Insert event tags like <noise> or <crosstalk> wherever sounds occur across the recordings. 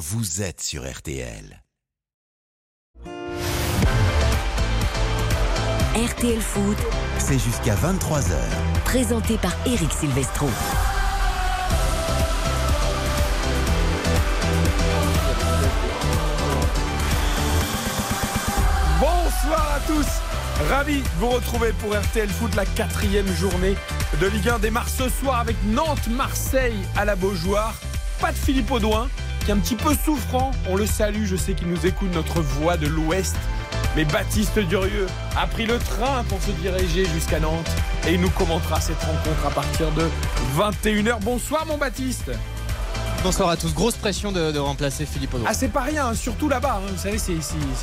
vous êtes sur RTL. RTL Foot, C'est jusqu'à 23h. présenté par Eric Silvestro. Bonsoir à tous Ravi de vous retrouver pour RTL Foot, la quatrième journée de Ligue 1 démarre ce soir avec Nantes-Marseille à la Beaujoire. Pas de Philippe Audouin, un petit peu souffrant. On le salue, je sais qu'il nous écoute, notre voix de l'Ouest. Mais Baptiste Durieux a pris le train pour se diriger jusqu'à Nantes et il nous commentera cette rencontre à partir de 21h. Bonsoir mon Baptiste Bonsoir à tous. Grosse pression de, de remplacer Philippe Audouin. Ah c'est pas rien, hein, surtout là-bas. hein. Vous savez, c'est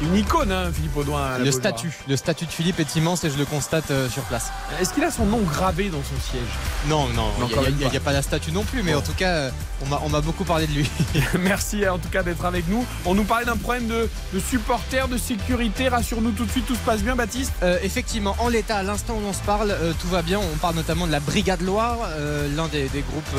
une icône, hein, Philippe Audouin. le statut, le statut de Philippe est immense et je le constate euh, sur place. Est-ce qu'il a son nom gravé dans son siège? Non, non, il n'y a, pas. pas la statue non plus, mais Bon. en tout cas, euh, on m'a- beaucoup parlé de lui. <laughs> Merci en tout cas d'être avec nous. On nous parlait d'un problème de, de supporters, de sécurité. Rassure-nous tout de suite, tout se passe bien, Baptiste? Euh, effectivement, en l'état, à l'instant où on se parle, euh, tout va bien. On parle notamment de la Brigade Loire, l'un des, des groupes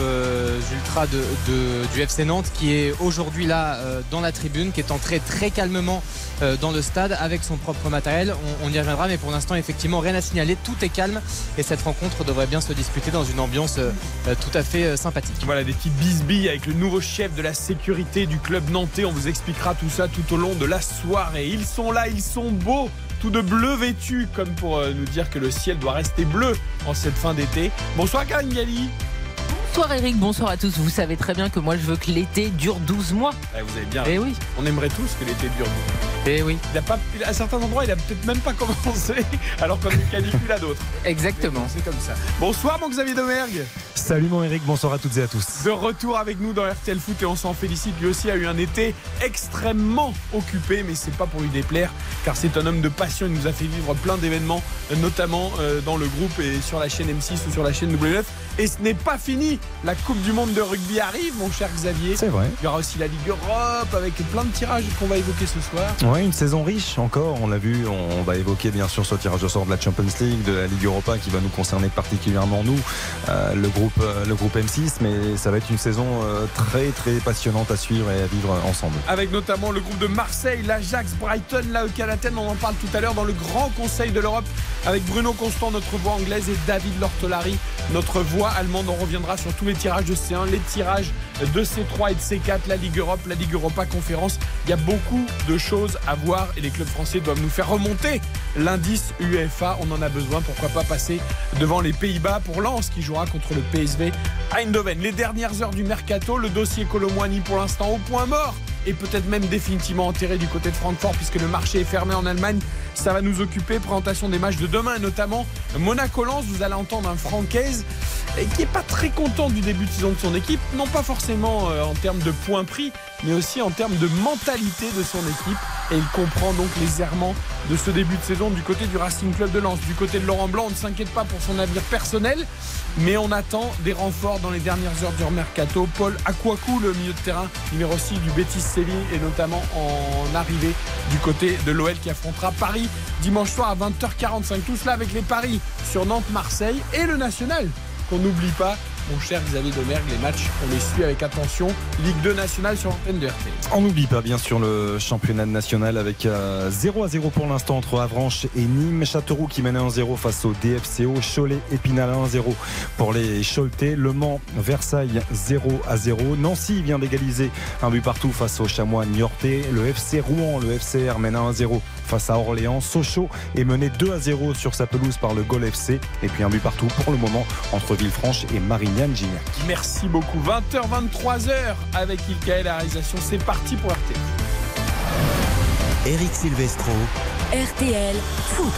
ultra de, de- du FC Nantes, qui est aujourd'hui là euh, dans la tribune, qui est entré très calmement euh, dans le stade avec son propre matériel. On, y reviendra, mais pour l'instant, effectivement, rien à signaler. Tout est calme et cette rencontre devrait bien se disputer dans une ambiance euh, tout à fait sympathique. Voilà, des petites bisbilles avec le nouveau chef de la sécurité du club nantais. On vous expliquera tout ça tout au long de la soirée. Ils sont là, ils sont beaux. Tout de bleu vêtu, comme pour nous dire que le ciel doit rester bleu en cette fin d'été. Bonsoir Karine Galli. Bonsoir Eric, bonsoir à tous. Vous savez très bien que moi je veux que l'été dure 12 mois. Ah, vous avez bien. Eh oui, On aimerait tous que l'été dure. eh oui, Il a pas, à certains endroits, il a peut-être même pas <laughs> commencé, alors qu'on est canicule à d'autres. exactement. C'est comme ça. Bonsoir mon Xavier Domergue. Salut mon Eric, bonsoir à toutes et à tous. de retour avec nous dans RTL Foot et on s'en félicite. Lui aussi a eu un été extrêmement occupé, mais c'est pas pour lui déplaire, car c'est un homme de passion. Il nous a fait vivre plein d'événements, notamment euh, dans le groupe et sur la chaîne M6 ou sur la chaîne W9. Et ce n'est pas fini. La Coupe du Monde de rugby arrive, mon cher Xavier. C'est vrai. Il y aura aussi la Ligue Europe avec plein de tirages qu'on va évoquer ce soir. Ouais, une saison riche encore, on l'a vu, on va évoquer bien sûr ce tirage au sort de la Champions League, de la Ligue Europa qui va nous concerner particulièrement nous, euh, le, groupe, euh, le groupe M6, mais ça va être une saison euh, très très passionnante à suivre et à vivre ensemble. avec notamment le groupe de Marseille, l'Ajax, Brighton, l'AEK Athènes. On en parle tout à l'heure dans le Grand Conseil de l'Europe avec Bruno Constant, notre voix anglaise, et David Lortolari, notre voix allemande. On reviendra sur tous les tirages de C1, les tirages de C3 et de C4, la Ligue Europe, la Ligue Europa Conférence. Il y a beaucoup de choses à voir et les clubs français doivent nous faire remonter l'indice UEFA. On en a besoin. Pourquoi pas passer devant les Pays-Bas pour Lens qui jouera contre le PSV Eindhoven. Les dernières heures du mercato, le dossier Colomboigny pour l'instant au point mort et peut-être même définitivement enterré du côté de Francfort puisque le marché est fermé en Allemagne. Ça va nous occuper. Présentation des matchs de demain et notamment Monaco-Lens. Vous allez entendre un Francaise qui est pas très content du début de saison de son équipe, non pas forcément euh, en termes de points pris, mais aussi en termes de mentalité de son équipe. Et il comprend donc les errements de ce début de saison du côté du Racing Club de Lens. Du côté de Laurent Blanc, on ne s'inquiète pas pour son avenir personnel, mais on attend des renforts dans les dernières heures du mercato. Paul Akwaku, le milieu de terrain numéro 6 du Betis Séville, et notamment en arrivée du côté de l'OL qui affrontera Paris dimanche soir à 20h45. Tout cela avec les paris sur Nantes-Marseille et le national qu'on n'oublie pas. Mon cher Xavier Domergue, les matchs, on les suit avec attention. Ligue 2 nationale sur l'antenne de. On n'oublie pas bien sûr le championnat national avec euh, 0 à 0 pour l'instant entre Avranches et Nîmes. Châteauroux qui mène 1-0 face au DFCO. Cholet, Épinal 1-0 pour les Choletais. Le Mans, Versailles 0 à 0. Nancy vient d'égaliser un but partout face au Chamois Niortais. Le FC Rouen, le FCR mène 1-0 face à Orléans. Sochaux est mené 2 à 0 sur sa pelouse par le Gol FC. Et puis un but partout pour le moment entre Villefranche et Gignac. Merci beaucoup. 20h, 23h avec Ilka et la réalisation. C'est parti pour RT. Eric Silvestro, RTL Foot.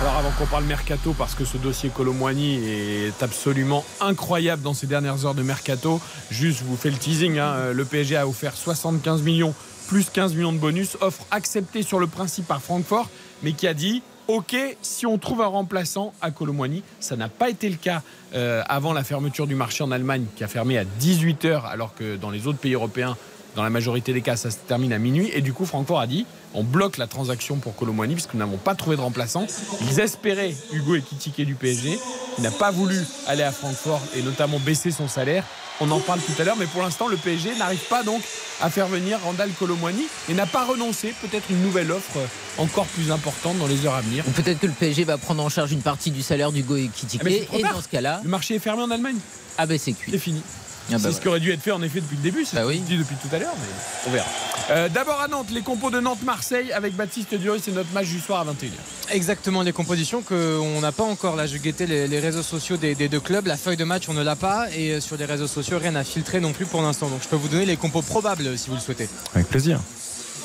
Alors avant qu'on parle mercato, parce que ce dossier Colomboigny est absolument incroyable dans ces dernières heures de mercato, juste je vous fais le teasing, hein, le PSG a offert 75 millions plus 15 millions de bonus, offre acceptée sur le principe par Francfort, mais qui a dit Ok, si on trouve un remplaçant à Colomboigny, ça n'a pas été le cas euh, avant la fermeture du marché en Allemagne qui a fermé à 18h alors que dans les autres pays européens, dans la majorité des cas, ça se termine à minuit. Et du coup, Francfort a dit on bloque la transaction pour Colomboigny puisque nous n'avons pas trouvé de remplaçant. Ils espéraient Hugo Ekitike du PSG. Il n'a pas voulu aller à Francfort et notamment baisser son salaire. On en parle tout à l'heure, mais pour l'instant, le PSG n'arrive pas donc à faire venir Randall Colomwani et n'a pas renoncé. Peut-être une nouvelle offre encore plus importante dans les heures à venir. Peut-être que le PSG va prendre en charge une partie du salaire du Go Ah, c'est Et dans ce cas-là, Le marché est fermé en Allemagne. ah ben c'est C'est cuit. fini. Ah bah c'est ce qui aurait dû être fait en effet depuis le début, c'est Bah ce oui. qu'on dit depuis tout à l'heure, mais on verra. Euh, D'abord à Nantes, les compos de Nantes-Marseille avec Baptiste Duris, c'est notre match du soir à 21h. Exactement les compositions qu'on n'a pas encore. Là, je guettais les, les réseaux sociaux des, des deux clubs. La feuille de match, on ne l'a pas. Et euh, sur les réseaux sociaux, rien n'a filtré non plus pour l'instant. Donc, je peux vous donner les compos probables si vous le souhaitez. Avec plaisir.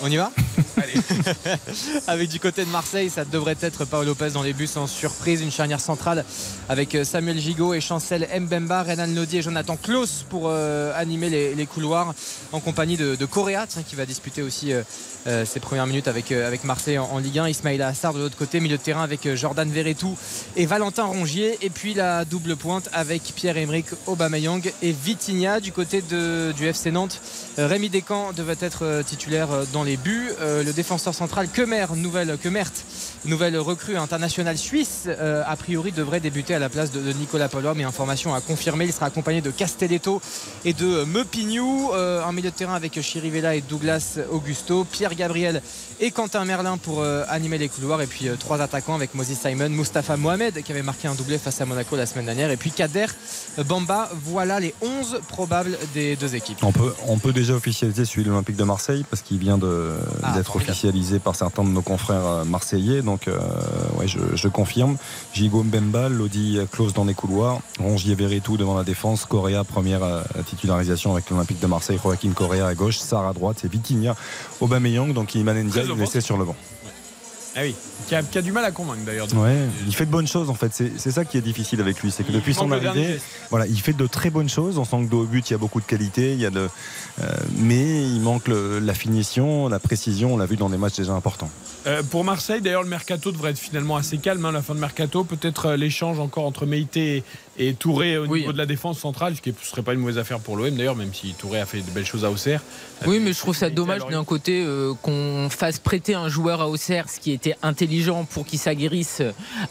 On y va <laughs> Allez. <laughs> Avec du côté de Marseille, ça devrait être Paolo Lopez dans les bus en surprise. Une charnière centrale avec euh, Samuel Gigot et Chancel Mbemba, Renan Lodi et Jonathan Klaus pour euh, animer les, les couloirs en compagnie de, de Correa tiens, qui va disputer aussi euh, ses premières minutes avec, euh, avec Marseille en, en Ligue 1. Ismaïla Assar de l'autre côté, milieu de terrain avec Jordan Verretou et Valentin Rongier. Et puis la double pointe avec Pierre-Emerick Aubameyang et Vitinha du côté de, du FC Nantes. Euh, Rémi Descamps devait être euh, titulaire euh, dans les buts. Le défenseur central Kemer, nouvelle Kemert, nouvelle recrue internationale suisse, a priori devrait débuter à la place de, Nicolas Palois, mais information à confirmer. Il sera accompagné de Castelletto et de Mepignou, un milieu de terrain avec Chirivella et Douglas Augusto, Pierre Gabriel et Quentin Merlin pour euh, animer les couloirs, et puis euh, trois attaquants avec Moses Simon, Mustapha Mohamed qui avait marqué un doublé face à Monaco la semaine dernière, et puis Kader Bamba. Voilà les 11 probables des deux équipes. On peut, on peut déjà officialiser celui de l'Olympique de Marseille parce qu'il vient Ah, d'être officialisé par certains de nos confrères euh, marseillais. Donc, euh, ouais, je, je confirme. Gigo Mbemba, Lodi close dans les couloirs. Rongier Verretou devant la défense. Correa, première titularisation avec l'Olympique de Marseille. Joaquin Correa à gauche. Sarr à droite. C'est Vitinha. Aubameyang. Donc, Iman Ndiaye Très laissé sur le banc. Ah oui, qui a, qui a du mal à convaincre d'ailleurs. Ouais, il fait de bonnes choses en fait. C'est ça qui est difficile avec lui. C'est que depuis son arrivée, voilà, il fait de très bonnes choses. On sent que dos au but, il y a beaucoup de qualité, il y a de, euh, mais il manque le- la finition, la précision. On l'a vu dans des matchs déjà importants. Euh, pour Marseille, d'ailleurs, le mercato devrait être finalement assez calme, hein, la fin de mercato. Peut-être euh, l'échange encore entre Meïté et, et Touré au Oui. niveau de la défense centrale, ce qui ne serait pas une mauvaise affaire pour l'OM d'ailleurs, même si Touré a fait de belles choses à Auxerre. Oui, mais je trouve ça dommage d'un côté euh, qu'on fasse prêter un joueur à Auxerre, ce qui était intelligent pour qu'il s'aguerrisse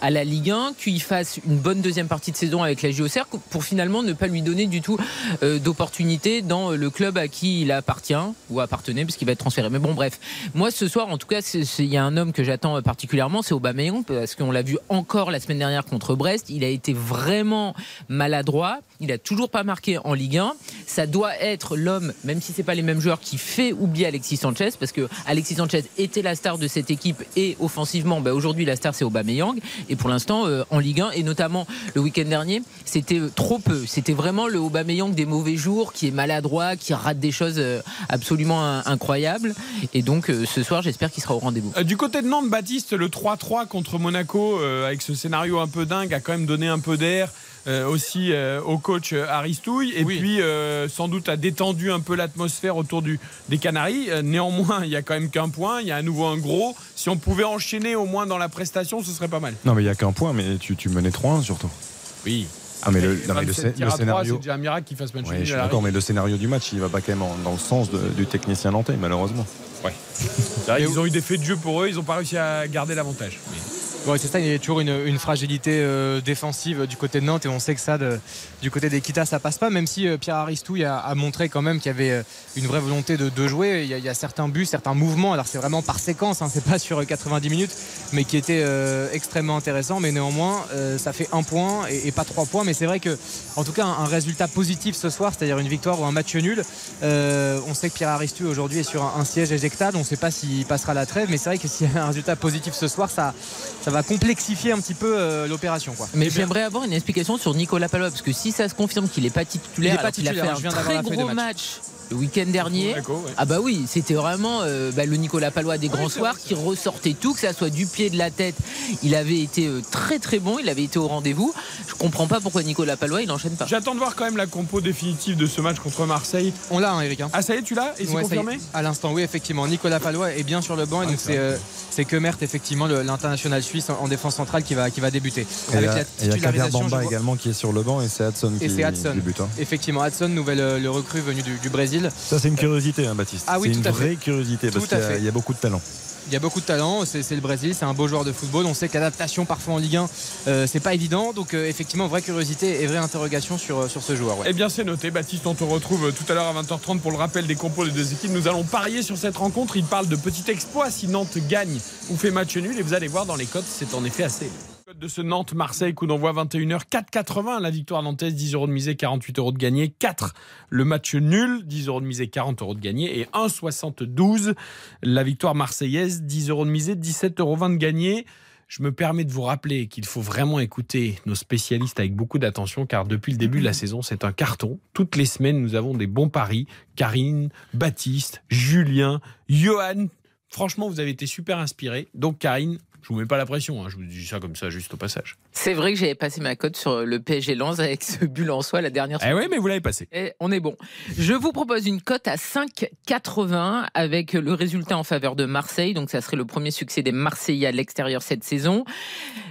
à la Ligue 1, qu'il fasse une bonne deuxième partie de saison avec la J Auxerre, pour finalement ne pas lui donner du tout euh, d'opportunité dans le club à qui il appartient ou appartenait, parce qu'il va être transféré. Mais bon, bref. Moi, ce soir, en tout cas, il y a un homme que j'attends particulièrement, c'est Aubameyang, parce qu'on l'a vu encore la semaine dernière contre Brest. Il a été vraiment maladroit. Il a toujours pas marqué en Ligue 1. Ça doit être l'homme, même si c'est pas les mêmes joueurs, qui fait oublier Alexis Sanchez, parce que Alexis Sanchez était la star de cette équipe et offensivement, bah, aujourd'hui la star c'est Aubameyang. Et pour l'instant, euh, en Ligue 1 et notamment le week-end dernier, c'était euh, trop peu. C'était vraiment le Aubameyang des mauvais jours, qui est maladroit, qui rate des choses euh, absolument in- incroyables. Et donc ce soir, j'espère qu'il sera au rendez-vous. Du côté de Nantes, Baptiste, le 3-3 contre Monaco, euh, avec ce scénario un peu dingue, a quand même donné un peu d'air. euh, aussi euh, au coach Aristouille et Oui. puis euh, sans doute a détendu un peu l'atmosphère autour du, des Canaries. Néanmoins, il y a quand même qu'un point, il y a à nouveau un gros. Si on pouvait enchaîner au moins dans la prestation, ce serait pas mal. Non, mais il y a qu'un point, mais tu, tu menais 3-1 surtout. Oui. Ah, mais le, non, mais le 27 scé- tirs le scénario. C'est déjà un miracle qu'il fasse match Ouais, je suis d'accord, mais le scénario du match, il va pas quand même dans le sens de- du technicien nantais, malheureusement. Ils ont eu des faits de jeu pour eux, ils n'ont pas réussi à garder l'avantage. Mais- Ouais, c'est ça, il y a toujours une, fragilité euh, défensive du côté de Nantes et on sait que ça, du côté d'Equita, ça passe pas, même si euh, Pierre Aristouille a, montré quand même qu'il y avait euh, une vraie volonté de, jouer. Il y, a, certains buts, certains mouvements, alors c'est vraiment par séquence, hein, c'est pas sur euh, 90 minutes, mais qui étaient euh, extrêmement intéressants. Mais néanmoins, ça fait un point et, pas trois points. Mais c'est vrai que, en tout cas, un, résultat positif ce soir, c'est-à-dire une victoire ou un match nul. on sait que Pierre Aristouille aujourd'hui est sur un, un siège éjectable, on ne sait pas s'il passera la trêve, mais c'est vrai que s'il y a un résultat positif ce soir, ça, ça va complexifier un petit peu euh, l'opération. quoi. Mais j'aimerais avoir une explication sur Nicolas Palois, parce que si ça se confirme qu'il n'est pas titulaire, Il est pas alors qu'il a titulaire, fait viens un très gros match. match le week-end dernier. Monaco, ouais. Ah bah oui, c'était vraiment euh, bah, le Nicolas Palois des grands soirs qui ressortait tout, que ça soit du pied, de la tête. Il avait été euh, très très bon, il avait été au rendez-vous. Je comprends pas pourquoi Nicolas Palois il enchaîne pas. J'attends de voir quand même la compo définitive de ce match contre Marseille. On l'a, hein, Eric. hein. Ah, ça y est, tu l'as Et c'est Ouais, confirmé À l'instant, oui, effectivement. Nicolas Palois est bien sur le banc et Ah, donc c'est c'est euh, Kemert, effectivement, l'international suisse en, en défense centrale qui va, qui va débuter. Et il y Avec a, la titularisation, Bamba vois- également qui est sur le banc et c'est Hudson Et qui débute. hein. Effectivement, Hudson, nouvelle le recrue venu du, du Brésil. Ça, c'est une curiosité, hein, Baptiste. Ah oui, c'est une tout à fait. vraie curiosité parce Tout à qu'il y a- fait. il y, a beaucoup de talent. Il y a beaucoup de talent, c'est le Brésil, c'est un beau joueur de football. On sait que l'adaptation parfois en Ligue 1, euh, c'est pas évident. Donc euh, effectivement, vraie curiosité et vraie interrogation sur, sur ce joueur. Eh bien c'est noté, Baptiste, on te retrouve tout à l'heure à 20h30 pour le rappel des compos des deux équipes. Nous allons parier sur cette rencontre. Il parle de petit exploit si Nantes gagne ou fait match nul. Et vous allez voir dans les cotes, c'est en effet assez de ce Nantes-Marseille, coup d'envoi 21h, 4,80 la victoire nantaise, 10 euros de misée, 48 euros de gagné, 4 le match nul, 10 euros de misée, 40 euros de gagné, et 1,72 la victoire marseillaise, 10 euros de misée, 17 euros de gagné. Je me permets de vous rappeler qu'il faut vraiment écouter nos spécialistes avec beaucoup d'attention car depuis le début de la saison, c'est un carton. Toutes les semaines, nous avons des bons paris. Karine, Baptiste, Julien, Johan. Franchement, vous avez été super inspirés. Donc, Karine, je vous mets pas la pression, hein, je vous dis ça comme ça juste au passage. C'est vrai que j'avais passé ma cote sur le PSG Lens avec ce bulle en soi la dernière Eh oui, mais vous l'avez passé. Et on est bon. Je vous propose une cote à 5,80 avec le résultat en faveur de Marseille. Donc ça serait le premier succès des Marseillais à l'extérieur cette saison.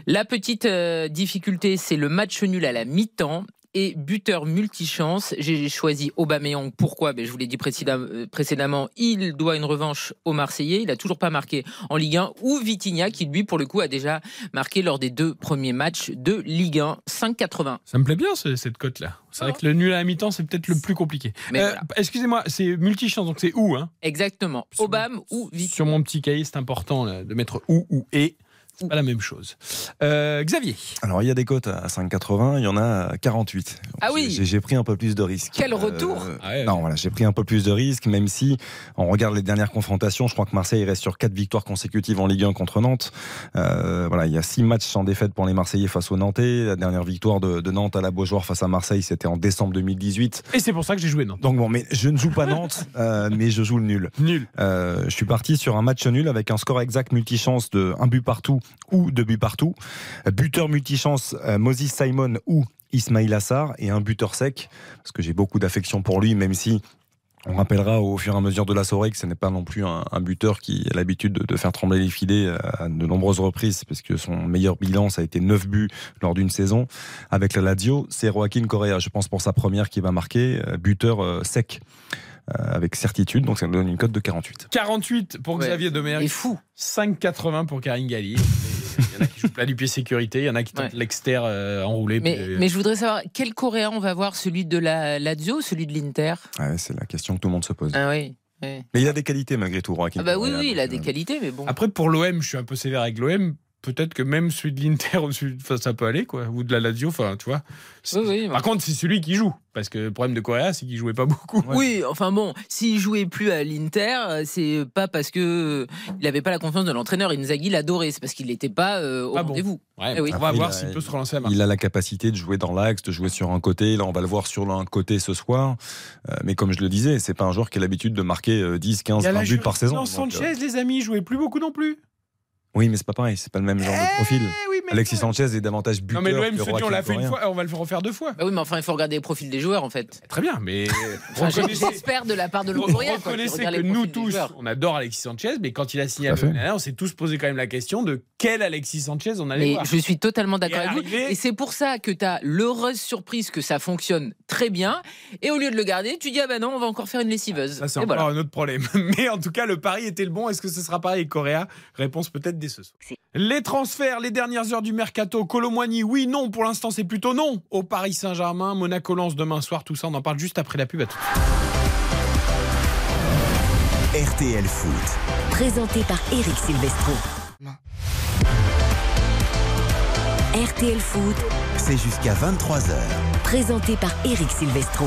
La petite euh, difficulté, c'est le match nul à la mi-temps et buteur multichance. J'ai choisi Aubameyang. Pourquoi? Ben, Je vous l'ai dit euh, précédemment, il doit une revanche aux Marseillais. Il a toujours pas marqué en Ligue 1. Ou Vitinha, qui lui, pour le coup, a déjà marqué lors des deux premiers matchs de Ligue 1. 5,80. Ça me plaît bien cette cote-là. C'est vrai que le nul à la mi-temps, c'est peut-être le plus compliqué. Euh, excusez-moi, c'est multichance, donc c'est ou hein? Exactement. Obam ou Vitinha. Sur mon petit cahier, c'est important de mettre ou ou et. C'est pas la même chose. Euh, Xavier. Alors, il y a des cotes à 5,80, il y en a à 48. Ah oui J'ai pris un peu plus de risques. Quel retour euh, ah Non, voilà, j'ai pris un peu plus de risques, même si on regarde les dernières confrontations. Je crois que Marseille reste sur 4 victoires consécutives en Ligue 1 contre Nantes. Euh, voilà, il y a 6 matchs sans défaite pour les Marseillais face aux Nantais. La dernière victoire de, Nantes à la Beaujoire face à Marseille, c'était en décembre 2018. Et c'est pour ça que j'ai joué Nantes. Donc bon, mais je ne joue pas Nantes, <laughs> mais je joue le nul. Nul. je suis parti sur un match nul avec un score exact multichance de un but partout ou deux buts partout. Buteur multichance, euh, Moses Simon ou Ismail Assar et un buteur sec, parce que j'ai beaucoup d'affection pour lui, même si on rappellera au fur et à mesure de la soirée que ce n'est pas non plus un, buteur qui a l'habitude de, faire trembler les filets euh, à de nombreuses reprises, parce que son meilleur bilan, ça a été 9 buts lors d'une saison. Avec la Lazio, c'est Joaquin Correa, je pense pour sa première, qui va marquer, euh, buteur sec. Avec certitude, donc ça me donne une cote de 48. 48 pour Xavier Demer. Il est fou. 5,80 pour Karine Galli. Il y en a qui jouent plat du pied sécurité, il y en a qui tentent l'exter euh, enroulé. Mais, je voudrais savoir, quel Coréen on va voir Celui de la Lazio ou celui de l'Inter? Ah C'est la question que tout le monde se pose. Ah oui. Mais il a des qualités malgré tout, ah bah oui, oui, il a des euh, qualités, mais bon. Après, pour l'OM, je suis un peu sévère avec l'OM peut-être que même celui de l'Inter <laughs> ça peut aller quoi. Ou de la Lazio enfin tu vois. Par contre c'est celui qui joue. Parce que le problème de Correa c'est qu'il jouait pas beaucoup. Oui enfin bon s'il jouait plus à l'Inter c'est pas parce que il avait pas la confiance de l'entraîneur Inzaghi l'adorait c'est parce qu'il n'était pas euh, au rendez-vous. Eh on va voir s'il peut se relancer à il a la capacité de jouer dans l'axe de jouer sur un côté. Là on va le voir sur un côté ce soir. Euh, mais comme je le disais c'est pas un joueur qui a l'habitude de marquer 10 15 20 buts par saison. Sanchez euh, les amis jouait plus beaucoup non plus oui, mais c'est pas pareil, c'est pas le même genre de eh Alexis Sanchez est davantage buteur. Non, mais l'OM se dit, on l'a fait une fois, on va le refaire deux fois. Bah oui, mais enfin, il faut regarder les profils des joueurs, en fait. <laughs> Très bien, mais. J'espère de la part de Longoria. Vous reconnaissez que nous tous, on adore Alexis Sanchez, mais quand il a signé à on s'est tous posé quand même la question de quel Alexis Sanchez on allait mais voir. Je suis totalement d'accord avec vous. Et c'est pour ça que tu as l'heureuse surprise que ça fonctionne très bien. Et au lieu de le garder, tu dis, ah ben non, on va encore faire une lessiveuse. Ça, c'est encore un autre problème. <laughs> Mais en tout cas, le pari était le bon. Est-ce que ce sera pareil avec Coréa Réponse peut-être dès ce soir. Les transferts, les dernières heures du mercato, Colomboigny, oui, non, pour l'instant c'est plutôt non. Au Paris Saint-Germain, Monaco lance demain soir, tout ça, on en parle juste après la pub. À tout RTL Foot. Présenté par Eric Silvestro. RTL Foot. C'est jusqu'à 23h. Présenté par Eric Silvestro.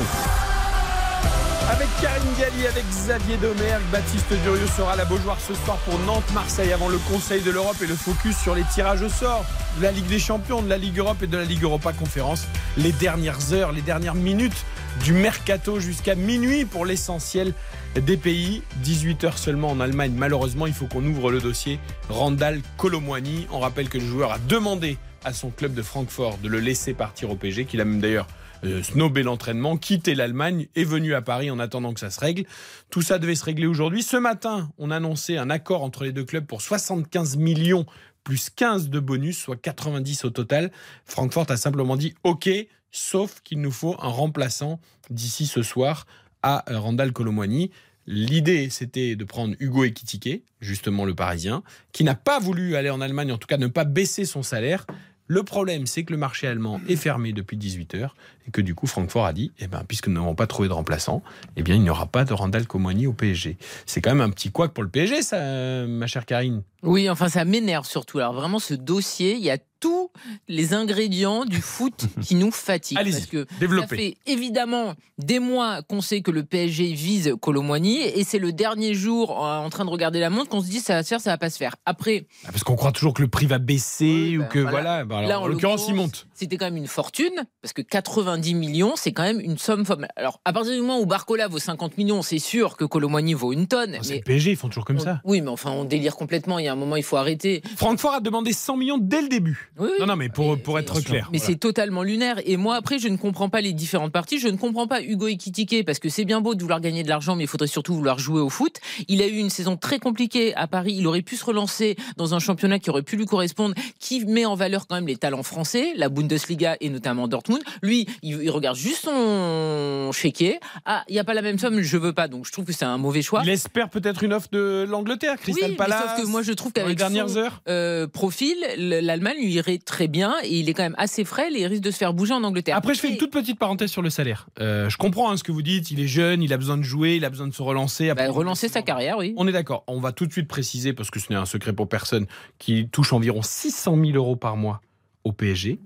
Avec Karine Galli, avec Xavier Domergue, Baptiste Durieux sera à la Beaujoire ce soir pour Nantes-Marseille avant le Conseil de l'Europe et le focus sur les tirages au sort de la Ligue des Champions, de la Ligue Europe et de la Ligue Europa Conférence. Les dernières heures, les dernières minutes du mercato jusqu'à minuit pour l'essentiel des pays. 18 heures seulement en Allemagne. Malheureusement, il faut qu'on ouvre le dossier Randall Colomwani. On rappelle que le joueur a demandé à son club de Francfort de le laisser partir au PG, qu'il a même d'ailleurs euh, snobé l'entraînement, quitté l'Allemagne, est venu à Paris en attendant que ça se règle. Tout ça devait se régler aujourd'hui. Ce matin, on annonçait un accord entre les deux clubs pour 75 millions plus 15 de bonus, soit 90 au total. Francfort a simplement dit OK, sauf qu'il nous faut un remplaçant d'ici ce soir à Randall Colomwani. L'idée, c'était de prendre Hugo Ekitike, justement le Parisien, qui n'a pas voulu aller en Allemagne, en tout cas ne pas baisser son salaire. Le problème, c'est que le marché allemand est fermé depuis 18 heures et que du coup, Francfort a dit, eh ben, puisque nous n'avons pas trouvé de remplaçant, eh bien, il n'y aura pas de Randall Comoni au PSG. C'est quand même un petit couac pour le PSG, ça, ma chère Karine. Oui, enfin, ça m'énerve surtout. Alors, vraiment, ce dossier, il y a tous les ingrédients du foot <laughs> qui nous fatiguent. Allez-y, parce que développez. ça fait évidemment des mois qu'on sait que le PSG vise Colomboigny et c'est le dernier jour euh, en train de regarder la montre qu'on se dit ça va se faire, ça va pas se faire. Après, Ah, Parce qu'on croit toujours que le prix va baisser Oui, ou ben que voilà. voilà. Ben alors, Là, en l'occurrence, il monte. C'était quand même une fortune, parce que 90 millions, c'est quand même une somme. Alors, à partir du moment où Barcola vaut 50 millions, c'est sûr que Colomboigny vaut une tonne. Oh, C'est le PSG, ils font toujours comme on- ça. Oui, mais enfin, on délire complètement. Il y a un moment, il faut arrêter. Francfort a demandé 100 millions dès le début. Oui. Non, non, mais pour, Mais- pour être clair. Mais voilà. c'est totalement lunaire. Et moi, après, je ne comprends pas les différentes parties. Je ne comprends pas Hugo Ekitike parce que c'est bien beau de vouloir gagner de l'argent, mais il faudrait surtout vouloir jouer au foot. Il a eu une saison très compliquée à Paris. Il aurait pu se relancer dans un championnat qui aurait pu lui correspondre, qui met en valeur quand même les talents français, la Bundesliga et notamment Dortmund. Lui, il, regarde juste son chéquier. Ah, il n'y a pas la même somme, je veux pas. Donc, je trouve que c'est un mauvais choix. Il espère peut-être une offre de l'Angleterre, Crystal oui, Palace. mais sauf que moi, je trouve qu'avec dernières son, heures. euh, profil, l'Allemagne lui très bien et il est quand même assez frêle et il risque de se faire bouger en Angleterre. Après, je fais une toute petite parenthèse sur le salaire. Euh, je comprends hein, ce que vous dites. Il est jeune, il a besoin de jouer, il a besoin de se relancer. Bah, relancer sa carrière, oui. On est d'accord. On va tout de suite préciser, parce que ce n'est un secret pour personne, qu'il touche environ 600 000 euros par mois au PSG.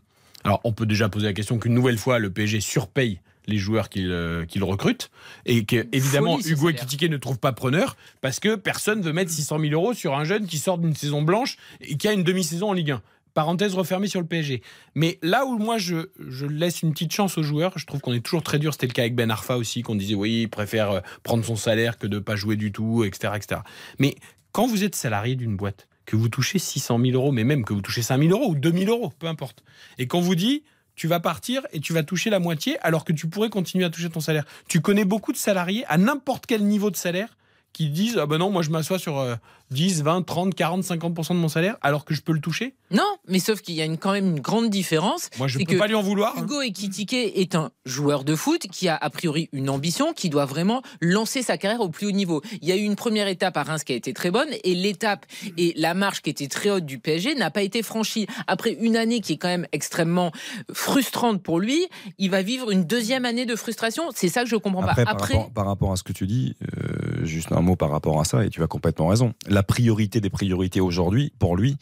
Alors, on peut déjà poser la question qu'une nouvelle fois, le PSG surpaye les joueurs qu'il euh, recrute et que évidemment Folie, Hugo. Ekitike ne trouve pas preneur parce que personne veut mettre 600 000 euros sur un jeune qui sort d'une saison blanche et qui a une demi-saison en Ligue 1. Parenthèse refermée sur le PSG. Mais là où moi je, laisse une petite chance aux joueurs, je trouve qu'on est toujours très dur. C'était le cas avec Ben Arfa aussi, qu'on disait oui, il préfère euh, prendre son salaire que de pas jouer du tout, etc. etc. Mais quand vous êtes salarié d'une boîte, que vous touchez 600 000 euros, mais même que vous touchez 5 000 euros ou 2 000 euros, peu importe, et qu'on vous dit tu vas partir et tu vas toucher la moitié alors que tu pourrais continuer à toucher ton salaire. Tu connais beaucoup de salariés à n'importe quel niveau de salaire qui disent ah ben non moi je m'assois sur euh, 10, 20, 30, 40, 50% de mon salaire alors que je peux le toucher? Non, mais sauf qu'il y a une, quand même une grande différence. Moi je C'est peux que pas lui en vouloir. hein. Hugo Ekitike est un joueur de foot qui a a priori une ambition, qui doit vraiment lancer sa carrière au plus haut niveau. Il y a eu une première étape à Reims qui a été très bonne et l'étape et la marche qui était très haute du PSG n'a pas été franchie. Après une année qui est quand même extrêmement frustrante pour lui, il va vivre une deuxième année de frustration. C'est ça que je comprends Après, pas. par, Après, rapport, par rapport à ce que tu dis, euh, juste un mot par rapport à ça, et tu as complètement raison. La priorité des priorités aujourd'hui, pour lui,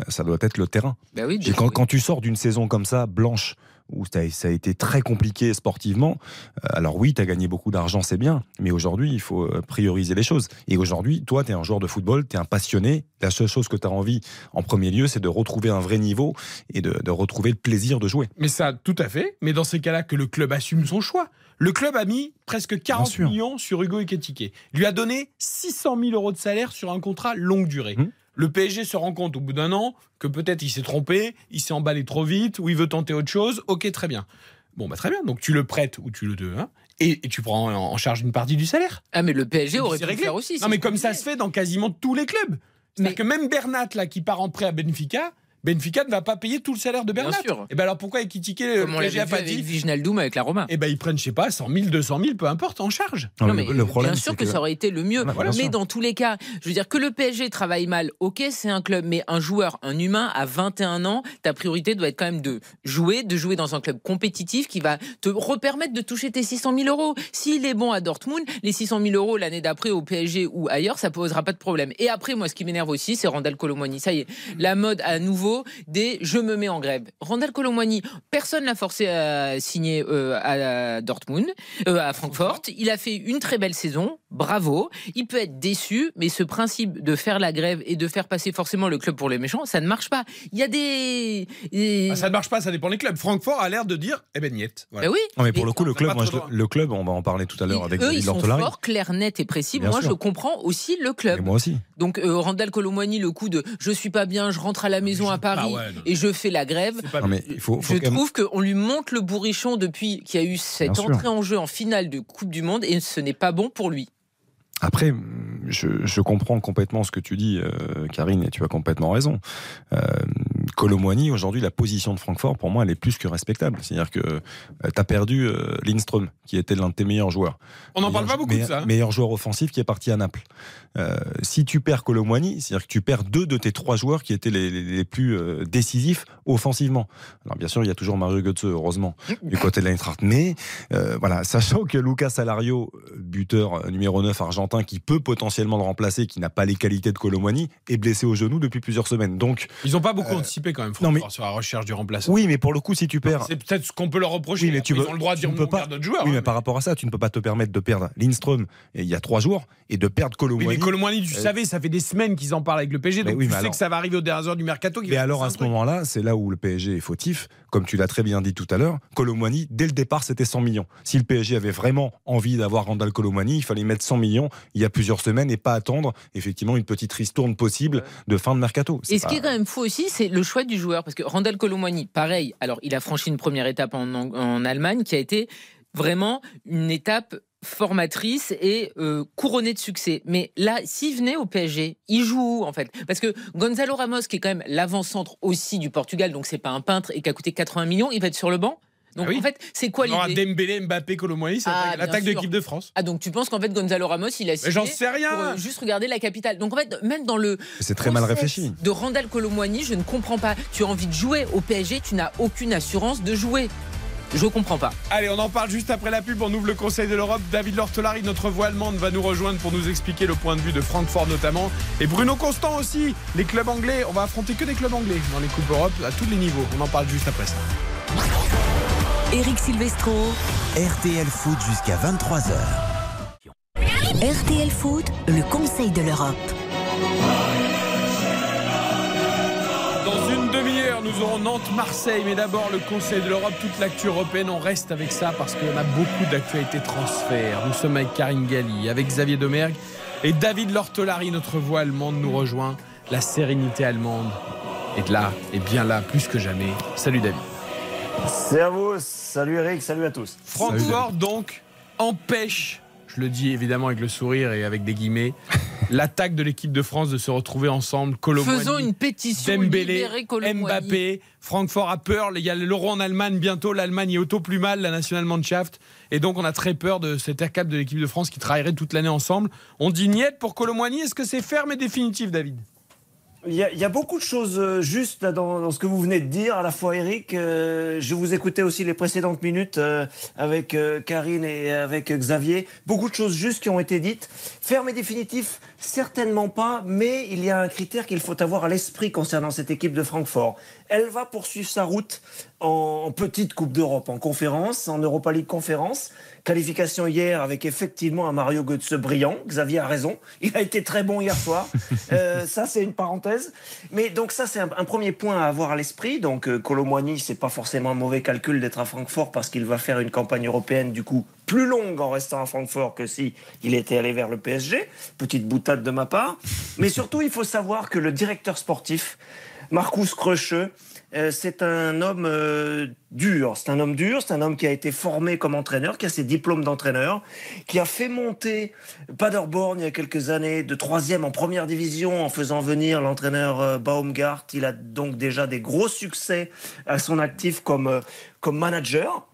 euh, ça doit être le terrain. oui, quand, quand tu sors d'une saison comme ça, blanche, où ça a, été très compliqué sportivement, euh, alors oui, tu as gagné beaucoup d'argent, c'est bien, mais aujourd'hui, il faut euh, prioriser les choses. Et aujourd'hui, toi, tu es un joueur de football, tu es un passionné, la seule chose que tu as envie en premier lieu, c'est de retrouver un vrai niveau et de, de retrouver le plaisir de jouer. Mais ça, tout à fait. Mais dans ces cas-là, que le club assume son choix. Le club a mis presque 40 sûr. millions sur Hugo Ekitike. Lui a donné 600 000 euros de salaire sur un contrat longue durée. Mmh. Le PSG se rend compte au bout d'un an que peut-être il s'est trompé, il s'est emballé trop vite, ou il veut tenter autre chose. Ok, très bien. Bon, bah très bien. Donc tu le prêtes ou tu le hein, et, et tu prends en, en charge une partie du salaire. ah mais le PSG aurait pu le réglé. faire aussi. Non, mais comme ça se fait dans quasiment tous les clubs. C'est-à-dire Mais- que même Bernat, là, qui part en prêt à Benfica, Benfica ne va pas payer tout le salaire de Bien Bernat. sûr. Et ben alors pourquoi Ekitike, le PSG vu pas avec dit Viginaldoum avec la Roma. eh ben ils prennent, je sais pas, 100 000, 200 000, peu importe, en charge. Non, mais le problème, bien sûr que, ça aurait été le mieux. Voilà, bien mais dans tous les cas, je veux dire que le PSG travaille mal, ok, c'est un club, mais un joueur, un humain à 21 ans, ta priorité doit être quand même de jouer, de jouer dans un club compétitif qui va te repermettre de toucher tes 600 000 euros. S'il est bon à Dortmund, les 600 000 euros l'année d'après au PSG ou ailleurs, ça posera pas de problème. Et après, moi, ce qui m'énerve aussi, c'est Randall Colomwani. Ça y est, la mode à nouveau des je me mets en grève. Randall Colomwani, personne l'a forcé à signer euh, à Dortmund, euh, à Francfort. Il a fait une très belle saison, bravo. Il peut être déçu, mais ce principe de faire la grève et de faire passer forcément le club pour les méchants, ça ne marche pas. Il y a des. Ah, ça ne marche pas, ça dépend des clubs. Francfort a l'air de dire, eh ben niet. Voilà. Ben oui. Non, mais pour Et le coup, le club, moi, je- le club, on va en parler tout à l'heure avec eux, ils sont forts, clairs, nets et précis. Bien Moi, sûr. je comprends aussi le Et club. moi aussi. Donc, euh, Randall Colomwani, le coup de je suis pas bien, je rentre à la maison à Paris Ah ouais, non. et je fais la grève. C'est pas Non, mais il faut, faut Je trouve qu'on lui monte le bourrichon depuis qu'il y a eu cette Bien sûr. entrée en jeu en finale de Coupe du Monde et ce n'est pas bon pour lui. Après, je, je comprends complètement ce que tu dis, euh, Karine, et tu as complètement raison. Euh, Colomboigny, aujourd'hui, la position de Francfort, pour moi, elle est plus que respectable. C'est-à-dire que euh, tu as perdu euh, Lindström, qui était l'un de tes meilleurs joueurs. On n'en parle pas beaucoup de ça. hein. Meilleur joueur offensif qui est parti à Naples. Euh, si tu perds Colomboigny, c'est-à-dire que tu perds deux de tes trois joueurs qui étaient les, les- les plus décisifs offensivement. Alors bien sûr, il y a toujours Mario Götze, heureusement, <laughs> du côté de l'Eintracht. Mais voilà, sachant que Lucas Alario, buteur numéro 9 argentin, qui peut potentiellement le remplacer, qui n'a pas les qualités de Colomboigny, est blessé au genou depuis plusieurs semaines. Donc Ils n'ont pas beaucoup Euh, quand même, non, Francfort, mais- sur la recherche du remplaçant. oui, mais pour le coup, si tu perds C'est peut-être ce qu'on peut leur reprocher. Oui, mais tu Après, peux- Ils ont le droit de tu dire ne peux on pas- garde notre joueur. Oui, hein, mais par rapport à ça, tu ne peux pas te permettre de perdre Lindström il y a trois jours et de perdre Oui, mais Colomboigny. Colomboigny, tu Euh, savais, ça fait des semaines qu'ils en parlent avec le PSG, donc oui, tu sais alors- que ça va arriver aux dernières heures du mercato. Mais alors à ce moment-là, c'est là où le PSG est fautif. Comme tu l'as très bien dit tout à l'heure, Colomboigny, dès le départ, c'était 100 millions. Si le PSG avait vraiment envie d'avoir Randall Colomboigny, il fallait mettre 100 millions il y a plusieurs semaines et pas attendre effectivement une petite ristourne possible de fin de mercato. Et ce pas- qui est quand même fou aussi, c'est le choix du joueur. Parce que Randall Colomwani, pareil, alors il a franchi une première étape en- en Allemagne qui a été vraiment une étape formatrice et euh, couronnée de succès. Mais là, s'il venait au PSG, il joue où en fait? Parce que Gonzalo Ramos, qui est quand même l'avant-centre aussi du Portugal, donc c'est pas un peintre et qui a coûté 80 millions, il va être sur le banc? Donc Ah oui. en fait, c'est quoi On aura l'idée? Dembélé, Mbappé, Colomboigny, c'est Ah, l'attaque- de l'équipe de France. Ah donc tu penses qu'en fait Gonzalo Ramos, il a Mais signé j'en sais rien. pour euh, juste regarder la capitale? Donc en fait, même dans le C'est très mal réfléchi. De Randall Colomwani, je ne comprends pas. Tu as envie de jouer au PSG, tu n'as aucune assurance de jouer. Je comprends pas. Allez, on en parle juste après la pub. On ouvre le Conseil de l'Europe. David Lortolari, notre voix allemande, va nous rejoindre pour nous expliquer le point de vue de Francfort notamment. Et Bruno Constant aussi. Les clubs anglais. On va affronter que des clubs anglais dans les Coupes Europe à tous les niveaux. On en parle juste après ça. Eric Silvestro. RTL Foot jusqu'à 23h. RTL Foot, le Conseil de l'Europe. Nous aurons Nantes-Marseille. Mais d'abord, le Conseil de l'Europe, toute l'actu européenne. On reste avec ça parce qu'on a beaucoup d'actualités transferts. Nous sommes avec Karine Galli, avec Xavier Domergue et David Lortolari, notre voix allemande, nous rejoint. La sérénité allemande est là, et bien là, plus que jamais. Salut David. Servus, salut Eric, salut à tous. Francfort, donc, empêche, je le dis évidemment avec le sourire et avec des guillemets, <laughs> l'attaque de l'équipe de France de se retrouver ensemble. Colomboigny, Faisons une pétition. Dembélé. Mbappé, Francfort a peur. Il y a l'euro en Allemagne bientôt. L'Allemagne est auto plus mal, la Nationalmannschaft. Et donc, on a très peur de cet ACAP de l'équipe de France qui travaillerait toute l'année ensemble. On dit niet pour Colomboigny. Est-ce que c'est ferme et définitif, David? Il y, a, beaucoup de choses euh, justes dans, ce que vous venez de dire, à la fois Eric. euh, je vous écoutais aussi les précédentes minutes euh, avec Karine et avec Xavier. Beaucoup de choses justes qui ont été dites. Ferme et définitif, certainement pas, mais il y a un critère qu'il faut avoir à l'esprit concernant cette équipe de Francfort. Elle va poursuivre sa route en, petite Coupe d'Europe, en conférence, en Europa League conférence. Qualification hier avec effectivement un Mario Götze brillant. Xavier a raison. Il a été très bon hier soir. <laughs> Euh, ça, c'est une parenthèse. Mais donc ça, c'est un, un premier point à avoir à l'esprit. Donc euh, Colomboigny, c'est pas forcément un mauvais calcul d'être à Francfort parce qu'il va faire une campagne européenne du coup plus longue en restant à Francfort que si il était allé vers le PSG. Petite boutade de ma part. Mais surtout, il faut savoir que le directeur sportif, Marcus Krösche, euh, c'est un homme euh, dur. C'est un homme dur. C'est un homme qui a été formé comme entraîneur, qui a ses diplômes d'entraîneur, qui a fait monter Paderborn il y a quelques années de troisième en première division en faisant venir l'entraîneur euh, Baumgart. Il a donc déjà des gros succès à son actif comme, comme manager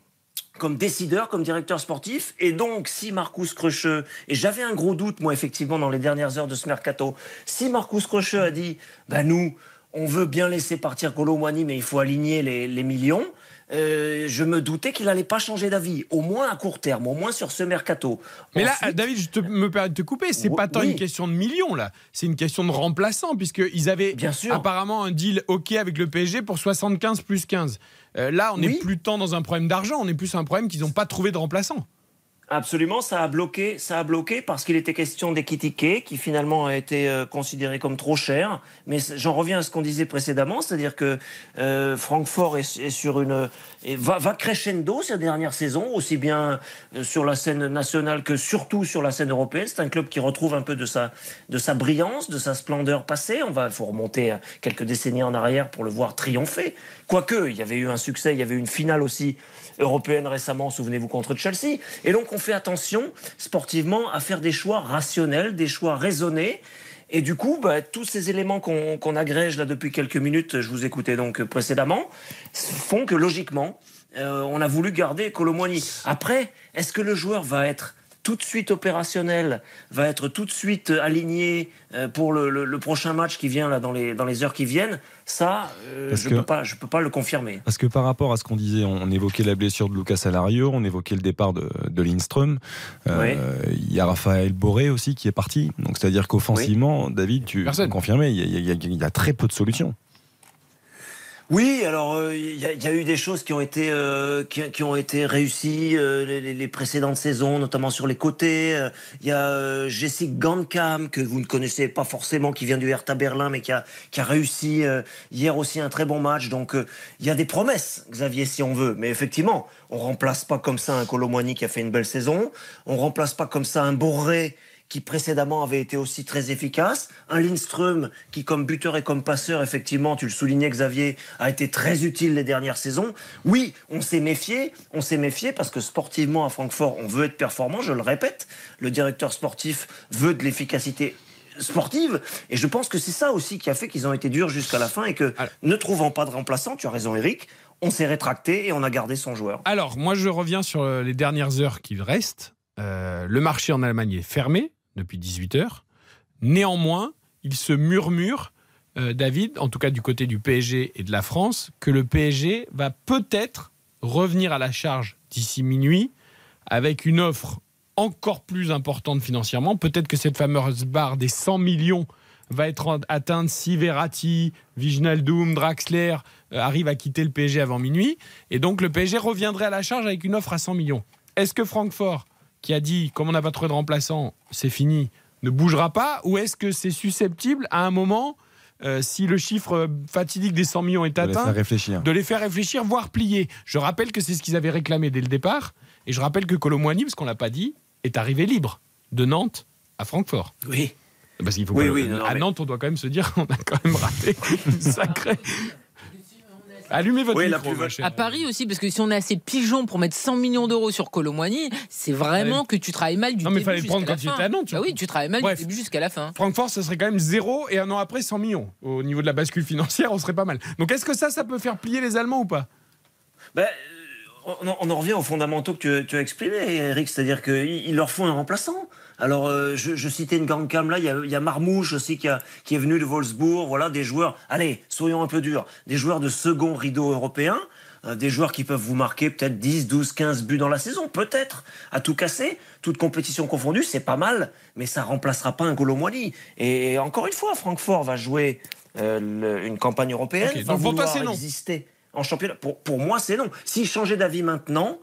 comme décideur, comme directeur sportif. Et donc, si Marcus Krösche, et j'avais un gros doute, moi, effectivement, dans les dernières heures de ce mercato, si Marcus Krösche a dit, ben nous, on veut bien laisser partir Colomboigny, mais il faut aligner les, les millions, euh, je me doutais qu'il n'allait pas changer d'avis, au moins à court terme, au moins sur ce mercato. Mais là, David, je te, me permets de te couper. C'est pas tant oui. une question de millions, là. C'est une question de remplaçant, puisqu'ils avaient Bien sûr. apparemment un deal OK avec le PSG pour 75 plus 15. Euh, là, on n'est Oui. plus tant dans un problème d'argent, on est plus un problème qu'ils n'ont pas trouvé de remplaçant. Absolument, ça a bloqué, ça a bloqué parce qu'il était question d'Ekitike, qui finalement a été euh, considéré comme trop cher. Mais j'en reviens à ce qu'on disait précédemment, c'est-à-dire que euh, Francfort est, sur une va, crescendo ces dernières saisons, aussi bien euh, sur la scène nationale que surtout sur la scène européenne. C'est un club qui retrouve un peu de sa de sa brillance, de sa splendeur passée. On va, faut remonter quelques décennies en arrière pour le voir triompher. Quoique, il y avait eu un succès, il y avait eu une finale aussi européenne récemment, souvenez-vous, contre Chelsea. Et donc, on fait attention, sportivement, à faire des choix rationnels, des choix raisonnés. Et du coup, bah, tous ces éléments qu'on agrège là depuis quelques minutes, je vous écoutais donc précédemment, font que logiquement, euh, on a voulu garder Colomboigny. Après, est-ce que le joueur va être tout de suite opérationnel, va être tout de suite aligné euh, pour le, prochain match qui vient là dans les, dans les heures qui viennent, ça, euh, je ne peux, pas, peux pas le confirmer. Parce que par rapport à ce qu'on disait, on évoquait la blessure de Lucas Alario, on évoquait le départ de, de Lindström. Euh, il y a Raphaël Boré aussi qui est parti. Donc c'est-à-dire qu'offensivement, David, tu peux confirmer, il y a très peu de solutions. Oui, alors il euh, y, a eu des choses qui ont été euh, qui, ont été réussies euh, les, précédentes saisons, notamment sur les côtés. Il y a Jessica Gandkam que vous ne connaissez pas forcément, qui vient du Hertha Berlin, mais qui a qui a réussi hier aussi un très bon match. Donc il y a des promesses, Xavier, si on veut. Mais effectivement, on remplace pas comme ça un Colomboigny qui a fait une belle saison. On remplace pas comme ça un Borré qui précédemment avait été aussi très efficace. Un Lindström qui, comme buteur et comme passeur, effectivement, tu le soulignais Xavier, a été très utile les dernières saisons. Oui, on s'est méfié, on s'est méfié parce que sportivement à Francfort, on veut être performant, je le répète. Le directeur sportif veut de l'efficacité sportive. Et je pense que c'est ça aussi qui a fait qu'ils ont été durs jusqu'à la fin et que, ne trouvant pas de remplaçant, tu as raison Eric, on s'est rétracté et on a gardé son joueur. Alors, moi je reviens sur les dernières heures qu'il reste. Euh, le marché en Allemagne est fermé depuis 18 heures. Néanmoins, il se murmure, euh, David, en tout cas du côté du PSG et de la France, que le PSG va peut-être revenir à la charge d'ici minuit avec une offre encore plus importante financièrement. Peut-être que cette fameuse barre des 100 millions va être atteinte si Verratti, Viginaldoum, Draxler euh, arrivent à quitter le PSG avant minuit. Et donc le PSG reviendrait à la charge avec une offre à 100 millions. Est-ce que Francfort qui a dit, comme on n'a pas trouvé de remplaçant, c'est fini, ne bougera pas Ou est-ce que c'est susceptible à un moment, euh, si le chiffre fatidique des 100 millions est atteint, de les faire réfléchir, voire plier Je rappelle que c'est ce qu'ils avaient réclamé dès le départ. Et je rappelle que Colomboigny, parce qu'on l'a pas dit, est arrivé libre de Nantes à Francfort. Oui. Parce qu'il faut oui, à Nantes, on doit quand même se dire <laughs> qu'on a quand même raté une sacrée, Allumez votre micro, À Paris aussi, parce que si on a assez pigeons pour mettre 100 millions d'euros sur Colomboigny, c'est vraiment que tu travailles mal du début. Non, mais il fallait le prendre quand tu étais à Nantes. Bah oui, tu travailles mal du début jusqu'à la fin. Francfort, ça serait quand même zéro et un an après 100 millions. Au niveau de la bascule financière, on serait pas mal. Donc est-ce que ça, ça peut faire plier les Allemands ou pas? Ben, on, en revient aux fondamentaux que tu, tu as exprimés, Eric, c'est-à-dire qu'il leur faut un remplaçant. Alors, euh, je, citais une grande cam là, il y, a, Marmouche aussi qui, est venu de Wolfsburg. Voilà, des joueurs, allez, soyons un peu durs, des joueurs de second rideau européen. Euh, des joueurs qui peuvent vous marquer peut-être 10, 12, 15 buts dans la saison, peut-être, à tout casser, toute compétition confondue, c'est pas mal, mais ça remplacera pas un Colomboigny. Et encore une fois, Francfort va jouer euh, une campagne européenne, va vouloir exister en championnat. Pour, pour moi, c'est non. S'il changeait d'avis maintenant,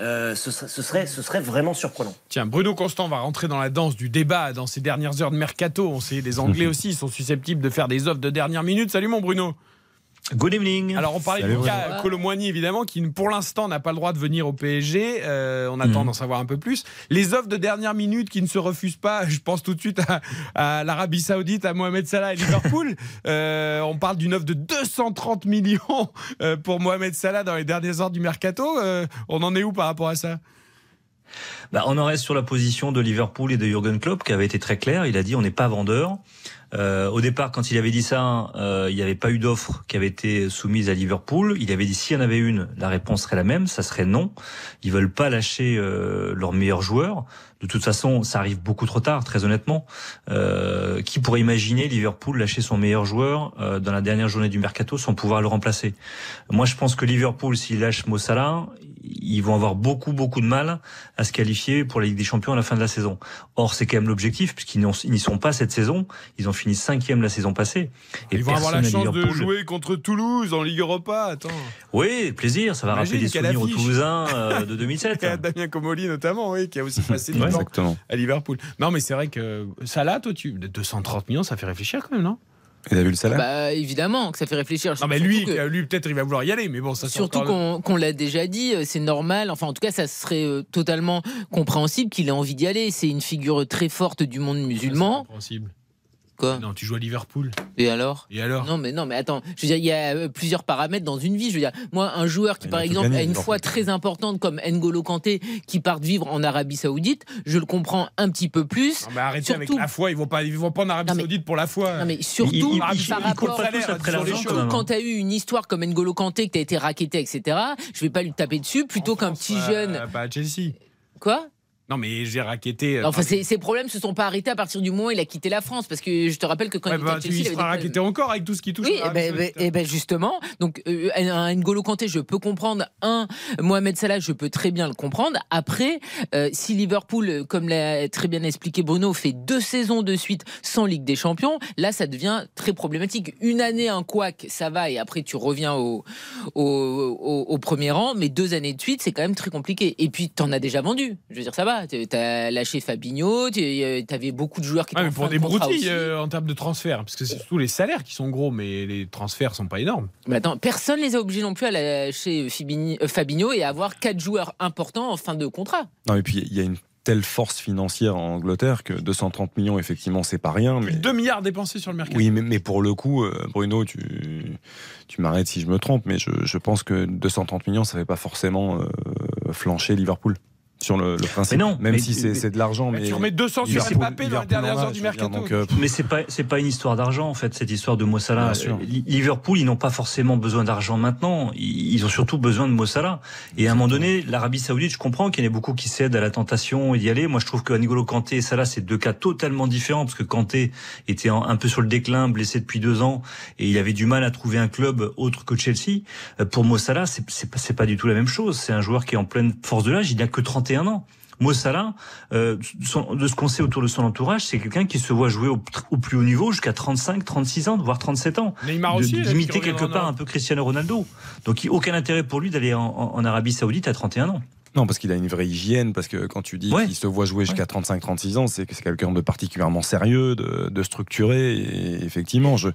euh, ce, serait, ce serait vraiment surprenant. Tiens, Bruno Constant va rentrer dans la danse du débat dans ces dernières heures de mercato. On sait, les Anglais <laughs> aussi sont susceptibles de faire des offres de dernière minute. Salut mon Bruno. Good evening. Alors on parlait du cas Colomboigny évidemment qui pour l'instant n'a pas le droit de venir au PSG. Euh, on attend mhm. d'en savoir un peu plus. Les offres de dernière minute qui ne se refusent pas. <laughs> Je pense tout de suite à, l'Arabie Saoudite, à Mohamed Salah et Liverpool. <laughs> Euh, on parle d'une offre de 230 millions euh, pour Mohamed Salah dans les dernières heures du mercato. on en est où par rapport à ça? Bah, on en reste sur la position de Liverpool et de Jürgen Klopp qui avait été très clair. Il a dit on n'est pas vendeur. Euh, au départ, quand il avait dit ça, euh, il n'y avait pas eu d'offre qui avait été soumise à Liverpool. Il avait dit s'il y en avait une, la réponse serait la même, ça serait non. Ils veulent pas lâcher euh, leurs meilleurs joueurs. De toute façon, ça arrive beaucoup trop tard, très honnêtement. Euh, qui pourrait imaginer Liverpool lâcher son meilleur joueur euh, dans la dernière journée du mercato sans pouvoir le remplacer? Moi, je pense que Liverpool, s'il lâche Mo Salah, ils vont avoir beaucoup beaucoup de mal à se qualifier pour la Ligue des Champions à la fin de la saison. Or, c'est quand même l'objectif puisqu'ils n'y sont pas cette saison. Ils ont fini cinquième la saison passée. Et ils vont avoir la chance de jouer contre Toulouse en Ligue Europa. Attends. Oui, plaisir. Ça va rappeler des souvenirs aux Toulousains euh, <laughs> de 2007. Damien Comoli notamment, oui, qui a aussi passé du temps à Liverpool. Non, mais c'est vrai que Salah, toi, tu 230 millions, ça fait réfléchir quand même, non? Il a vu le salaire? Bah, Évidemment que ça fait réfléchir. Non, mais lui, lui peut-être il va vouloir y aller, mais bon, ça Surtout qu'on l'a déjà dit, euh, c'est normal. Enfin, en tout cas, ça serait euh, totalement compréhensible qu'il ait envie d'y aller. C'est une figure très forte du monde musulman. Quoi Non, tu joues à Liverpool. Et alors Et alors Non, mais non, mais attends. Je veux dire, il y a euh, plusieurs paramètres dans une vie. Je veux dire, moi, un joueur qui, par exemple, gagné, a une foi très importante comme N'Golo Kanté, qui part vivre en Arabie Saoudite, je le comprends un petit peu plus. Non, mais arrêtez Surtout- avec la foi. Ils vont pas, ils vont pas en Arabie Non, mais- Saoudite pour la foi. Non, mais surtout, Il- il- par il- rapport quand même, quand tu as eu une histoire comme N'Golo Kanté, que tu as été racketté, etc., je vais pas lui taper dessus plutôt qu'un petit euh, jeune. Pas à Chelsea. Quoi? Non, mais j'ai raquetté. euh, Enfin, ses, ses problèmes se sont pas arrêtés à partir du moment où il a quitté la France. Parce que je te rappelle que quand Ouais, il était bah, à tu Chelsea, il avait des problèmes. raquetté encore avec tout ce qui touche. Oui, à et l'Arabie ben, eh ben, justement. Donc, euh, un, N'Golo Kanté, je peux comprendre. Un, Mohamed Salah, je peux très bien le comprendre. Après, euh, si Liverpool, comme l'a très bien expliqué Bruno, fait deux saisons de suite sans Ligue des Champions, là, ça devient très problématique. Une année, un couac, ça va, et après, tu reviens au, au, au- au premier rang. Mais deux années de suite, c'est quand même très compliqué. Et puis, t'en as déjà vendu. Je veux dire, ça va. T'as lâché Fabinho, t'avais beaucoup de joueurs qui Ouais, étaient mais en pour des broutilles euh, en termes de transfert, parce que c'est surtout les salaires qui sont gros, mais les transferts sont pas énormes. Mais attends, personne les a obligés non plus à lâcher Fibini- euh, Fabinho et à avoir quatre joueurs importants en fin de contrat. Non, et puis il y a une telle force financière en Angleterre que 230 millions, effectivement, c'est pas rien. Mais... 2 milliards dépensés sur le mercato. Oui, mais, mais pour le coup, euh, Bruno, tu, tu m'arrêtes si je me trompe, mais je, je pense que 230 millions, ça fait pas forcément euh, flancher Liverpool sur le, le principe. Mais non, même mais- si c'est mais- c'est de l'argent, Bah, mais tu remets 200 sur Liverpool- Mbappé dans les dernières a, heures du dire, mercato. donc, euh, Mais c'est pas c'est pas une histoire d'argent en fait cette histoire de Mo Salah. Bien sûr. Li- Liverpool ils n'ont pas forcément besoin d'argent maintenant. Ils ont surtout besoin de Mo Salah. Et à un moment donné, l'Arabie Saoudite, je comprends qu'il y en ait beaucoup qui cèdent à la tentation d'y aller. Moi, je trouve que N'Golo Kanté et Salah, c'est deux cas totalement différents parce que Kanté était un peu sur le déclin, blessé depuis deux ans, et il avait du mal à trouver un club autre que Chelsea. Euh, Pour Mo Salah, c'est c'est pas, c'est pas du tout la même chose. C'est un joueur qui est en pleine force de l'âge. Il n'a que 31 ans. Mo Salah, euh, de ce qu'on sait autour de son entourage, c'est quelqu'un qui se voit jouer au, au plus haut niveau jusqu'à 35, 36 ans, voire 37 ans. Neymar aussi. D'imiter quelque part un peu Cristiano Ronaldo. Donc il aucun intérêt pour lui d'aller en, en- en Arabie Saoudite à 31 ans. Non, parce qu'il a une vraie hygiène, parce que quand tu dis Ouais. qu'il se voit jouer jusqu'à 35-36 ans, c'est que c'est quelqu'un de particulièrement sérieux, de, de structuré, et effectivement, je,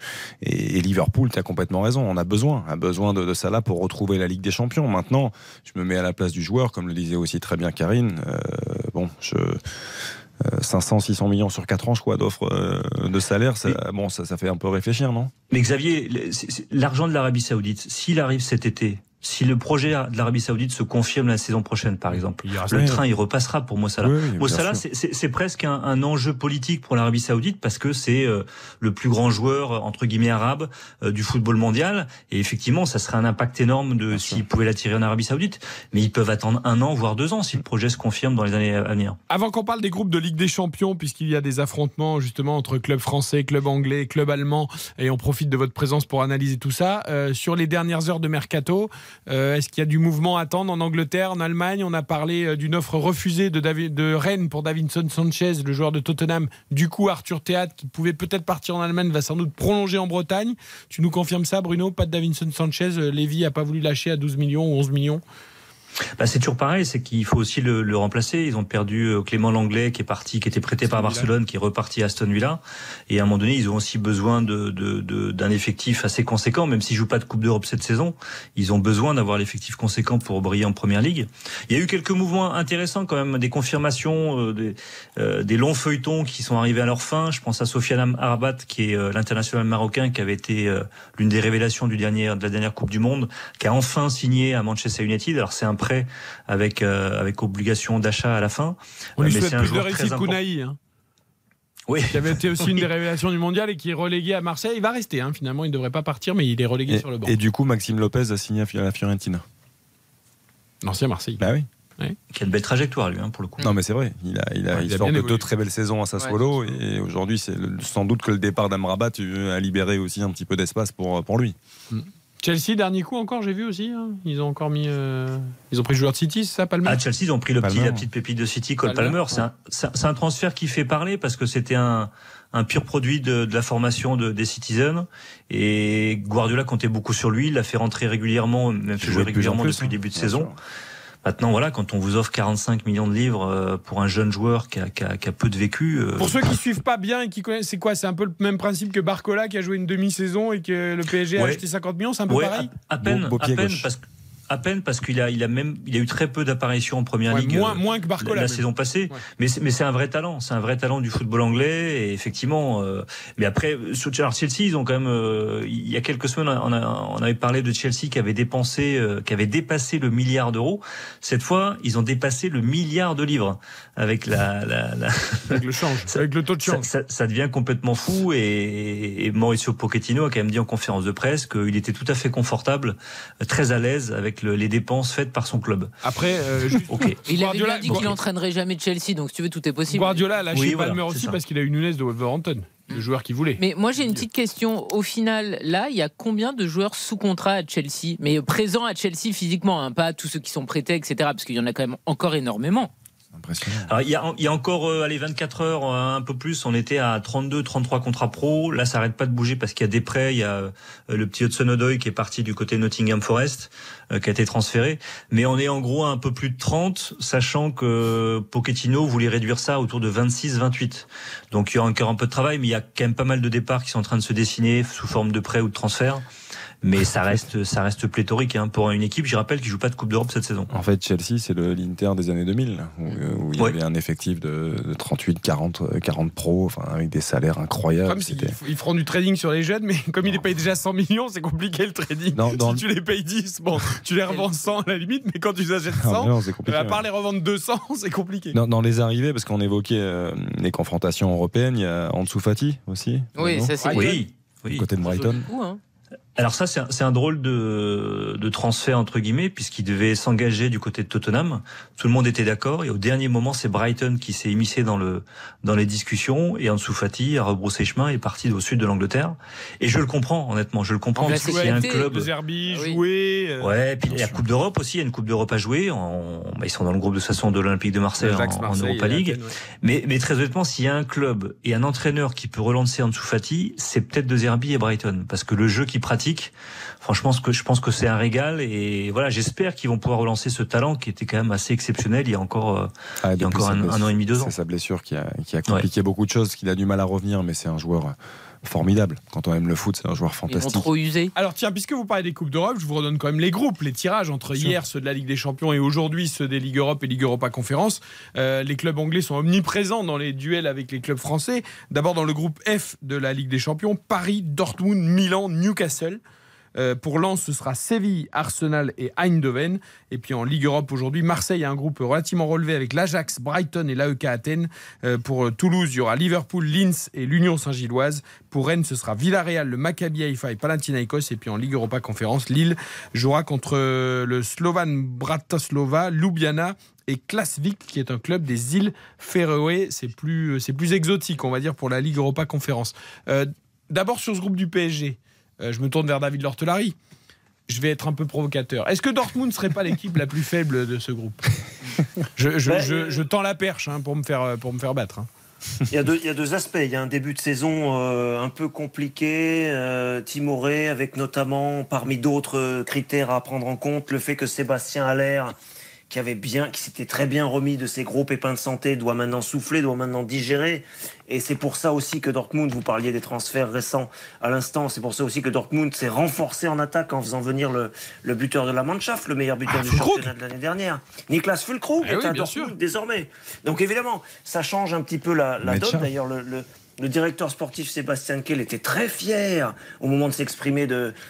et, et Liverpool, tu as complètement raison, on a besoin, a besoin de, de ça là pour retrouver la Ligue des Champions. Maintenant, je me mets à la place du joueur, comme le disait aussi très bien Karine, euh, bon, je... euh, 500, 600 millions sur 4 ans, je crois, d'offres euh, de salaire, ça, bon, ça, ça fait un peu réfléchir, non? Mais Xavier, l'argent de l'Arabie Saoudite, s'il arrive cet été, si le projet de l'Arabie Saoudite se confirme la saison prochaine, par exemple, le train il repassera pour Mo Salah. Oui, oui, Mo bien Salah, sûr. c'est- presque un, un enjeu politique pour l'Arabie Saoudite parce que c'est euh, le plus grand joueur euh, entre guillemets arabe euh, du football mondial et effectivement, ça serait un impact énorme de s'ils pouvaient l'attirer en Arabie Saoudite. Mais ils peuvent attendre un an voire deux ans si le projet se confirme dans les années à venir. Avant qu'on parle des groupes de Ligue des Champions, puisqu'il y a des affrontements justement entre clubs français, clubs anglais, clubs allemands, et on profite de votre présence pour analyser tout ça, euh, sur les dernières heures de mercato, est-ce qu'il y a du mouvement à attendre en Angleterre, en Allemagne? On a parlé euh, d'une offre refusée de, Rennes pour Davinson Sanchez, le joueur de Tottenham. Du coup, Arthur Théâtre, qui pouvait peut-être partir en Allemagne, va sans doute prolonger en Bretagne. Tu nous confirmes ça, Bruno? Pas de Davinson Sanchez. euh, Lévy a pas voulu lâcher à 12 millions ou 11 millions. Bah, c'est toujours pareil, c'est qu'il faut aussi le, le remplacer. Ils ont perdu euh, Clément Langlais qui est parti, qui était prêté par. Barcelone, qui est reparti à Aston Villa. Et à un moment donné, ils ont aussi besoin de, de, de- d'un effectif assez conséquent, même s'ils jouent pas de Coupe d'Europe cette saison. Ils ont besoin d'avoir l'effectif conséquent pour briller en Première Ligue. Il y a eu quelques mouvements intéressants quand même, des confirmations, euh, des, euh, des longs feuilletons qui sont arrivés à leur fin. Je pense à Sofiane Arabat, qui est euh, l'international marocain, qui avait été euh, l'une des révélations du dernier, de la dernière Coupe du Monde, qui a enfin signé à Manchester United. Alors c'est un prêt avec euh, avec obligation d'achat à la fin. On lui Mais souhaite c'est un plus de joueur réussite très important. Kounaï. Hein. Oui. qui avait été aussi une <laughs> des révélations du mondial et qui est relégué à Marseille. Il va rester, hein, finalement, il ne devrait pas partir, mais il est relégué et, sur le banc. et du coup, Maxime Lopez a signé à la Fiorentina. L'ancien Marseille. Bah oui. Qui a une belle trajectoire lui hein, pour le coup. Non, mais c'est vrai. Il a, il a, Ouais, il il a sort bien de deux très belles saisons à Sassuolo Ouais, et aujourd'hui, c'est sans doute que le départ d'Amrabat euh, a libéré aussi un petit peu d'espace pour, pour lui. Chelsea, dernier coup encore, j'ai vu aussi. hein. Ils ont encore mis. euh, Ils ont pris le joueur de City, c'est ça, Palmer? À Chelsea, ils ont pris le petit, la petite pépite de City, Cole Palmer, Palmer. C'est un, c'est un- transfert qui fait parler parce que c'était un, un pur produit de, de la formation de, des Citizens. Et Guardiola comptait beaucoup sur lui. Il l'a fait rentrer régulièrement, même jouer régulièrement plus, depuis le hein, début de bien saison. sûr. Maintenant, voilà, quand on vous offre 45 millions de livres euh, pour un jeune joueur qui a, qui a- qui a peu de vécu. euh, Pour ceux qui <laughs> suivent pas bien et qui connaissent, c'est quoi? C'est un peu le même principe que Barcola qui a joué une demi-saison et que le PSG a acheté 50 millions, c'est un peu ouais, pareil? à, à peine, à peine parce que à peine parce qu'il a, il a même, il a eu très peu d'apparitions en première Ouais, ligue. moins, euh, moins que la, Barcola. la saison passée. Ouais. Mais, c'est- mais c'est un vrai talent, c'est un vrai talent du football anglais. Et effectivement, euh, mais après, sur alors Chelsea, ils ont quand même, euh, il y a quelques semaines, on, a- on avait parlé de Chelsea qui avait dépensé, euh, qui avait dépassé le milliard d'euros. Cette fois, ils ont dépassé le milliard de livres avec la, la, la- <laughs> Avec le change, Ça- avec le taux de change. ça- ça devient complètement fou et, et Mauricio Pochettino a quand même dit en conférence de presse qu'il était tout à fait confortable, euh, très à l'aise avec le- les dépenses faites par son club. Après, euh, <laughs> juste-. Il avait bien dit qu'il entraînerait jamais Chelsea, donc si tu veux, tout est possible. Guardiola a lâché Oui, Palmer c'est aussi ça. parce qu'il a eu Nunes de Wolverhampton, le joueur qu'il voulait. Mais moi j'ai une petite question. Au final, là, il y a combien de joueurs sous contrat à Chelsea? Mais présents à Chelsea physiquement, hein, pas tous ceux qui sont prêtés, etc. Parce qu'il y en a quand même encore énormément. Il y a, encore euh, allez, 24 heures, euh, un peu plus, on était à 32, 33 contrats pro. Là, ça arrête pas de bouger parce qu'il y a des prêts. Il y a euh, le petit Hudson Odoi qui est parti du côté Nottingham Forest, euh, qui a été transféré. Mais on est en gros à un peu plus de 30, sachant que Pochettino voulait réduire ça autour de 26, 28. Donc il y a encore un peu de travail, mais il y a quand même pas mal de départs qui sont en train de se dessiner sous forme de prêt ou de transfert. Mais ça reste, ça reste pléthorique hein, pour une équipe. Je rappelle qui joue pas de Coupe d'Europe cette saison. En fait, Chelsea, c'est le l'Inter des années 2000, où, où il y Ouais. avait un effectif de, de 38, 40, euh, 40 pros, enfin, avec des salaires incroyables. Comme ils feront du trading sur les jeunes, mais <laughs> comme il est payé déjà 100 millions, c'est compliqué le trading. Non, dans si tu les payes 10, bon, tu les revends <laughs> 100 à la limite, mais quand tu les achètes Ah, 100, mais non, c'est compliqué, à part les revendre 200, <laughs> c'est compliqué. Dans, dans les arrivées, parce qu'on évoquait euh, les confrontations européennes, il y a Ansu Fati aussi. Oui, non ça c'est Oui, oui. Côté de Brighton. Coup, hein. Alors ça, c'est un, c'est un drôle de, de transfert entre guillemets, puisqu'il devait s'engager du côté de Tottenham. Tout le monde était d'accord, et au dernier moment, c'est Brighton qui s'est immiscé dans le dans les discussions, et Ansu Fati a rebroussé chemin et est parti au sud de l'Angleterre. Et je le comprends, honnêtement, je le comprends, En parce qu'il y a un club. De Zerbi, Oui. jouer. euh, Ouais, puis la Coupe d'Europe aussi, il y a une Coupe d'Europe à jouer. En- bah, ils sont dans le groupe de toute façon de l'Olympique de Marseille en, Europa et League. Athènes, ouais. Mais, mais très honnêtement, s'il y a un club et un entraîneur qui peut relancer Ansu Fati, c'est peut-être De Zerbi et Brighton, parce que le jeu qu'il pratique, franchement, ce que je pense que c'est un régal. Et voilà, j'espère qu'ils vont pouvoir relancer ce talent qui était quand même assez exceptionnel il y a encore. euh, Ah, Il y a encore un- blessure- un an et demi, deux ans. C'est sa blessure qui a, qui a compliqué beaucoup de choses, qu'il a du mal à revenir, mais c'est un joueur formidable. Quand on aime le foot, c'est un joueur Ils vont fantastique. trop user. Alors tiens, puisque vous parlez des Coupes d'Europe, je vous redonne quand même les groupes, les tirages entre hier ceux de la Ligue des Champions et aujourd'hui ceux des Ligue Europe et Ligue Europa Conférence. Euh, les clubs anglais sont omniprésents dans les duels avec les clubs français. D'abord dans le groupe F de la Ligue des Champions, Paris, Dortmund, Milan, Newcastle. Euh, pour Lens, ce sera Séville, Arsenal et Eindhoven. Et puis en Ligue Europe aujourd'hui, Marseille a un groupe relativement relevé avec l'Ajax, Brighton et l'AEK Athènes. Euh, pour euh, Toulouse, il y aura Liverpool, Linz et l'Union Saint-Gilloise. Pour Rennes, ce sera Villarreal, le Maccabi Haïfa et Panathinaikos. Et puis en Ligue Europa Conférence, Lille jouera contre le Slovan Bratislava, Ljubljana et Klasvik, qui est un club des îles Féroé. C'est plus, exotique, on va dire, pour la Ligue Europa Conférence. D'abord sur ce groupe du PSG, euh, je me tourne vers David Lortelari. Je vais être un peu provocateur. Est-ce que Dortmund ne serait pas l'équipe la plus faible de ce groupe? Je, je- je- je tends la perche hein, pour, me faire, pour me faire battre. hein. Il y, a deux, il y a deux aspects. Il y a un début de saison euh, un peu compliqué, euh, timoré, avec notamment, parmi d'autres critères à prendre en compte, le fait que Sébastien Allaire, qui avait bien, qui s'était très bien remis de ses gros pépins de santé, doit maintenant souffler, doit maintenant digérer. Et c'est pour ça aussi que Dortmund, vous parliez des transferts récents à l'instant, c'est pour ça aussi que Dortmund s'est renforcé en attaque en faisant venir le, le buteur de la Mannschaft, le meilleur buteur Ah, du championnat de l'année dernière. Niklas Fulkrug Eh est oui, à bien Dortmund sûr. désormais. Donc évidemment, ça change un petit peu la, donne. D'ailleurs, le, le- le directeur sportif Sébastien Kell était très fier au moment de s'exprimer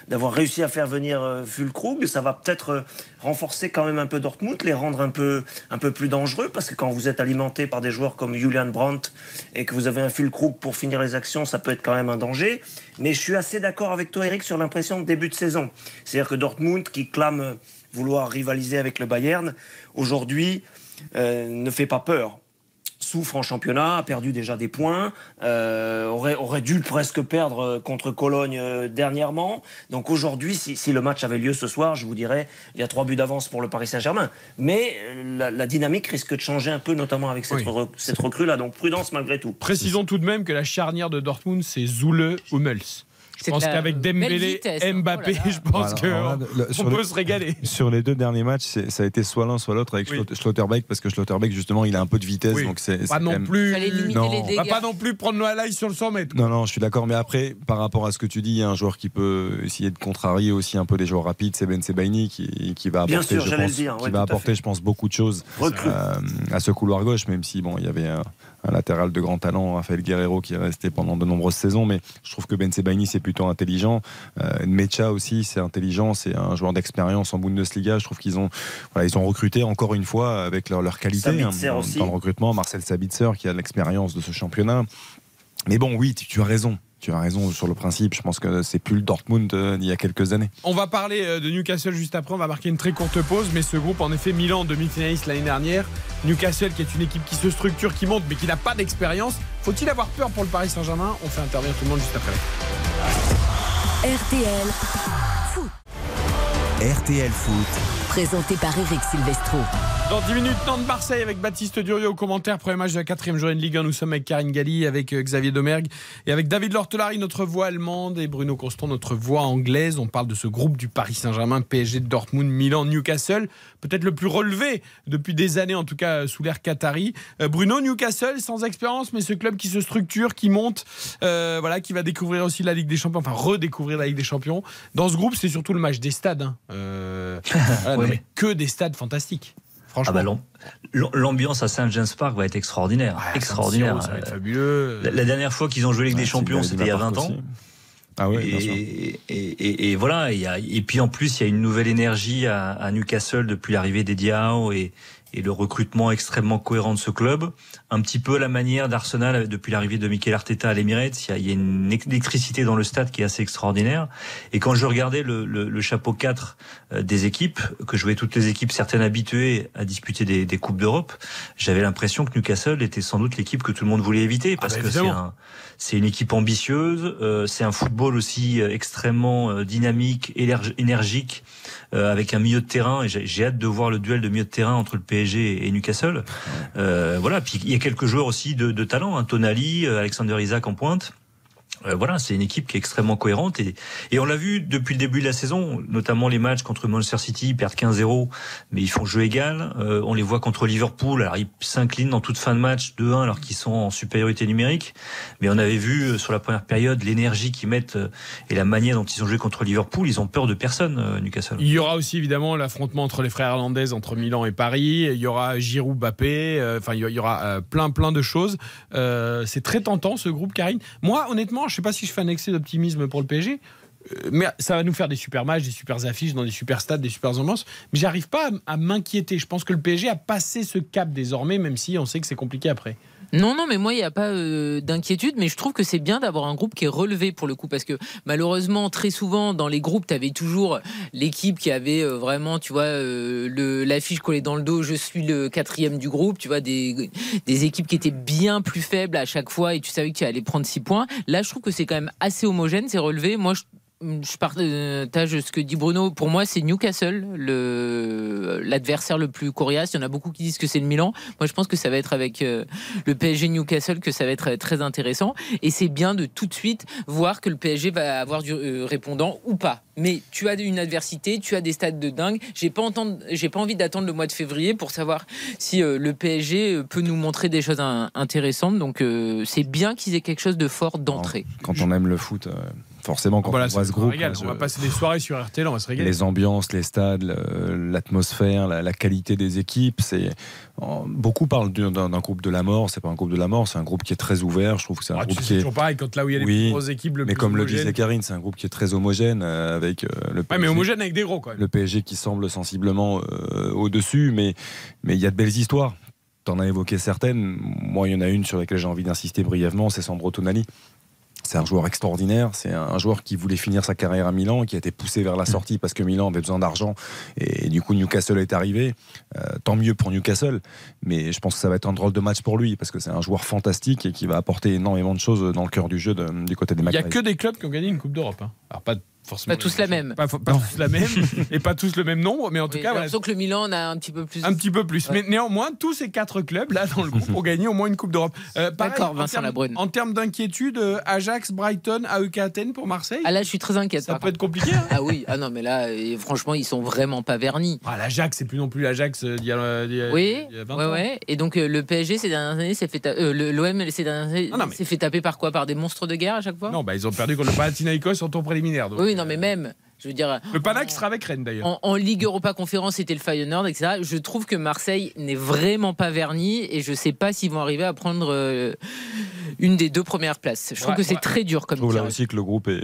d'avoir réussi à faire venir euh, Füllkrug. Ça va peut-être euh, renforcer quand même un peu Dortmund, les rendre un peu plus dangereux parce que quand vous êtes alimenté par des joueurs comme Julian Brandt et que vous avez un Füllkrug pour finir les actions, ça peut être quand même un danger. Mais je suis assez d'accord avec toi, Eric, sur l'impression de début de saison. C'est-à-dire que Dortmund, qui clame vouloir rivaliser avec le Bayern, aujourd'hui euh, ne fait pas peur souffre en championnat, a perdu déjà des points, euh, aurait, aurait dû presque perdre euh, contre Cologne euh, dernièrement. Donc aujourd'hui, si, si le match avait lieu ce soir, je vous dirais, il y a trois buts d'avance pour le Paris Saint-Germain. Mais la, la dynamique risque de changer un peu, notamment avec cette, Oui. re- cette recrue-là. Donc prudence malgré tout. Précisons tout de même que la charnière de Dortmund, c'est Zoule Hummels. Je pense qu'avec Dembélé, hein. Mbappé, oh je pense qu'on peut se régaler. Sur les deux derniers matchs, ça a été soit l'un soit l'autre avec Schlotterbeck parce que Schlotterbeck justement il a un peu de vitesse donc c'est pas non plus Va pas non plus prendre Noël sur le 100 mètres. Non non, je suis d'accord mais après par rapport à ce que tu dis, il y a un joueur qui peut essayer de contrarier aussi un peu les joueurs rapides, c'est Ben Sebaini qui, qui va apporter je pense, qui va apporter je pense beaucoup de choses euh, à ce couloir gauche même si bon, il y avait un, latéral de grand talent, Rafael Guerrero, qui est resté pendant de nombreuses saisons. Mais je trouve que Ben Sebaini, c'est plutôt intelligent. Euh, Mecha aussi, c'est intelligent. C'est un joueur d'expérience en Bundesliga. Je trouve qu'ils ont, voilà, ils ont recruté encore une fois avec leur, leur qualité hein, dans, le recrutement. Marcel Sabitzer, qui a l'expérience de ce championnat. Mais bon, oui, tu as raison. Tu as raison sur le principe. Je pense que c'est plus le Dortmund euh, d'il y a quelques années. On va parler euh, de Newcastle juste après. On va marquer une très courte pause. Mais ce groupe, en effet, Milan demi-finaliste l'année dernière. Newcastle, qui est une équipe qui se structure, qui monte, mais qui n'a pas d'expérience. Faut-il avoir peur pour le Paris Saint-Germain? On fait intervenir tout le monde juste après. RTL Foot. RTL Foot. Présenté par Eric Silvestro. Dans 10 minutes, Nantes-Marseille avec Baptiste Durieux au commentaire. Premier match de la quatrième journée de Ligue 1. Nous sommes avec Karine Galli, avec euh, Xavier Domergue et avec David Lortelari, notre voix allemande, et Bruno Constant, notre voix anglaise. On parle de ce groupe du Paris Saint-Germain, PSG de Dortmund, Milan, Newcastle. Peut-être le plus relevé depuis des années, en tout cas sous l'ère Qatari. Euh, Bruno, Newcastle, sans expérience, mais ce club qui se structure, qui monte, euh, voilà, qui va découvrir aussi la Ligue des Champions, enfin redécouvrir la Ligue des Champions. Dans ce groupe, c'est surtout le match des stades. Hein. <laughs> Que des stades fantastiques. Ah bah L'ambiance à Saint James Park va être extraordinaire. extraordinaire. fabuleux. La, dernière fois qu'ils ont joué avec des Champions, c'était il y a 20 ans. Ah oui, et, et, et, voilà. Et, puis en plus, il y a une nouvelle énergie à, à Newcastle depuis l'arrivée des Diao et, et le recrutement extrêmement cohérent de ce club, un petit peu à la manière d'Arsenal depuis l'arrivée de Mikel Arteta à l'Emirates, il y a une électricité dans le stade qui est assez extraordinaire. Et quand je regardais le, le, le chapeau 4 euh, des équipes, que voyais toutes les équipes, certaines habituées à disputer des, des coupes d'Europe, j'avais l'impression que Newcastle était sans doute l'équipe que tout le monde voulait éviter parce ah bah, que c'est un, c'est une équipe ambitieuse, euh, c'est un football aussi euh, extrêmement dynamique, énergique, avec un milieu de terrain. Et j'ai hâte de voir le duel de milieu de terrain entre le PSG et Newcastle. Euh, voilà. Puis il y a quelques joueurs aussi de, talent, hein. Tonali, euh, Alexander Isaac en pointe. Euh, voilà, c'est une équipe qui est extrêmement cohérente et, et on l'a vu depuis le début de la saison, notamment les matchs contre Manchester City, ils perdent 15-0, mais ils font jeu égal. Euh, on les voit contre Liverpool, alors ils s'inclinent dans toute fin de match 2-1 alors qu'ils sont en supériorité numérique. Mais on avait vu euh, sur la première période l'énergie qu'ils mettent et la manière dont ils ont joué contre Liverpool, ils ont peur de personne, Newcastle. Il y aura aussi évidemment l'affrontement entre les frères irlandais entre Milan et Paris. Il y aura Giroud, Bappé. Enfin, il y aura plein plein de choses. c'est très tentant ce groupe, Karine. Moi, honnêtement, je sais pas si je fais un excès d'optimisme pour le PSG, euh, mais ça va nous faire des super matchs, des super affiches dans des super stades, des super ambiances. Mais j'arrive pas à, m'inquiéter. Je pense que le PSG a passé ce cap désormais, même si on sait que c'est compliqué après. Non, non, mais moi, il n'y a pas euh, d'inquiétude, mais je trouve que c'est bien d'avoir un groupe qui est relevé pour le coup, parce que malheureusement, très souvent, dans les groupes, tu avais toujours l'équipe qui avait euh, vraiment, tu vois, euh, l'affiche collée dans le dos, je suis le quatrième du groupe, tu vois, des, des équipes qui étaient bien plus faibles à chaque fois, et tu savais que tu allais prendre 6 points. Là, je trouve que c'est quand même assez homogène, c'est relevé. Moi, je je partage ce que dit Bruno. Pour moi, c'est Newcastle, l'adversaire le, plus coriace. Il y en a beaucoup qui disent que c'est le Milan. Moi, je pense que ça va être avec euh, le PSG Newcastle que ça va être très intéressant. Et c'est bien de tout de suite voir que le PSG va avoir du euh, répondant ou pas. Mais tu as une adversité, tu as des stades de dingue. J'ai pas pas envie d'attendre le mois de février pour savoir si euh, le PSG peut nous montrer des choses intéressantes. Donc, c'est bien qu'ils aient quelque chose de fort d'entrée. Quand on aime le foot forcément, quand on voit ce groupe. On va passer des soirées sur RTL, on va se régaler. Les ambiances, les stades, l'atmosphère, la, qualité des équipes. C'est beaucoup parlent d'un groupe de la mort. C'est pas un groupe de la mort, c'est un groupe qui est très ouvert. Je trouve que c'est un ah, groupe qui est toujours pareil quand là où il y a les plus grosses équipes. Le mais comme le disait Karine, c'est un groupe qui est très homogène euh, avec euh, le. PSG, mais homogène avec des gros quand même. Le PSG qui semble sensiblement euh, au dessus, mais mais il y a de belles histoires. T'en as évoqué certaines. Moi, il y en a une sur laquelle j'ai envie d'insister brièvement, c'est Sandro Tonali. C'est un joueur extraordinaire. C'est un joueur qui voulait finir sa carrière à Milan, qui a été poussé vers la mm. sortie parce que Milan avait besoin d'argent. Et du coup, Newcastle est arrivé. Euh, tant mieux pour Newcastle. Mais je pense que ça va être un drôle de match pour lui parce que c'est un joueur fantastique et qui va apporter énormément de choses dans le cœur du jeu du côté des Il n'y a que des clubs qui ont gagné une Coupe d'Europe. Hein. Alors, pas forcément. Pas tous la même. Pas, pas tous la même <laughs> et pas tous le même nombre, mais en tout Oui, cas, j'ai voilà, l'impression que le Milan en a un petit peu plus. un petit peu plus. Ouais. Mais néanmoins, tous ces quatre clubs là dans le groupe <laughs> ont gagné au moins une Coupe d'Europe. Euh, D'accord, en Vincent termes- Labrune. En termes d'inquiétude, euh, Ajax, Brighton, AEK Athènes pour Marseille, Ah là, je suis très inquiète. ça peut être compliqué. hein. <laughs> Ah oui, ah non, mais là, et franchement, ils sont vraiment pas vernis. Ah, L'Ajax, c'est plus non plus l'Ajax euh, d'il y a, d'il y a- Oui, il y a 20 ouais, ans. ouais. Et donc euh, le PSG ces dernières années s'est fait euh, l'OM ces dernières années mais- s'est fait taper par quoi? Par des monstres de guerre à chaque fois? Non, bah, ils ont perdu contre le Panathinaikos en tour préliminaire. donc, Oui, non, mais même, je veux dire. Le Panax sera avec Rennes d'ailleurs. En, en Ligue Europa Conférence, c'était le Feyenoord, etc. Je trouve que Marseille n'est vraiment pas verni et je sais pas s'ils vont arriver à prendre euh, une des deux premières places. Je trouve Ouais, que c'est ouais. très dur Je comme trouve là aussi que le groupe est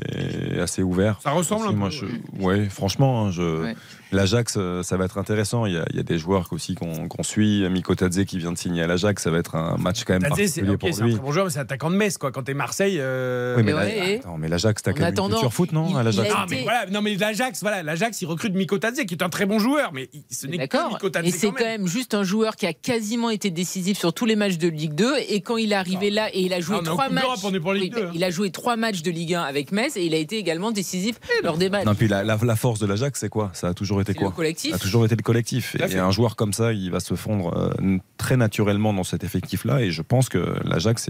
est assez ouvert. Ça ressemble Aussi, un moi, peu. je- ouais, franchement, hein, je... Ouais. l'Ajax, euh, ça va être intéressant. Il y a, il y a des joueurs aussi qu'on suit. Miko Tadze qui vient de signer à l'Ajax, ça va être un match quand même Tadze, c'est particulier pour c'est un lui. très bon joueur, mais c'est attaquant de Metz quoi. Quand t'es Marseille. euh, Oui, mais, l'Ajax, t'as quand même une culture foot, non il- à l'Ajax Ah, mais voilà, non mais l'Ajax, voilà, l'Ajax, il recrute Miko Tadze qui est un très bon joueur, mais ce n'est que D'accord. Miko Tadze Et c'est quand quand même. juste un joueur qui a quasiment été décisif sur tous les matchs de Ligue 2. Et quand il est arrivé là et il a joué Ah, trois matchs, d'Europe, on est pour Ligue Oui, 2, hein. il a joué trois matchs de Ligue 1 avec Metz et il a été également décisif lors des matchs. Non, puis la, la- la force de l'Ajax, c'est quoi? Ça a toujours été C'est le quoi? collectif. Ça a toujours été le collectif. Et un joueur comme ça, il va se fondre euh, très naturellement dans cet effectif-là. Et je pense que l'Ajax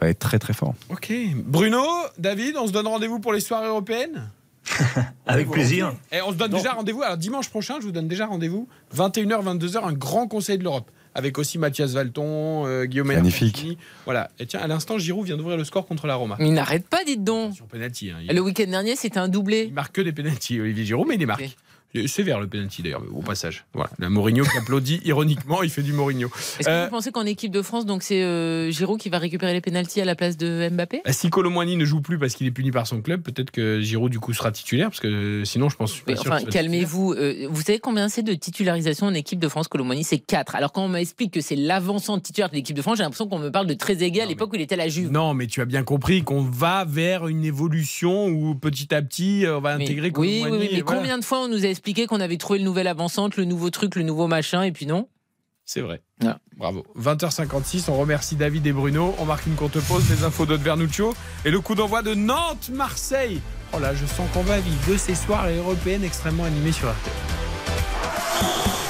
va être très très fort. Ok. Bruno, David, on se donne rendez-vous pour les soirées européennes? <laughs> Avec plaisir. Et on se donne Donc- déjà rendez-vous. Alors dimanche prochain, je vous donne déjà rendez-vous. 21h, 22h, un grand conseil de l'Europe. Avec aussi Mathias Valton, euh, Guillaume Magnifique. Voilà. Et tiens, à l'instant, Giroud vient d'ouvrir le score contre la Roma. Mais il n'arrête pas, dites donc. Sur penalty. hein. Il, Le week-end dernier, c'était un doublé. il marque que des penalties, Olivier Giroud, mais il les marque. C'est sévère le penalty d'ailleurs, au passage. Voilà. La Mourinho qui applaudit <laughs> ironiquement, il fait du Mourinho. Est-ce que Euh, vous pensez qu'en équipe de France, donc c'est euh, Giroud qui va récupérer les pénalties à la place de Mbappé? Bah, Si Colomwani ne joue plus parce qu'il est puni par son club, peut-être que Giroud du coup sera titulaire, parce que euh, sinon je pense. je suis pas Mais sûr enfin, calmez-vous. Euh, vous savez combien c'est de titularisation en équipe de France? Colomani C'est 4. Alors quand on m'explique que c'est l'avancement titulaire de l'équipe de France, j'ai l'impression qu'on me parle de Trezeguet à Non, l'époque où il était à la Juve. Non, mais tu as bien compris qu'on va vers une évolution où petit à petit euh, on va Mais- intégrer oui, oui, oui, mais voilà. combien de fois on nous a expliqué qu'on avait trouvé le nouvel avançante, le nouveau truc, le nouveau machin, et puis non C'est vrai. Ah. Bravo. 20h56, on remercie David et Bruno. On marque une courte pause, les infos de Vernuccio et le coup d'envoi de Nantes-Marseille. Oh là, je sens qu'on va vivre de ces soirées européennes extrêmement animées sur RTL.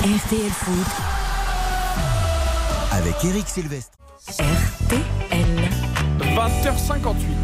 RTL Foot, avec Eric Silvestre. RTL. 20h58.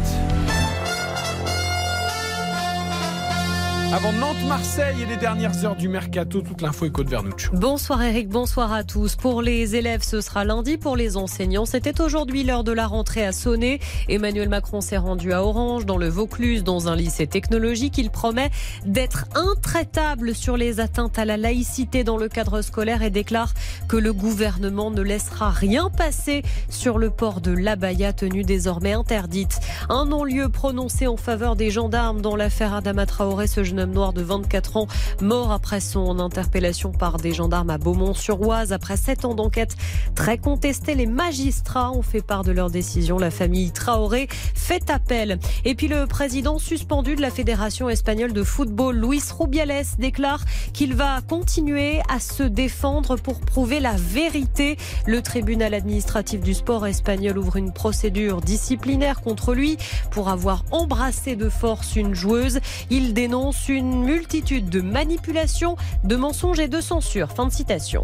Avant Nantes-Marseille et les dernières heures du mercato, toute l'info est Côte Vernuccio. Bonsoir Eric, bonsoir à tous. Pour les élèves, ce sera lundi. Pour les enseignants, c'était aujourd'hui l'heure de la rentrée à sonner. Emmanuel Macron s'est rendu à Orange, dans le Vaucluse, dans un lycée technologique. Il promet d'être intraitable sur les atteintes à la laïcité dans le cadre scolaire et déclare que le gouvernement ne laissera rien passer sur le port de l'abaya tenue désormais interdite. Un non-lieu prononcé en faveur des gendarmes dans l'affaire Adama Traoré, ce jeune homme noir de 24 ans, mort après son interpellation par des gendarmes à Beaumont-sur-Oise. Après sept ans d'enquête très contestée, les magistrats ont fait part de leur décision. La famille Traoré fait appel. Et puis le président suspendu de la Fédération espagnole de football, Luis Rubiales, déclare qu'il va continuer à se défendre pour prouver la vérité. Le tribunal administratif du sport espagnol ouvre une procédure disciplinaire contre lui pour avoir embrassé de force une joueuse. Il dénonce une multitude de manipulations, de mensonges et de censure. Fin de citation.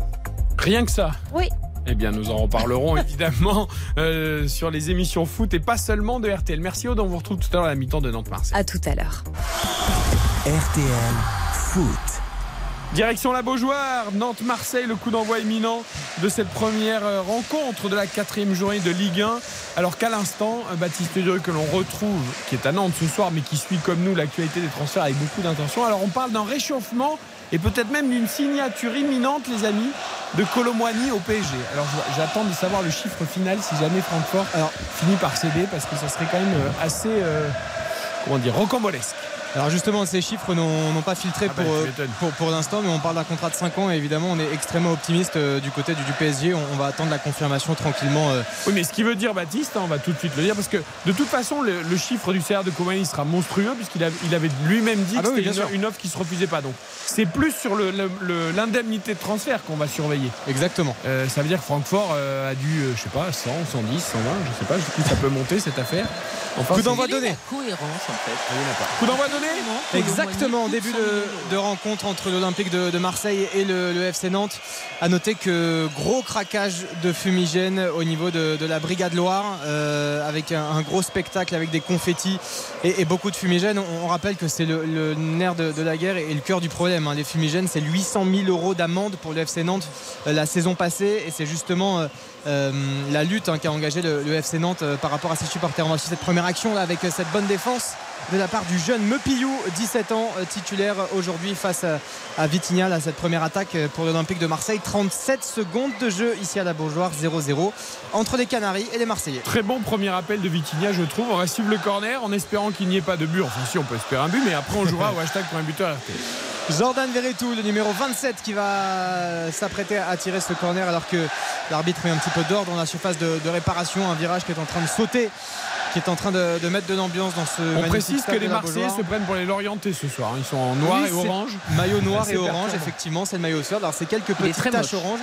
Rien que ça. Oui. Eh bien, nous en reparlerons <laughs> évidemment euh, sur les émissions foot et pas seulement de RTL. Merci Aude, on vous retrouve tout à l'heure à la mi-temps de Nantes-Marseille. À tout à l'heure. RTL Foot. Direction la Beaujoire, Nantes-Marseille, le coup d'envoi imminent de cette première euh, rencontre de la quatrième journée de Ligue 1. Alors qu'à l'instant, Baptiste Durieux que l'on retrouve, qui est à Nantes ce soir, mais qui suit comme nous l'actualité des transferts avec beaucoup d'intention. Alors on parle d'un réchauffement et peut-être même d'une signature imminente, les amis, de Colomboigny au PSG. Alors j'attends de savoir le chiffre final si jamais Francfort alors, finit par céder, parce que ça serait quand même euh, assez, euh, comment dire, rocambolesque. Alors justement, ces chiffres n'ont pas filtré Ah bah, pour, euh, pour, pour l'instant, mais on parle d'un contrat de 5 ans et évidemment, on est extrêmement optimiste euh, du côté du, du PSG. On, on va attendre la confirmation tranquillement. euh, Oui, mais ce qui veut dire, Baptiste, hein, on va tout de suite le dire, parce que de toute façon, le, le chiffre du salaire de Comani sera monstrueux, puisqu'il il avait lui-même dit Ah que bah oui, c'était bien une, sûr. une offre qui se refusait pas. Donc, c'est plus sur le- le- le- l'indemnité de transfert qu'on va surveiller. exactement. Euh, ça veut dire que Francfort euh, a dû, euh, je sais pas, 100, 110, 120, je sais pas, du coup, ça peut monter cette affaire. Enfin, Coup d'envoi donné. la cohérence en fait Coup d'envoi donné Exactement, en début de, de rencontre entre l'Olympique de, de Marseille et le, le FC Nantes. À noter que gros craquage de fumigène au niveau de, de la Brigade Loire, euh, avec un, un gros spectacle avec des confettis et, et beaucoup de fumigène. On, on rappelle que c'est le, le nerf de, de la guerre et le cœur du problème. hein. Les fumigènes, c'est 800 000 euros d'amende pour le FC Nantes euh, la saison passée et c'est justement euh, euh, la lutte hein, qu'a engagé le, le FC Nantes euh, par rapport à ses supporters. On va suivre cette première action là avec euh, cette bonne défense de la part du jeune Mepillou, 17 ans, titulaire aujourd'hui face à, à Vitinha. Là, cette première attaque pour l'Olympique de Marseille. 37 secondes de jeu ici à la Beaujoire, 0-0 entre les Canaries et les Marseillais. Très bon premier appel de Vitinha, je trouve. On va suivre le corner en espérant qu'il n'y ait pas de but. Enfin, si, on peut espérer un but, mais après, on jouera au hashtag pour un buteur. Jordan Verretou, le numéro 27, qui va s'apprêter à tirer ce corner alors que l'arbitre met un petit peu d'ordre dans la surface de, de réparation. Un virage qui est en train de sauter, qui est en train de, de mettre de l'ambiance dans ce. On précise que les Marseillais se prennent pour les Lorientais ce soir. Ils sont en noir Oui, et orange. Maillot noir et orange, effectivement, c'est le maillot sud. Alors c'est quelques petites très taches orange.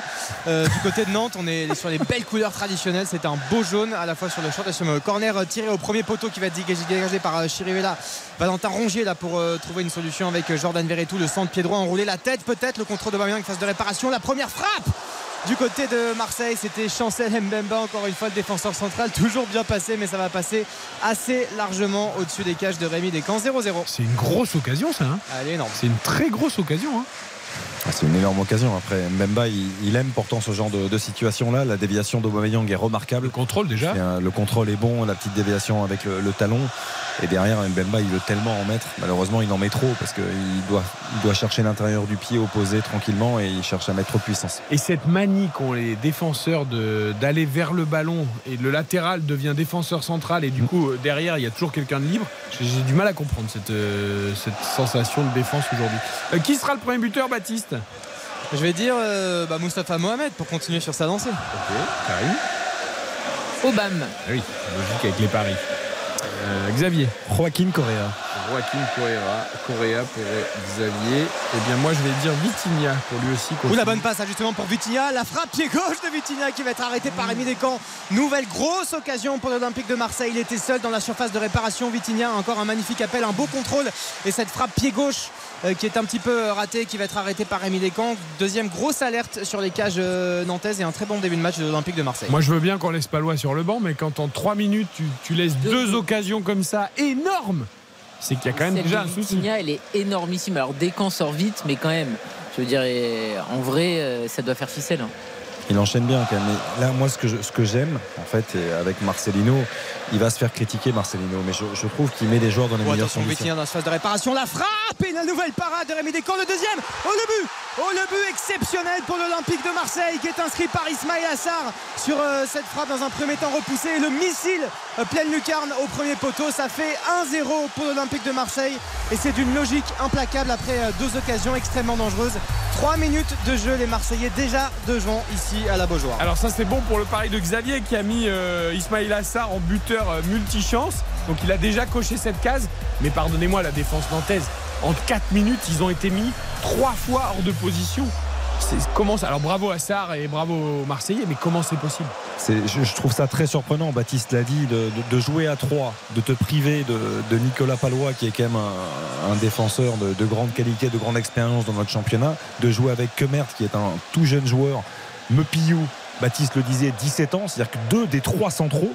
Euh, du côté de Nantes, on est <laughs> sur les belles couleurs traditionnelles. C'est un beau jaune à la fois sur le short et sur le corner euh, tiré au premier poteau qui va être dégagé, par euh, Chirivella. Valentin Rongier là pour euh, trouver une solution avec Jordan Verretou, le centre pied droit enroulé, la tête peut-être, le contrôle de Bamiyang phase de réparation, la première frappe du côté de Marseille, c'était Chancel Mbemba, encore une fois le défenseur central, toujours bien passé, mais ça va passer assez largement au-dessus des cages de Rémi Descamps, 0-0. C'est une grosse occasion, ça. hein. Énorme. C'est une très grosse occasion. hein. Ah, C'est une énorme occasion. Après, Mbemba, il, il aime pourtant ce genre de, de situation-là. La déviation d'Aubameyang est remarquable. Le contrôle déjà. Euh, le contrôle est bon, la petite déviation avec le, le talon. Et derrière, Mbemba, il veut tellement en mettre. Malheureusement, il en met trop parce qu'il doit, il doit chercher l'intérieur du pied opposé tranquillement et il cherche à mettre trop de puissance. Et cette manie qu'ont les défenseurs d'aller vers le ballon et le latéral devient défenseur central et du coup euh, derrière il y a toujours quelqu'un de libre, j'ai du mal à comprendre cette, euh, cette sensation de défense aujourd'hui. Euh, qui sera le premier buteur? Baptiste Je vais dire euh, bah, Moustapha Mohamed pour continuer sur sa lancée. Karim Obama. Ah Oui, logique avec les paris. Euh, Xavier. Joaquin Correa. Joaquin Correa, Correa pour Xavier. Eh bien moi je vais dire Vitinha pour lui aussi. Ou la bonne passe justement pour Vitinha. La frappe pied gauche de Vitinha qui va être arrêtée par Rémi Descamps. Nouvelle grosse occasion pour l'Olympique de Marseille. Il était seul dans la surface de réparation. Vitinha, encore un magnifique appel, un beau contrôle. Et cette frappe pied gauche euh, qui est un petit peu ratée, qui va être arrêtée par Rémi Descamps. Deuxième grosse alerte sur les cages euh, nantaises et un très bon début de match de l'Olympique de Marseille. Moi je veux bien qu'on laisse Palois sur le banc, mais quand en 3 minutes tu, tu laisses deux occasions comme ça énormes, c'est qu'il y a quand même déjà un souci. Vitinha, elle est énormissime. Alors dès qu'on sort vite, mais quand même, je veux dire, en vrai, euh, ça doit faire ficelle. hein. Il enchaîne bien quand même. Mais là, moi, ce que je- ce que j'aime, en fait, avec Marcelino, il va se faire critiquer, Marcelino. Mais je, je trouve qu'il met les joueurs dans les Oh, meilleures conditions. Dans la phase de réparation. La frappe et la nouvelle parade de Rémi Descamps. Le deuxième. Oh le but Oh le but exceptionnel pour l'Olympique de Marseille qui est inscrit par Ismail Assar sur euh, cette frappe dans un premier temps repoussé. Et le missile euh, pleine lucarne au premier poteau. Ça fait 1-0 pour l'Olympique de Marseille. Et c'est d'une logique implacable après euh, deux occasions extrêmement dangereuses. 3 minutes de jeu. Les Marseillais déjà devant ici à la Beaujoire. Alors ça c'est bon pour le pari de Xavier qui a mis Ismail Assar en buteur multichance. Donc il a déjà coché cette case. Mais pardonnez-moi la défense nantaise. En 4 minutes ils ont été mis trois fois hors de position. Comment ça Alors bravo Assar et bravo aux Marseillais, mais comment c'est possible? Je, trouve ça très surprenant, Baptiste l'a dit, de, jouer à 3, de te priver de, Nicolas Palois, qui est quand même un, défenseur de, de grande qualité, de grande expérience dans notre championnat, de jouer avec Kemert, qui est un tout jeune joueur, Mepillou, Baptiste le disait, 17 ans, c'est-à-dire que deux des trois centraux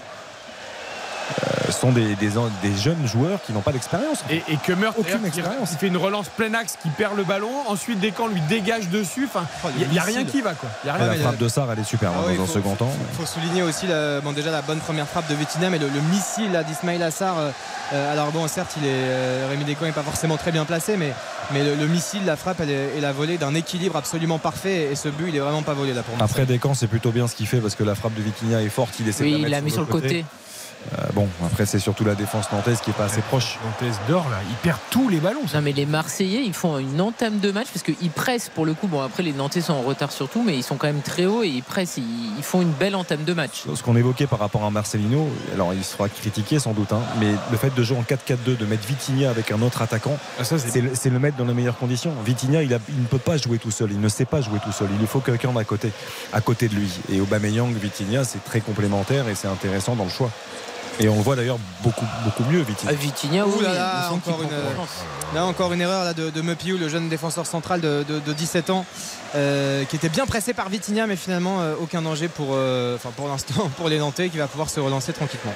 euh, sont des, des- des jeunes joueurs qui n'ont pas d'expérience. Et, et que Meurtre Aucune expérience. qui fait une relance plein axe, qui perd le ballon. Ensuite Descamps lui dégage dessus. Enfin, Oh, il n'y a, rien qui va quoi. Il y a Et rien la frappe il de Sarr, elle est superbe Ah hein, oui, dans un faut- second temps. Il faut souligner aussi la- bon, déjà la bonne première frappe de Vitinha, mais le, le missile d'Ismail Assar. euh, euh, alors bon, certes, il est, euh, Rémi Descamps n'est pas forcément très bien placé, mais, mais le, le missile, la frappe elle est- et la volée d'un équilibre absolument parfait. Et ce but, il est vraiment pas volé là pour moi. Après Descamps, c'est plutôt bien ce qu'il fait parce que la frappe de Vitinha est forte. Il essaie de la il l'a mis sur le côté. Euh, bon, après, c'est surtout la défense nantaise qui est pas assez proche. Nantes dort là. Il perd tous les ballons. ça. Non mais les Marseillais ils font une entame de match parce qu'ils pressent pour le coup. Bon après les Nantais sont en retard surtout mais ils sont quand même très hauts et ils pressent. Ils, ils font une belle entame de match. Ce qu'on évoquait par rapport à Marcelino, alors il sera critiqué sans doute, hein, mais le fait de jouer en 4-4-2, de mettre Vitinha avec un autre attaquant, Ah, c'est le, mettre dans les meilleures conditions. Vitinha, il, a- il ne peut pas jouer tout seul, il ne sait pas jouer tout seul. Il lui faut quelqu'un à côté, à côté de lui. Et Aubameyang, Vitinha, c'est très complémentaire et c'est intéressant dans le choix. Et on le voit d'ailleurs beaucoup, beaucoup mieux, Vitinha. Ah, Vitinha, oui, là là, encore une- confiance. Là encore une erreur là, de, de Mepiou, le jeune défenseur central de, de- de 17 ans, euh, qui était bien pressé par Vitinha, mais finalement euh, aucun danger pour, euh, enfin, pour l'instant <laughs> pour les Nantais, qui va pouvoir se relancer tranquillement.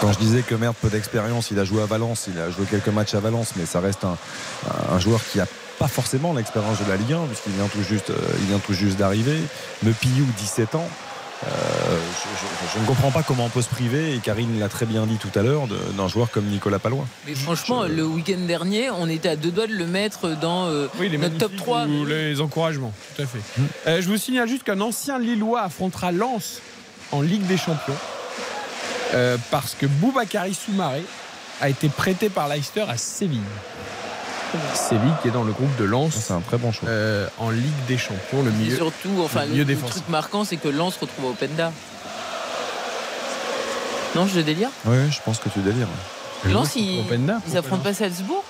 Quand je disais que Merde peu d'expérience, il a joué à Valence, il a joué quelques matchs à Valence, mais ça reste un, un joueur qui a pas forcément l'expérience de la Ligue 1 puisqu'il vient tout juste, euh, il vient tout juste d'arriver. Mepiou, 17 ans. Euh, je, je- je ne comprends pas comment on peut se priver, et Karine l'a très bien dit tout à l'heure, d'un joueur comme Nicolas Palois. Mais franchement, le week-end dernier, on était à deux doigts de le mettre dans euh, Oui, les notre top magnifiques 3. ou les encouragements, tout à fait. Euh, je vous signale juste qu'un ancien Lillois affrontera Lens en Ligue des Champions euh, parce que Boubacari Soumaré a été prêté par Leicester à Séville. Séville qui est dans le groupe de Lens C'est un très bon choix. euh, en Ligue des Champions, le Et milieu. surtout, enfin, le milieu le truc marquant, c'est que Lens retrouve Openda. Non, je délire. Oui, je pense que tu délires. Lens, ils, Openda, ils affrontent pas Salzbourg.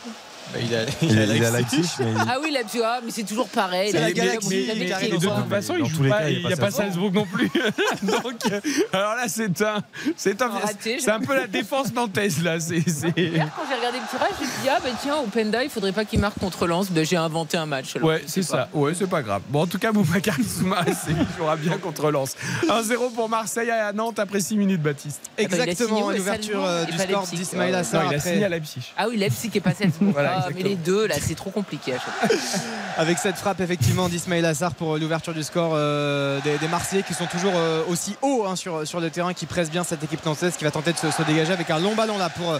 Il, a, Il, est- il à Leipzig, mais il- Ah oui, tu vois, mais c'est toujours pareil. C'est la galaxie, de toute façon, dans il tous joue les pas, cas, il a n'y a pas Salzbourg. Non plus. <laughs> Donc, euh, alors là, c'est un, c'est un, c'est un peu la défense nantaise là. C'est, c'est- Hier, quand j'ai regardé le tirage, j'ai dit Ah, bah tiens, Openda, il faudrait pas qu'il marque contre Lens. Ben, j'ai inventé un match. alors, Ouais, c'est ça. Ouais, c'est pas grave. Bon, en tout cas, Boubacar c'est- il jouera bien contre Lens. 1-0 pour Marseille à Nantes après 6 minutes, Baptiste. bah, a Exactement, l'ouverture euh, du score Leipzig. d'Ismail Assar il a signé à Leipzig. Ah oui, Leipzig est pas Salzbourg. Voilà, Ah, mais les deux, là, c'est trop compliqué à chaque fois. <laughs> Avec cette frappe effectivement d'Ismail Assar pour l'ouverture du score euh, des, des Marseillais qui sont toujours euh, aussi hauts hein, sur, sur le terrain, qui pressent bien cette équipe nantaise qui va tenter de se, se dégager avec un long ballon là pour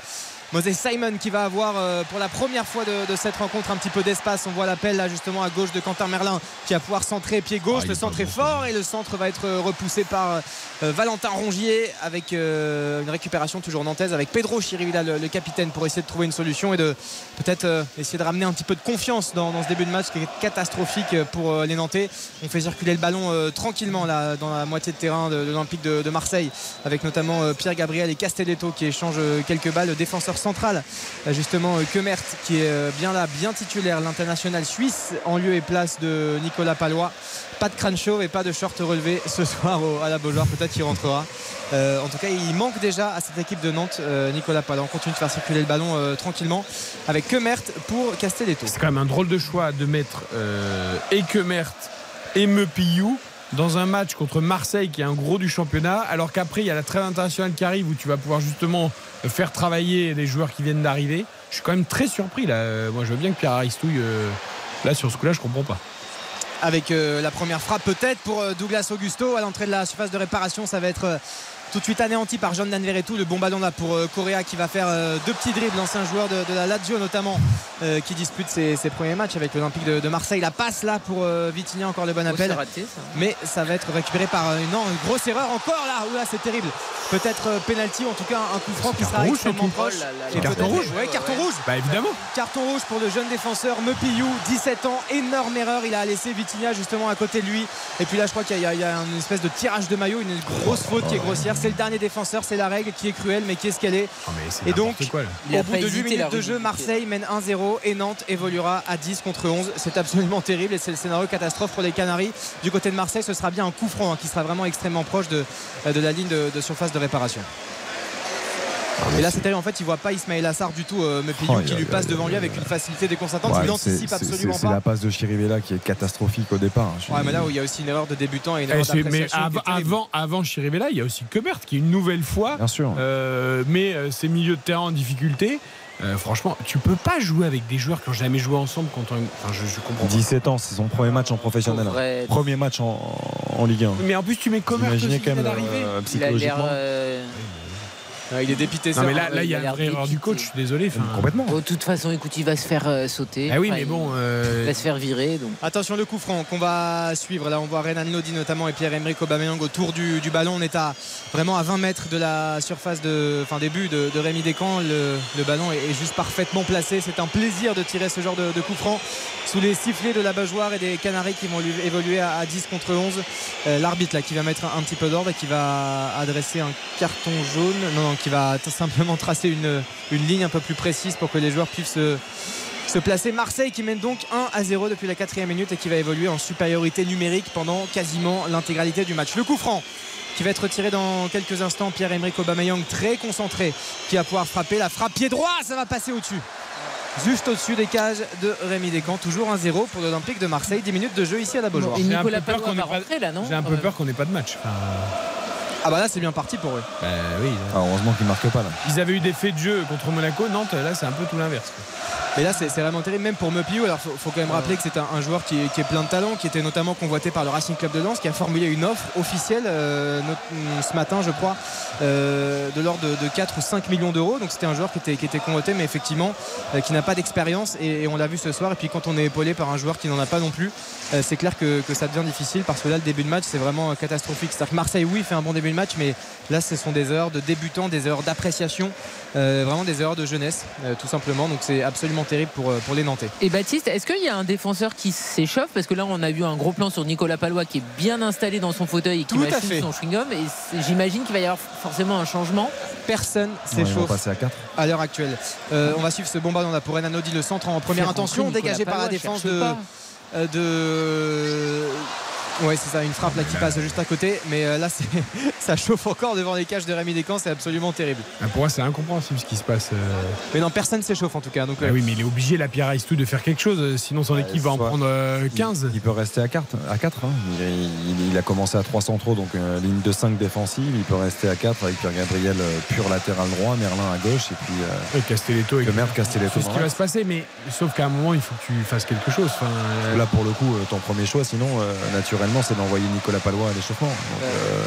Moses Simon qui va avoir euh, pour la première fois de, de cette rencontre un petit peu d'espace. On voit l'appel là justement à gauche de Quentin Merlin qui va pouvoir centrer pied gauche. Ah, le centre est fort et le centre va être euh, repoussé par euh, Valentin Rongier avec euh, une récupération toujours nantaise avec Pedro Chirivilla le, le capitaine pour essayer de trouver une solution et de peut-être essayer de ramener un petit peu de confiance dans, dans ce début de match qui est catastrophique pour les Nantais. On fait circuler le ballon tranquillement là dans la moitié de terrain de, de l'Olympique de, de Marseille avec notamment Pierre Gabriel et Castelletto qui échangent quelques balles. Le défenseur central euh, justement euh, Kemert qui est euh, bien là, bien titulaire, l'international suisse en lieu et place de Nicolas Palois. Pas de crâne chauve et pas de short relevé ce <laughs> soir à la Beaujoire. Peut-être qu'il rentrera. Euh, en tout cas, il manque déjà à cette équipe de Nantes, Nicolas Palois. On continue de faire circuler le ballon tranquillement avec Kemert pour Castelletto. C'est quand même un drôle de choix de mettre euh, Ekemert et Mepiou dans un match contre Marseille qui est un gros du championnat, alors qu'après il y a la trêve internationale qui arrive où tu vas pouvoir justement faire travailler les joueurs qui viennent d'arriver. Je suis quand même très surpris là. Euh, Moi je veux bien que Pierre Aristouille, euh, là sur ce coup-là, je comprends pas. avec euh, la première frappe peut-être pour Douglas Augusto à l'entrée de la surface de réparation ça va être tout de suite anéanti par John Danveretou le bon ballon là pour euh, Correa qui va faire euh, deux petits dribbles l'ancien joueur de, de la Lazio notamment euh, qui dispute ses, ses premiers matchs avec l'Olympique de, de Marseille la passe là pour euh, Vitinha encore le bon Oh, appel c'est raté, ça. mais ça va être récupéré par euh, non, une grosse erreur encore là Oula, c'est terrible peut-être euh, penalty en tout cas un coup franc qui sera rouge, extrêmement proche Oh là là Et là. Carton peut-être- rouge ouais, carton Ouais. rouge Bah évidemment. Carton rouge pour le jeune défenseur Mepillou, 17 ans, énorme erreur. Il a laissé Vitinha justement à côté de lui. Et puis là, je crois qu'il y, y a une espèce de tirage de maillot, une grosse faute qui est grossière. C'est le dernier défenseur, c'est la règle qui est cruelle, mais qui est ce qu'elle est. Oh, Et donc, quoi, Au bout de 8 hésité, minutes de jeu. Marseille mène 1-0 et Nantes évoluera à 10 contre 11. C'est absolument terrible et c'est le scénario catastrophe pour les Canaries. Du côté de Marseille, ce sera bien un coup franc hein, qui sera vraiment extrêmement proche de, de la ligne de, de surface de réparation. Et là, c'est terrible. En fait, il voit pas Ismaël Assar du tout, euh, Mepillou, Oh, qui lui passe a- devant lui avec une facilité déconcertante. Ouais, il c'est- n'anticipe c'est- absolument C'est la pas. passe de Chirivella qui est catastrophique au départ. Suis- Ouais, mais là où il y a aussi une erreur de débutant et une Eh, erreur mais av- avant, avant Chirivella, il y a aussi Kemert qui une nouvelle fois Bien sûr. euh, met euh, ses milieux de terrain en difficulté. Euh, franchement, tu peux pas jouer avec des joueurs qui n'ont jamais joué ensemble contre un. Enfin, je, je comprends pas. 17 ans, c'est son premier match en professionnel. Premier match en, en Ligue 1. Mais en plus, tu mets Commerce quand vient d'arriver. euh, Il a psychologiquement euh, Ouais, il est dépité. Non, ça. mais là, là, il y il a a l'air vraie erreur du coach, je suis désolé. enfin. Complètement. De toute façon, écoute, il va se faire euh, sauter. Ah oui, Enfin, mais bon. Il euh, va se faire virer. Donc. Attention le coup franc qu'on va suivre. Là on voit Renan Lodi notamment et Pierre-Emerick Aubameyang autour du, du ballon. On est à vraiment à 20 mètres de la surface de enfin début de, de Rémi Descamps. Le, le ballon est, est juste parfaitement placé. C'est un plaisir de tirer ce genre de, de coup franc sous les sifflets de la Bajoire et des Canaries qui vont lui évoluer à, à 10 contre 11. Euh, L'arbitre là qui va mettre un, un petit peu d'ordre et qui va adresser un carton jaune. Non, non, qui va t- simplement tracer une, une ligne un peu plus précise pour que les joueurs puissent se, se placer. Marseille qui mène donc 1 à 0 depuis la quatrième minute et qui va évoluer en supériorité numérique pendant quasiment l'intégralité du match. Le coup franc qui va être retiré dans quelques instants. Pierre-Emerick Aubameyang très concentré qui va pouvoir frapper. La frappe pied droit, ça va passer au-dessus. Juste au-dessus des cages de Rémi Descamps. Toujours 1-0 pour l'Olympique de Marseille. 10 minutes de jeu ici à la Beaujoire. Et J'ai un Nicolas peu peur qu'on va pas- même peur qu'on n'ait pas de match. Enfin, Ah bah là c'est bien parti pour eux. bah oui. Ah, heureusement qu'il marque pas là. Ils avaient eu des faits de jeu contre Monaco. Nantes, là, c'est un peu tout l'inverse. Mais là, c'est vraiment terrible, même pour Meupio. Alors, faut, faut quand même rappeler que c'est un, un joueur qui est, qui est plein de talent, qui était notamment convoité par le Racing Club de Lens, qui a formulé une offre officielle euh, not- ce matin, je crois, euh, de l'ordre de, de 4 ou 5 millions d'euros. Donc, c'était un joueur qui était, qui était convoité, mais effectivement, euh, qui n'a pas d'expérience. Et, et on l'a vu ce soir. Et puis, quand on est épaulé par un joueur qui n'en a pas non plus, c'est clair que, que ça devient difficile parce que là, le début de match, c'est vraiment catastrophique. C'est-à-dire que Marseille, oui, fait un bon début de match, mais là, ce sont des erreurs de débutants, des erreurs d'appréciation, vraiment des erreurs de jeunesse, tout simplement. Donc, c'est absolument terrible pour, euh, pour les Nantais. Et Baptiste, est-ce qu'il y a un défenseur qui s'échauffe Parce que là, on a vu un gros plan sur Nicolas Palois qui est bien installé dans son fauteuil et qui Tout à fait. son chewing-gum. Et j'imagine qu'il va y avoir forcément un changement. Personne s'échauffe passer à 4. à l'heure actuelle. Euh, on va suivre ce bombardement pour Renan Nodi, le centre en première Faire intention, dégagé par la défense de, pas. euh, de. Ouais, c'est ça, une frappe là qui passe juste à côté. Mais euh, là, c'est- <laughs> ça chauffe encore devant les cages de Rémi Descamps, c'est absolument terrible. Ah, Pour moi, c'est incompréhensible ce qui se passe. euh. Mais non, personne s'échauffe en tout cas. Donc, Bah euh, oui, mais il est obligé, la Pierre Aistou, de faire quelque chose. Sinon, son Ouais, équipe va en prendre euh, 15. Il, il peut rester à 4. À 4 hein. il, il- il a commencé à 3 centraux, donc euh, ligne de 5 défensive. Il peut rester à 4 avec Pierre-Gabriel euh, pur latéral droit, Merlin à gauche et puis euh, Castelletto. et- Castelletto. C'est ce qui va se passer, mais sauf qu'à un moment, il faut que tu fasses quelque chose. Enfin, euh, Là pour le coup, ton premier choix, sinon euh, c'est d'envoyer Nicolas Palois à l'échauffement. Donc, euh,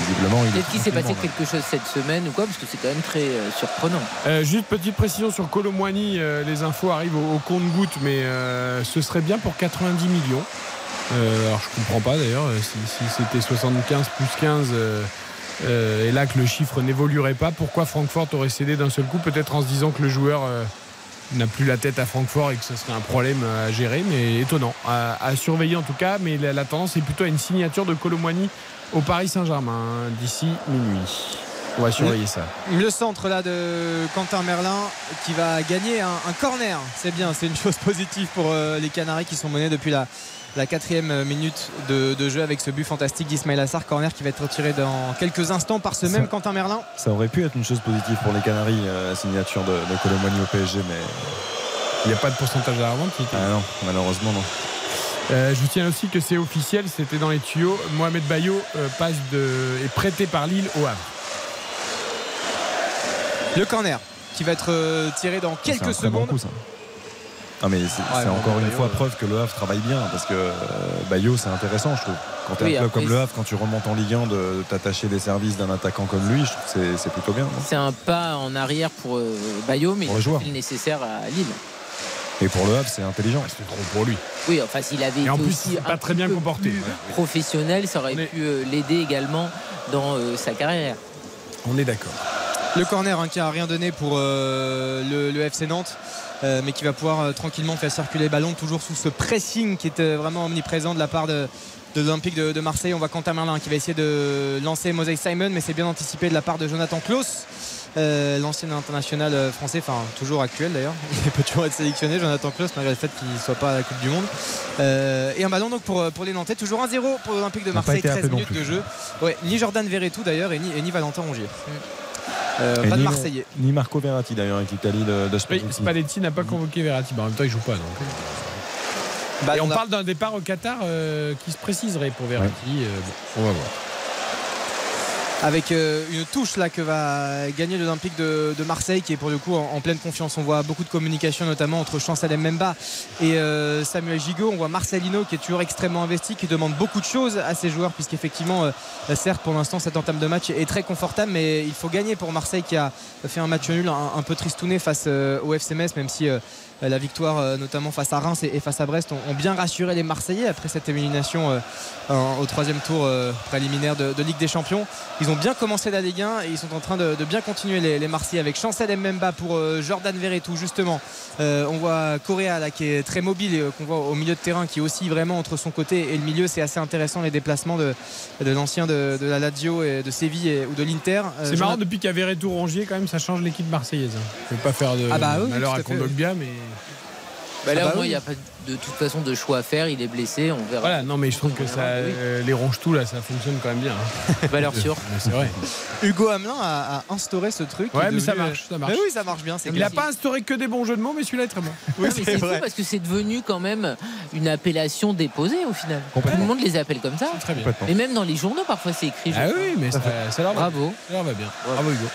visiblement, il est Peut-être qu'il s'est passé quelque chose cette semaine ou quoi, parce que c'est quand même très euh, surprenant. Euh, juste petite précision sur Colomboigny, euh, les infos arrivent au, au compte-goutte, mais euh, ce serait bien pour 90 millions. Euh, alors je comprends pas d'ailleurs, si, si c'était 75 plus 15 euh, euh, et là que le chiffre n'évoluerait pas, pourquoi Francfort aurait cédé d'un seul coup Peut-être en se disant que le joueur euh, n'a plus la tête à Francfort et que ce serait un problème à gérer, mais étonnant. À, à surveiller en tout cas, mais la, la tendance est plutôt à une signature de Colomboigny au Paris Saint-Germain hein, d'ici minuit. On va surveiller ça. le centre là de Quentin Merlin qui va gagner un, un corner. C'est bien, c'est une chose positive pour euh, les Canaries qui sont menés depuis la, la quatrième minute de, de jeu avec ce but fantastique d'Ismail Assar. Corner qui va être retiré dans quelques instants par ce Ça- même Quentin Merlin. Ça aurait pu être une chose positive pour les Canaries, euh, la signature de, de au PSG, mais Il n'y a pas de pourcentage à la revente. ah non, malheureusement non. Euh, je vous tiens aussi que c'est officiel, c'était dans les tuyaux. Mohamed Bayo euh, passe de, est prêté par Lille au Havre. Le corner qui va être tiré dans quelques bon secondes. coup, Ah mais c'est bon, encore bah, une Bayo, fois euh, preuve que le Havre travaille bien parce que euh, Bayo c'est intéressant je trouve. Quand tu Oui, un club après, comme le Havre, quand tu remontes en Ligue 1 de t'attacher des services d'un attaquant comme lui, je trouve que c'est- c'est plutôt bien. non? C'est un pas en arrière pour euh, Bayo, mais Pour il le nécessaire à Lille. Et pour le Havre c'est intelligent. C'est trop pour lui. Oui, enfin, s'il avait Et été en plus, aussi pas un très bien peu comporté. plus Ouais. professionnel, ça aurait est- pu euh, l'aider également dans euh, sa carrière. On est d'accord. Le corner hein, qui a rien donné pour euh, le, le FC Nantes. Euh, mais qui va pouvoir euh, tranquillement faire circuler le ballon toujours sous ce pressing qui est euh, vraiment omniprésent de la part de, de l'Olympique de, de Marseille. On voit Quentin Merlin qui va essayer de lancer Mosey Simon, mais c'est bien anticipé de la part de Jonathan Klaus, euh, l'ancien international français, enfin toujours actuel d'ailleurs. <laughs> Il peut toujours être sélectionné, Jonathan Klaus, malgré le fait qu'il ne soit pas à la Coupe du Monde. Euh, et un ballon donc pour, pour les Nantais, toujours 1-0 pour l'Olympique de Marseille, été 13 appelé non minutes de jeu. Ouais, ni Jordan Verretou d'ailleurs et ni, et ni Valentin Rongier. Euh, pas de ni- Marseillais. Ni Marco Verratti d'ailleurs avec l'Italie de, de Oui, Spalletti. Spalletti n'a pas convoqué Verratti. Bah, en même temps, il joue pas. Donc. Bah, Et on a- parle d'un départ au Qatar euh, qui se préciserait pour Verratti. Euh, bon, on va voir. Avec euh, une touche là que va gagner l'Olympique de, de Marseille qui est pour le coup en, pleine confiance. On voit beaucoup de communication notamment entre Chancel Mbemba et euh, Samuel Gigot. On voit Marcelino qui est toujours extrêmement investi, qui demande beaucoup de choses à ses joueurs puisqu'effectivement, euh, certes pour l'instant cette entame de match est très confortable mais il faut gagner pour Marseille qui a fait un match nul un, peu tristouné face euh, au FC Metz même si la victoire euh, notamment face à Reims et, face à Brest ont, bien rassuré les Marseillais après cette élimination euh, au troisième tour euh, préliminaire de, Ligue des Champions. Ils ont bien commencé la Ligue 1 et ils sont en train de, bien continuer les, Marseillais avec Chancel Mbemba pour euh, Jordan Verretou justement. Euh, on voit Correa là qui est très mobile et euh, qu'on voit au milieu de terrain qui est aussi vraiment entre son côté et le milieu. C'est assez intéressant les déplacements de, de l'ancien de, de la Lazio et de Séville et- ou de l'Inter. Euh, C'est marrant, depuis qu'il y a Verretou Rongier, quand même, ça change l'équipe marseillaise. hein. Je ne vais pas faire de Ah bah oui, malheur à à Kondogbia, mais Bah là, Ah bah au moins, oui. il n'y a pas de toute façon de choix à faire. Il est blessé, on verra. Voilà, non, mais je trouve que ça, euh, les ronge-tout, là, ça fonctionne quand même bien. hein. <laughs> Valeur sûre. <laughs> C'est vrai. Hugo Hamelin a, a instauré ce truc. Ouais, mais ça marche, ça marche. Mais oui, ça marche bien. Il n'a pas instauré que des bons jeux de mots, mais celui-là est très bon. <laughs> Oui, c'est fou vrai. parce que c'est devenu quand même une appellation déposée au final. Tout le monde les appelle comme ça. Très bien. Et même dans les journaux, parfois, c'est écrit. Ah oui, mais ça, ça leur va, Bravo. ça leur va bien. Bravo Hugo.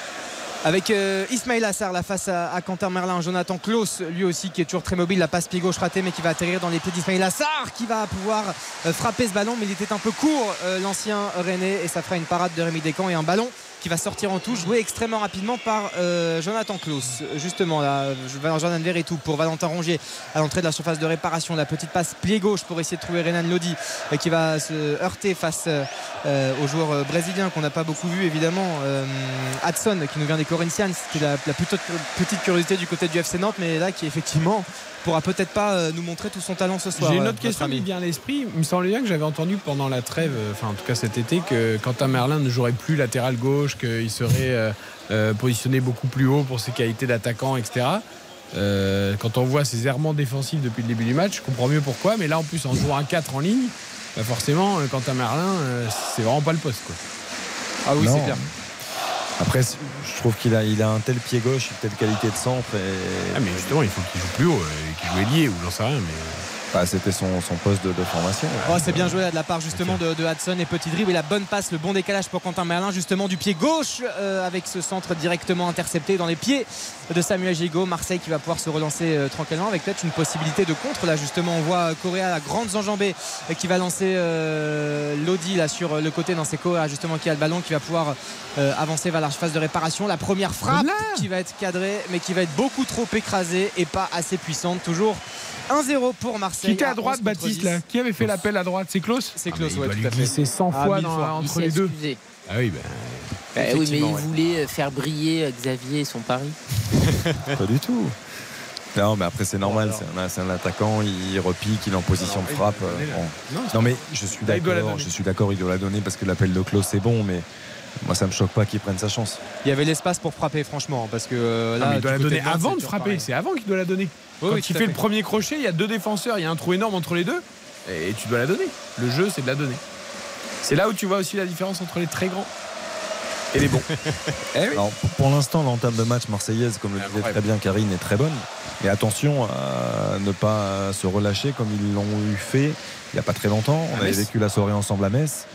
Avec euh, Ismail Assar, la face à, à Quentin Merlin, Jonathan Klaus, lui aussi qui est toujours très mobile, la passe pied gauche ratée mais qui va atterrir dans les pieds d'Ismail Assar qui va pouvoir euh, frapper ce ballon mais il était un peu court euh, l'ancien René et ça fera une parade de Rémi Descamps et un ballon qui va sortir en touche joué extrêmement rapidement par euh, Jonathan Klaus. Justement là Jordan Verretou pour Valentin Rongier à l'entrée de la surface de réparation la petite passe pied gauche pour essayer de trouver Renan Lodi euh, qui va se heurter face euh, aux joueurs euh, brésiliens qu'on n'a pas beaucoup vu évidemment Hudson qui nous vient des Corinthians c'était la, la plutôt petite curiosité du côté du FC Nantes mais là qui effectivement pourra peut-être pas euh, nous montrer tout son talent ce soir J'ai une euh, autre question qui me vient à l'esprit. Il me semblait bien que j'avais entendu pendant la trêve, euh, enfin en tout cas cet été, que Quentin Merlin ne jouerait plus latéral gauche, qu'il serait euh, positionné beaucoup plus haut pour ses qualités d'attaquant, etc. Euh, quand on voit ses errements défensifs depuis le début du match, je comprends mieux pourquoi. Mais là, en plus, en jouant un 4 en ligne, bah forcément, Quentin Merlin, c'est vraiment pas le poste. Quoi. ah oui c'est clair Après, je trouve qu'il a, il a un tel pied gauche, une telle qualité de centre. Et... Ah, mais justement, il faut qu'il joue plus haut, euh, qu'il joue ailier ou j'en sais rien. Mais... Bah, C'était son, son poste de, de formation. Oh, c'est bien joué là, de la part justement de, de Hudson et petit dribble et la bonne passe, le bon décalage pour Quentin Merlin justement du pied gauche euh, avec ce centre directement intercepté dans les pieds de Samuel Gigot. Marseille qui va pouvoir se relancer euh, tranquillement avec peut-être une possibilité de contre là justement on voit euh, Correa la grande enjambée euh, qui va lancer euh, Lodi là sur le côté dans ses Correa justement qui a le ballon qui va pouvoir euh, avancer vers la phase de réparation. La première frappe qui va être cadrée mais qui va être beaucoup trop écrasée et pas assez puissante. Toujours 1-0 pour Marseille. Qui était à 11 droite, Baptiste 10. là Qui avait fait l'appel à droite C'est Klaus C'est Ah, Klaus, il ouais, tout à fait. glisser 100 Ah, fois dans- fois. Entre les deux. excusé. Ah oui, ben. Bah oui, mais il ouais. voulait euh, faire briller Xavier et son pari. <laughs> Pas du tout. Non, mais après, c'est normal. C'est un, c'est un attaquant, il repique, il est en position de frappe. euh, bon. Non, Non, mais je suis d'accord. Je suis d'accord, il doit la donner parce que l'appel de Klaus, c'est bon, mais moi, ça me choque pas qu'il prenne sa chance. Il y avait l'espace pour frapper, franchement, parce que euh, là, Ah, mais il doit la donner de avant de frapper. C'est avant qu'il doit la donner. Oui, Quand oui, il fait le premier crochet, il y a deux défenseurs, il y a un trou énorme entre les deux. Et tu dois la donner. Le jeu, c'est de la donner. C'est là où tu vois aussi la différence entre les très grands et les bons. <laughs> Eh oui. Alors, pour, l'instant, l'entame de match marseillaise, comme le disait Incroyable. très bien Karine, est très bonne. Mais attention à ne pas se relâcher comme ils l'ont eu fait il n'y a pas très longtemps. On À avait vécu la soirée ensemble à Metz.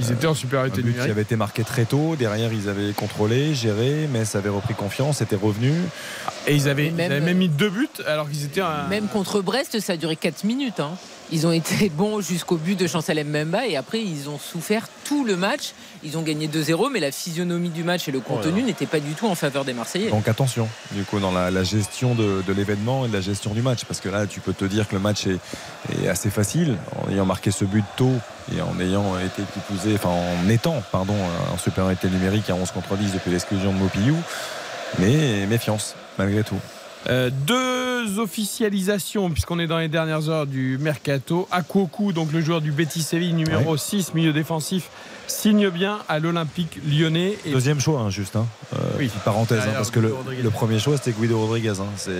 Ils étaient en supériorité but qui numérique. avait été marqué très tôt. Derrière, ils avaient contrôlé, géré. Metz avait repris confiance, était revenu. Et ils avaient, Et même- ils avaient même mis deux buts alors qu'ils étaient un. Même contre Brest, ça a duré 4 minutes. hein. Ils ont été <laughs> bons jusqu'au but de Chancel Mbemba et après ils ont souffert tout le match. Ils ont gagné 2-0, mais la physionomie du match et le contenu n'étaient pas du tout en faveur des Marseillais. Donc attention, du coup, dans la, la gestion de, de l'événement et de la gestion du match. Parce que là, tu peux te dire que le match est, est assez facile en ayant marqué ce but tôt et en ayant été est- enfin en étant, pardon, en supériorité numérique à 11 contre 10 depuis l'exclusion de Mopillou. Mais méfiance, malgré tout. Euh, deux officialisations, puisqu'on est dans les dernières heures du mercato. Akwoku, donc le joueur du Betis Séville, numéro 6, milieu défensif, signe bien à l'Olympique lyonnais. Et Deuxième choix, hein, juste. hein. Euh, Oui. parenthèse, hein, parce que le, premier choix, c'était Guido Rodriguez. C'est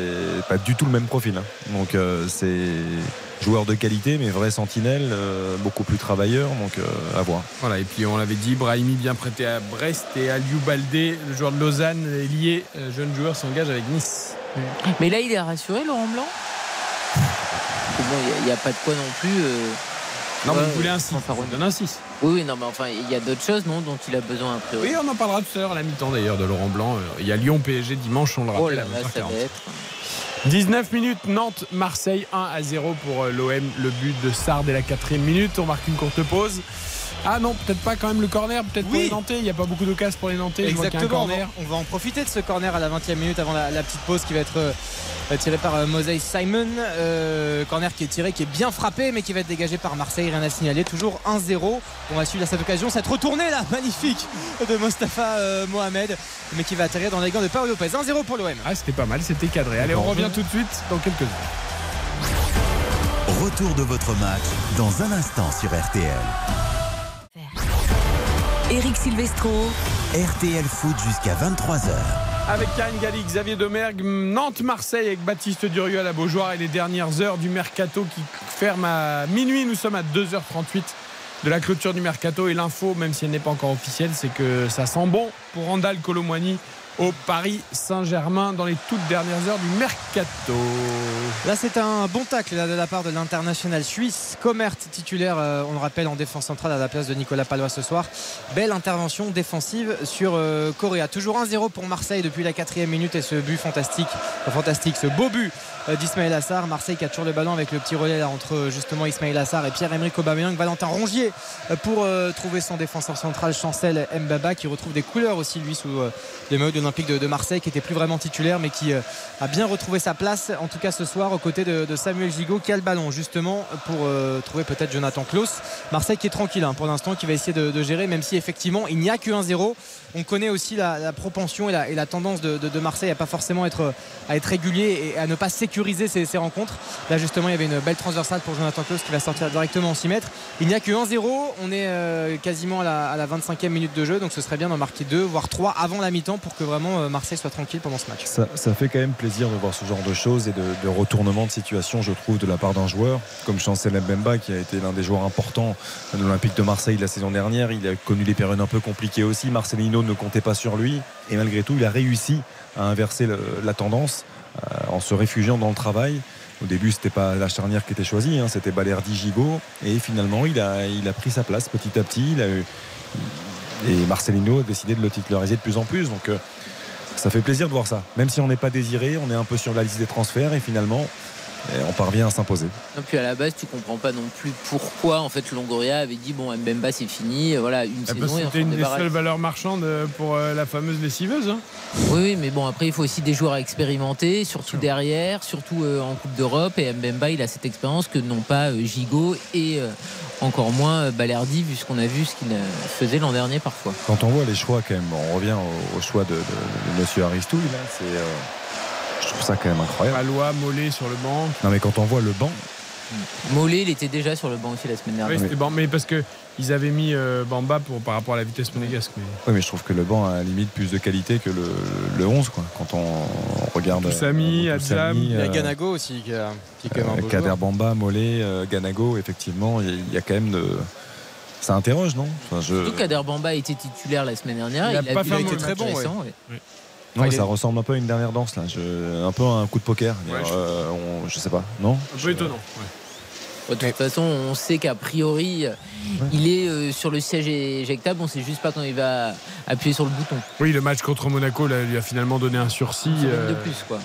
pas du tout le même profil. Donc, euh, c'est joueur de qualité, mais vrai sentinelle, euh, beaucoup plus travailleur. Donc, euh, à voir. Voilà, et puis on l'avait dit, Brahimi bien prêté à Brest et Aliou Baldé, le joueur de Lausanne, est lié, jeune joueur, s'engage avec Nice. Mais là, il est rassuré, Laurent Blanc? Il n'y a, pas de quoi non plus. euh, Non, mais il voulait un 6. fanfaronner. donne un 6. Oui, oui, non, mais enfin, il y a d'autres choses, non, dont il a besoin a priori. Oui, on en parlera tout à l'heure à la mi-temps d'ailleurs de Laurent Blanc. Euh, Il y a Lyon PSG dimanche, on le Oh rappelle. là à là, ça 20h40. va être. 19 minutes, Nantes, Marseille 1 à 0 pour euh, l'OM. Le but de Sard dès la quatrième minute. On marque une courte pause. Ah non, peut-être pas quand même le corner, peut-être pour les Nantais. Il n'y a pas beaucoup de casse pour les Nantais. Exactement, on va, corner. on va en profiter de ce corner à la 20e minute avant la, la petite pause qui va être euh, tirée par euh, Mosey Simon. Euh, corner qui est tiré, qui est bien frappé, mais qui va être dégagé par Marseille. Rien à signaler. Toujours 1-0. On va suivre à cette occasion cette retournée là, <laughs> magnifique de Mostafa euh, Mohamed, mais qui va atterrir dans les gants de Paolo Lopez. 1-0 pour l'OM. Ah, c'était pas mal, c'était cadré. Allez, on revient tout de suite dans quelques heures. Retour de votre match dans un instant sur RTL. Eric Silvestro. RTL Foot jusqu'à 23h. avec Karine Galli, Xavier Demergue, Nantes-Marseille avec Baptiste Durieux à la Beaujoire et les dernières heures du mercato qui ferme à minuit. Nous sommes à 2h38 de la clôture du mercato et l'info, même si elle n'est pas encore officielle, c'est que ça sent bon pour Randall Colomwani au Paris Saint-Germain dans les toutes dernières heures du mercato. Là, c'est un bon tacle de la part de l'international suisse. Comert titulaire, euh, on le rappelle, en défense centrale à la place de Nicolas Palois ce soir. Belle intervention défensive sur euh, Correa. Toujours 1-0 pour Marseille depuis la quatrième minute et ce but fantastique, fantastique, ce beau but d'Ismaël Assar. Marseille qui a toujours le ballon avec le petit relais entre euh, justement Ismaël Assar et Pierre-Emerick Aubameyang. Valentin Rongier euh, pour euh, trouver son défenseur central Chancel Mbaba qui retrouve des couleurs aussi lui sous euh, les maillots de l'Olympique de, Marseille qui était plus vraiment titulaire mais qui euh, a bien retrouvé sa place en tout cas ce soir aux côtés de, Samuel Gigot qui a le ballon justement pour euh, trouver peut-être Jonathan Klaus. Marseille qui est tranquille hein, pour l'instant qui va essayer de, gérer même si effectivement il n'y a que 1-0. On connaît aussi la, propension et la, tendance de, Marseille à pas forcément être régulier et à ne pas sécuriser ses rencontres. Là justement il y avait une belle transversale pour Jonathan Klaus qui va sortir directement en 6 mètres. Il n'y a que 1-0. On est euh, quasiment à la, à la 25e minute de jeu donc ce serait bien d'en marquer 2 voire 3 avant la mi-temps pour que vraiment euh, Marseille soit tranquille pendant ce match. Ça, fait quand même plaisir de voir ce genre de choses et de, de retournement de situation, je trouve, de la part d'un joueur comme Chancel Mbemba, qui a été l'un des joueurs importants de l'Olympique de Marseille la saison dernière. Il a connu des périodes un peu compliquées aussi. Marcelino ne comptait pas sur lui et malgré tout, il a réussi à inverser la tendance en se réfugiant dans le travail. Au début, c'était pas la charnière qui était choisie, hein, c'était Balerdi Gigot. Et finalement, il a, pris sa place petit à petit. Et Marcelino a décidé de le titulariser de plus en plus. Donc, euh, ça fait plaisir de voir ça. Même si on n'est pas désiré, on est un peu sur la liste des transferts et finalement, on parvient à s'imposer. Et puis à la base, tu comprends pas non plus pourquoi en fait Longoria avait dit bon Mbemba c'est fini, voilà une Ah bah, saison C'était une des seules valeurs marchandes euh, pour euh, la fameuse lessiveuse. hein. Oui, oui, mais bon après il faut aussi des joueurs expérimentés, surtout derrière, surtout euh, en Coupe d'Europe et Mbemba il a cette expérience que n'ont pas euh, Gigot et euh, encore moins euh, Balerdi vu ce qu'on a vu ce qu'il euh, faisait l'an dernier parfois. Quand on voit les choix, quand même, on revient au, au choix de, de, de Monsieur Aristouille, là, c'est, euh, je trouve ça quand même incroyable. Palois, Mollet sur le banc. Non, mais quand on voit le banc, Mollet il était déjà sur le banc aussi la semaine Oui, dernière. c'était bon, mais parce que ils avaient mis euh, Bamba pour, par rapport à la vitesse monégasque. Mais... oui, mais je trouve que le banc a à la limite plus de qualité que le, le 11, quoi. Quand on, regarde. Toussami, euh. Toussami, Il y a euh, Ganago aussi qui, a- qui est quand même euh, Kader. Bamba, Mollet, euh, Ganago, effectivement, il y, a- il y a quand même de. Ça interroge, non? Enfin, je- Surtout Kader Bamba était titulaire la semaine dernière, Il a pas il fait un été très bon. ouais. ouais. Non, mais ça ressemble un peu à une dernière danse, là. Je- Un peu à un coup de poker. Ouais, je- Euh, on- je sais pas, non? Un peu étonnant. ouais. De toute façon, on sait qu'a priori, il est euh, sur le siège éjectable. On sait juste pas quand il va appuyer sur le bouton. Oui, le match contre Monaco là, lui a finalement donné un sursis. Euh, de plus, quoi.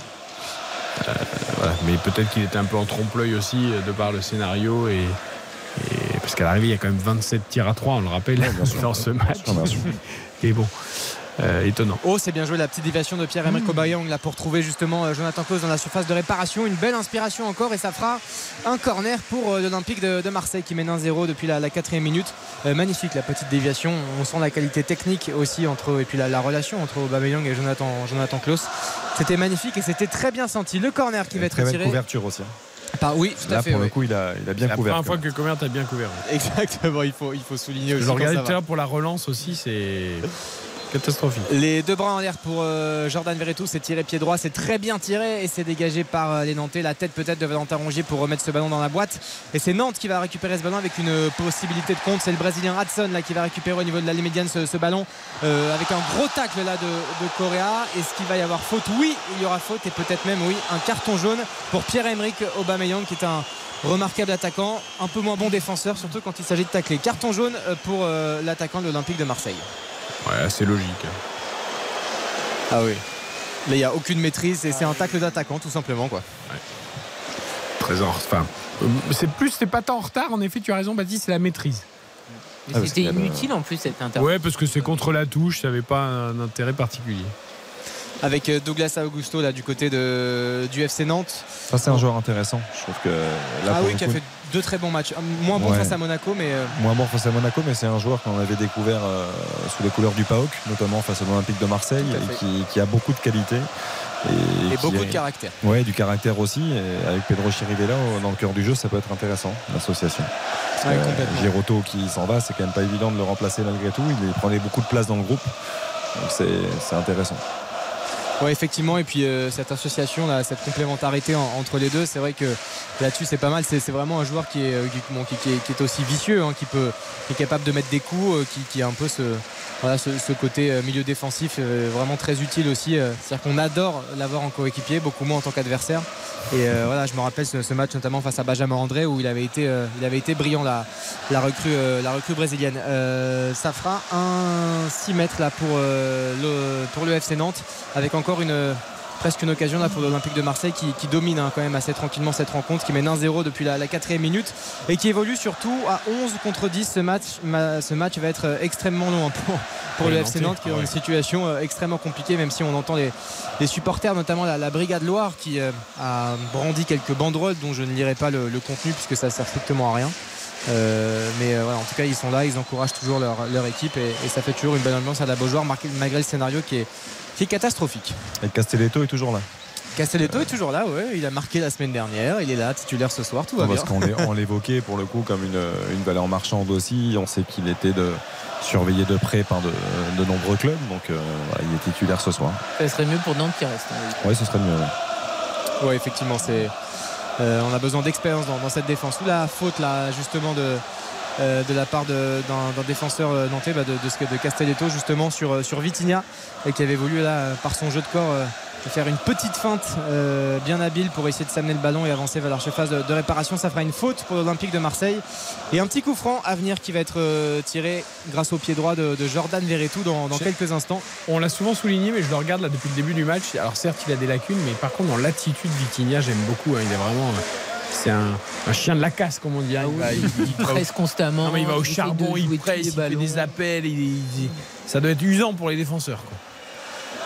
voilà. Mais peut-être qu'il était un peu en trompe-l'œil aussi euh, de par le scénario. Et, et- Parce qu'à l'arrivée, il y a quand même 27 tirs à 3, on le rappelle, dans ce match. sûr, bien sûr. Et bon, euh, étonnant. Oh, c'est bien joué la petite déviation de Pierre-Emerick Aubameyang là pour trouver justement euh, Jonathan Klaus dans la surface de réparation. Une belle inspiration encore et ça fera un corner pour euh, l'Olympique de, de Marseille qui mène 1-0 depuis la, la quatrième minute. Euh, magnifique la petite déviation. On sent la qualité technique aussi entre et puis la, la relation entre Aubameyang et Jonathan, Jonathan Klaus. C'était magnifique et c'était très bien senti. Le corner qui va être très belle tiré. couverture aussi. par oui, tout à Là, fait. pour le coup, il a, il a bien C'est la couvert. première fois que Comert a bien couvert. <laughs> Exactement, il faut, il faut souligner aussi. Je regardais tout à l'heure pour la relance aussi, c'est <laughs> Les deux bras en l'air pour euh, Jordan Verretou, c'est tiré pied droit, c'est très bien tiré et c'est dégagé par euh, les Nantais. La tête peut-être de Valentin Rongier pour remettre ce ballon dans la boîte. Et c'est Nantes qui va récupérer ce ballon avec une possibilité de compte. C'est le Brésilien Hudson qui va récupérer au niveau de la médiane ce, ballon euh, avec un gros tacle là de, de Correa. Est-ce qu'il va y avoir faute? Oui, il y aura faute et peut-être même oui un carton jaune pour Pierre-Emerick Aubameyang qui est un remarquable attaquant, un peu moins bon défenseur surtout quand il s'agit de tacler. Carton jaune pour l'attaquant de l'Olympique de Marseille. Ouais, c'est logique. Ah oui. Là, il n'y a aucune maîtrise et c'est un tacle d'attaquant, tout simplement. quoi. Très en enfin, euh, c'est plus, c'est pas tant en retard. En effet, tu as raison, Baptiste, c'est la maîtrise. Ah, C'était inutile en plus cette intervention. Ouais, parce que c'est contre la touche, ça n'avait pas un intérêt particulier. Avec euh, Douglas Augusto là, du côté de, du FC Nantes. Ça, c'est un joueur intéressant. Je trouve que là, ah pour oui, le qui a fait deux très bons matchs. Moins bon Ouais. face à Monaco, mais euh, moins bon face à Monaco, mais c'est un joueur qu'on avait découvert euh, sous les couleurs du PAOK, notamment face à l'Olympique de Marseille, et qui, qui a beaucoup de qualité. Et, beaucoup de caractère. Ouais, du caractère aussi. Et avec Pedro Chirivella dans le cœur du jeu, ça peut être intéressant, l'association. Ouais, euh. Giroto qui s'en va, c'est quand même pas évident de le remplacer malgré tout. Il prenait beaucoup de place dans le groupe. Donc c'est intéressant. Ouais, effectivement, et puis euh, cette association, cette complémentarité en- entre les deux, c'est vrai que là-dessus c'est pas mal. C'est vraiment un joueur qui est, euh, qui, est, qui est aussi vicieux, hein, qui, peut, qui est capable de mettre des coups, euh, qui, a un peu ce, voilà, ce, côté milieu défensif vraiment très utile aussi. C'est-à-dire qu'on adore l'avoir en coéquipier, beaucoup moins en tant qu'adversaire. Et voilà, je me rappelle ce, match notamment face à Benjamin André où il avait été, il avait été brillant la, la, recrue, la recrue brésilienne. Ça fera un 6 mètres là pour, le, pour le FC Nantes avec encore une presque une occasion là pour l'Olympique de Marseille qui, qui domine hein, quand même assez tranquillement cette rencontre, qui mène 1-0 depuis la, quatrième minute et qui évolue surtout à 11 contre 10. Ce match, ma- ce match va être euh, extrêmement long hein, pour, le FC Nantes qui est dans ouais. une situation euh, extrêmement compliquée, même si on entend les, les supporters, notamment la, la Brigade Loire, qui euh, a brandi quelques banderoles dont je ne lirai pas le, le contenu puisque ça sert strictement à rien. Euh, mais euh, voilà, en tout cas, ils sont là, ils encouragent toujours leur, leur équipe et, et ça fait toujours une bonne ambiance à la Beaujoire, malgré le scénario qui est, qui est catastrophique. Et Castelletto est toujours là. Castelletto est toujours là, ouais, il a marqué la semaine dernière, il est là, titulaire ce soir, tout va bien. Parce qu'on l'é- <laughs> on l'évoquait pour le coup comme une, une valeur marchande aussi. On sait qu'il était de, surveillé de près par de, de nombreux clubs. Donc euh, voilà, il est titulaire ce soir. Ça serait mieux pour Nantes qui reste. hein, oui. Oui, ce serait mieux. ouais. Ouais, effectivement, c'est. euh, on a besoin d'expérience dans, dans cette défense. Ou la faute là, justement de. Euh, de la part d'un défenseur euh, nantais bah, de, Castelletto justement sur, euh, sur Vitinha et qui avait voulu là par son jeu de corps euh, faire une petite feinte euh, bien habile pour essayer de s'amener le ballon et avancer vers la surface de, de réparation ça fera une faute pour l'Olympique de Marseille et un petit coup franc à venir qui va être tiré grâce au pied droit de, Jordan Verretou dans, quelques instants On l'a souvent souligné, mais je le regarde là depuis le début du match. Alors certes, il a des lacunes, mais par contre, dans l'attitude, Vitinha, j'aime beaucoup. hein. Il est vraiment. C'est un, un chien de la casse, comme on dit. hein. Il Presse constamment. Non, mais il va au de charbon, il presse, il fait des appels. ça doit être usant pour les défenseurs. quoi.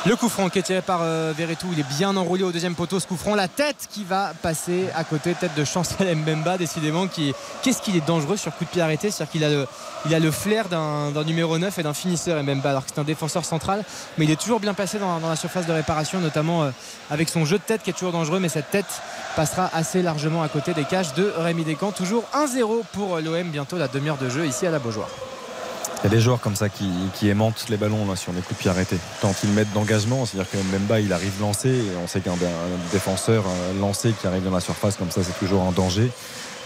Le coup franc qui est tiré par euh, il est bien enroulé au deuxième poteau. Ce coup franc, la tête qui va passer à côté, tête de Chancel Mbemba, décidément. Qui, qu'est-ce qu'il est dangereux sur coup de pied arrêté? C'est-à-dire qu'il a le, a le flair d'un, numéro 9 et d'un finisseur Mbemba, alors que c'est un défenseur central. Mais il est toujours bien placé dans, la surface de réparation, notamment euh, avec son jeu de tête qui est toujours dangereux. Mais cette tête passera assez largement à côté des cages de Rémi Descamps. Toujours 1-0 pour l'OM, bientôt la demi-heure de jeu ici à la Beaujoire. Il y a des joueurs comme ça qui, qui aimantent les ballons là, sur les coups de pied arrêtés. Quand ils mettent d'engagement, c'est-à-dire que Mbemba il arrive lancé, et on sait qu'un un défenseur un lancé qui arrive dans la surface comme ça, c'est toujours un danger.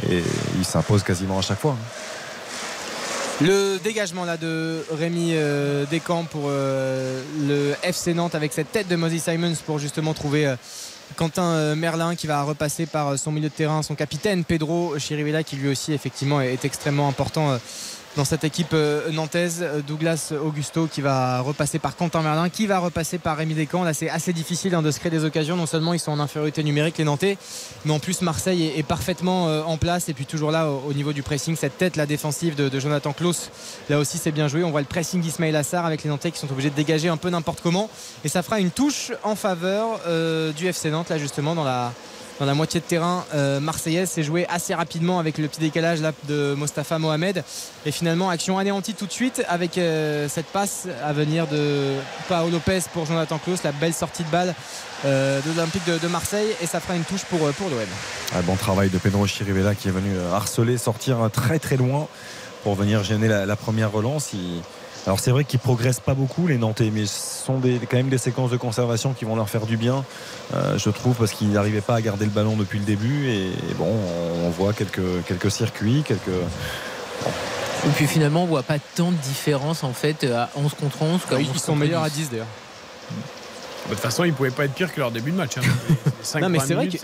Et il s'impose quasiment à chaque fois. Le dégagement là de Rémi euh, Descamps pour euh, le FC Nantes avec cette tête de Mosey Simons pour justement trouver euh, Quentin euh, Merlin qui va repasser par euh, son milieu de terrain, son capitaine Pedro Chirivella qui lui aussi effectivement est, extrêmement important euh, dans cette équipe euh, nantaise. Douglas Augusto qui va repasser par Quentin Merlin, qui va repasser par Rémi Descamps. Là c'est assez difficile hein, de se créer des occasions. Non seulement ils sont en infériorité numérique les Nantais, mais en plus Marseille est, parfaitement euh, en place et puis toujours là au, au niveau du pressing cette tête la défensive de, Jonathan Klaus là aussi c'est bien joué on voit le pressing d'Ismail Assar avec les Nantais qui sont obligés de dégager un peu n'importe comment et ça fera une touche en faveur euh, du FC Nantes là justement dans la dans la moitié de terrain euh, marseillaise c'est joué assez rapidement avec le petit décalage là de Mostafa Mohamed. Et finalement action anéantie tout de suite avec euh, cette passe à venir de Paolo Lopez pour Jonathan Klaus la belle sortie de balle euh, de l'Olympique de, Marseille. Et ça fera une touche pour, pour bon travail de Pedro Chirivella qui est venu harceler, sortir très très loin pour venir gêner la, première relance. Alors c'est vrai qu'ils progressent pas beaucoup les Nantais, mais ce sont des, quand même des séquences de conservation qui vont leur faire du bien, euh, je trouve, parce qu'ils n'arrivaient pas à garder le ballon depuis le début. Et, et bon, on voit quelques, quelques circuits, quelques. Et puis finalement, on voit pas tant de différence en fait à 11 contre 11. qu'à ils 11 sont meilleurs à 10. 10 d'ailleurs De toute façon, ils pouvaient pas être pire que leur début de match. hein. <laughs> Non mais c'est vrai qu'il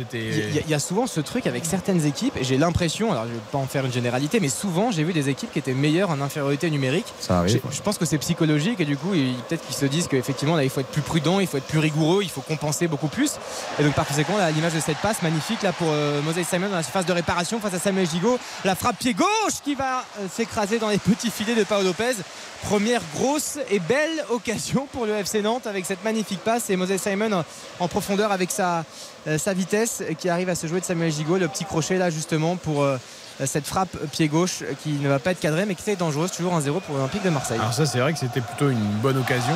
y, a- il y a souvent ce truc avec certaines équipes et j'ai l'impression, alors je vais pas en faire une généralité, mais souvent j'ai vu des équipes qui étaient meilleures en infériorité numérique. Ça arrive. Je pense que c'est psychologique et du coup peut-être qu'ils se disent qu'effectivement là il faut être plus prudent, il faut être plus rigoureux, il faut compenser beaucoup plus. Et donc par conséquent là, l'image de cette passe magnifique là pour euh, Moses Simon dans la surface de réparation face à Samuel Gigot, la frappe pied gauche qui va euh, s'écraser dans les petits filets de Paolo Lopez. Première grosse et belle occasion pour le FC Nantes avec cette magnifique passe et Moses Simon en- profondeur avec sa, euh, sa vitesse qui arrive à se jouer de Samuel Gigot, le petit crochet là justement pour euh, cette frappe pied gauche qui ne va pas être cadrée mais qui est dangereuse, toujours 1-0 pour l'Olympique de Marseille. Alors ça, c'est vrai que c'était plutôt une bonne occasion.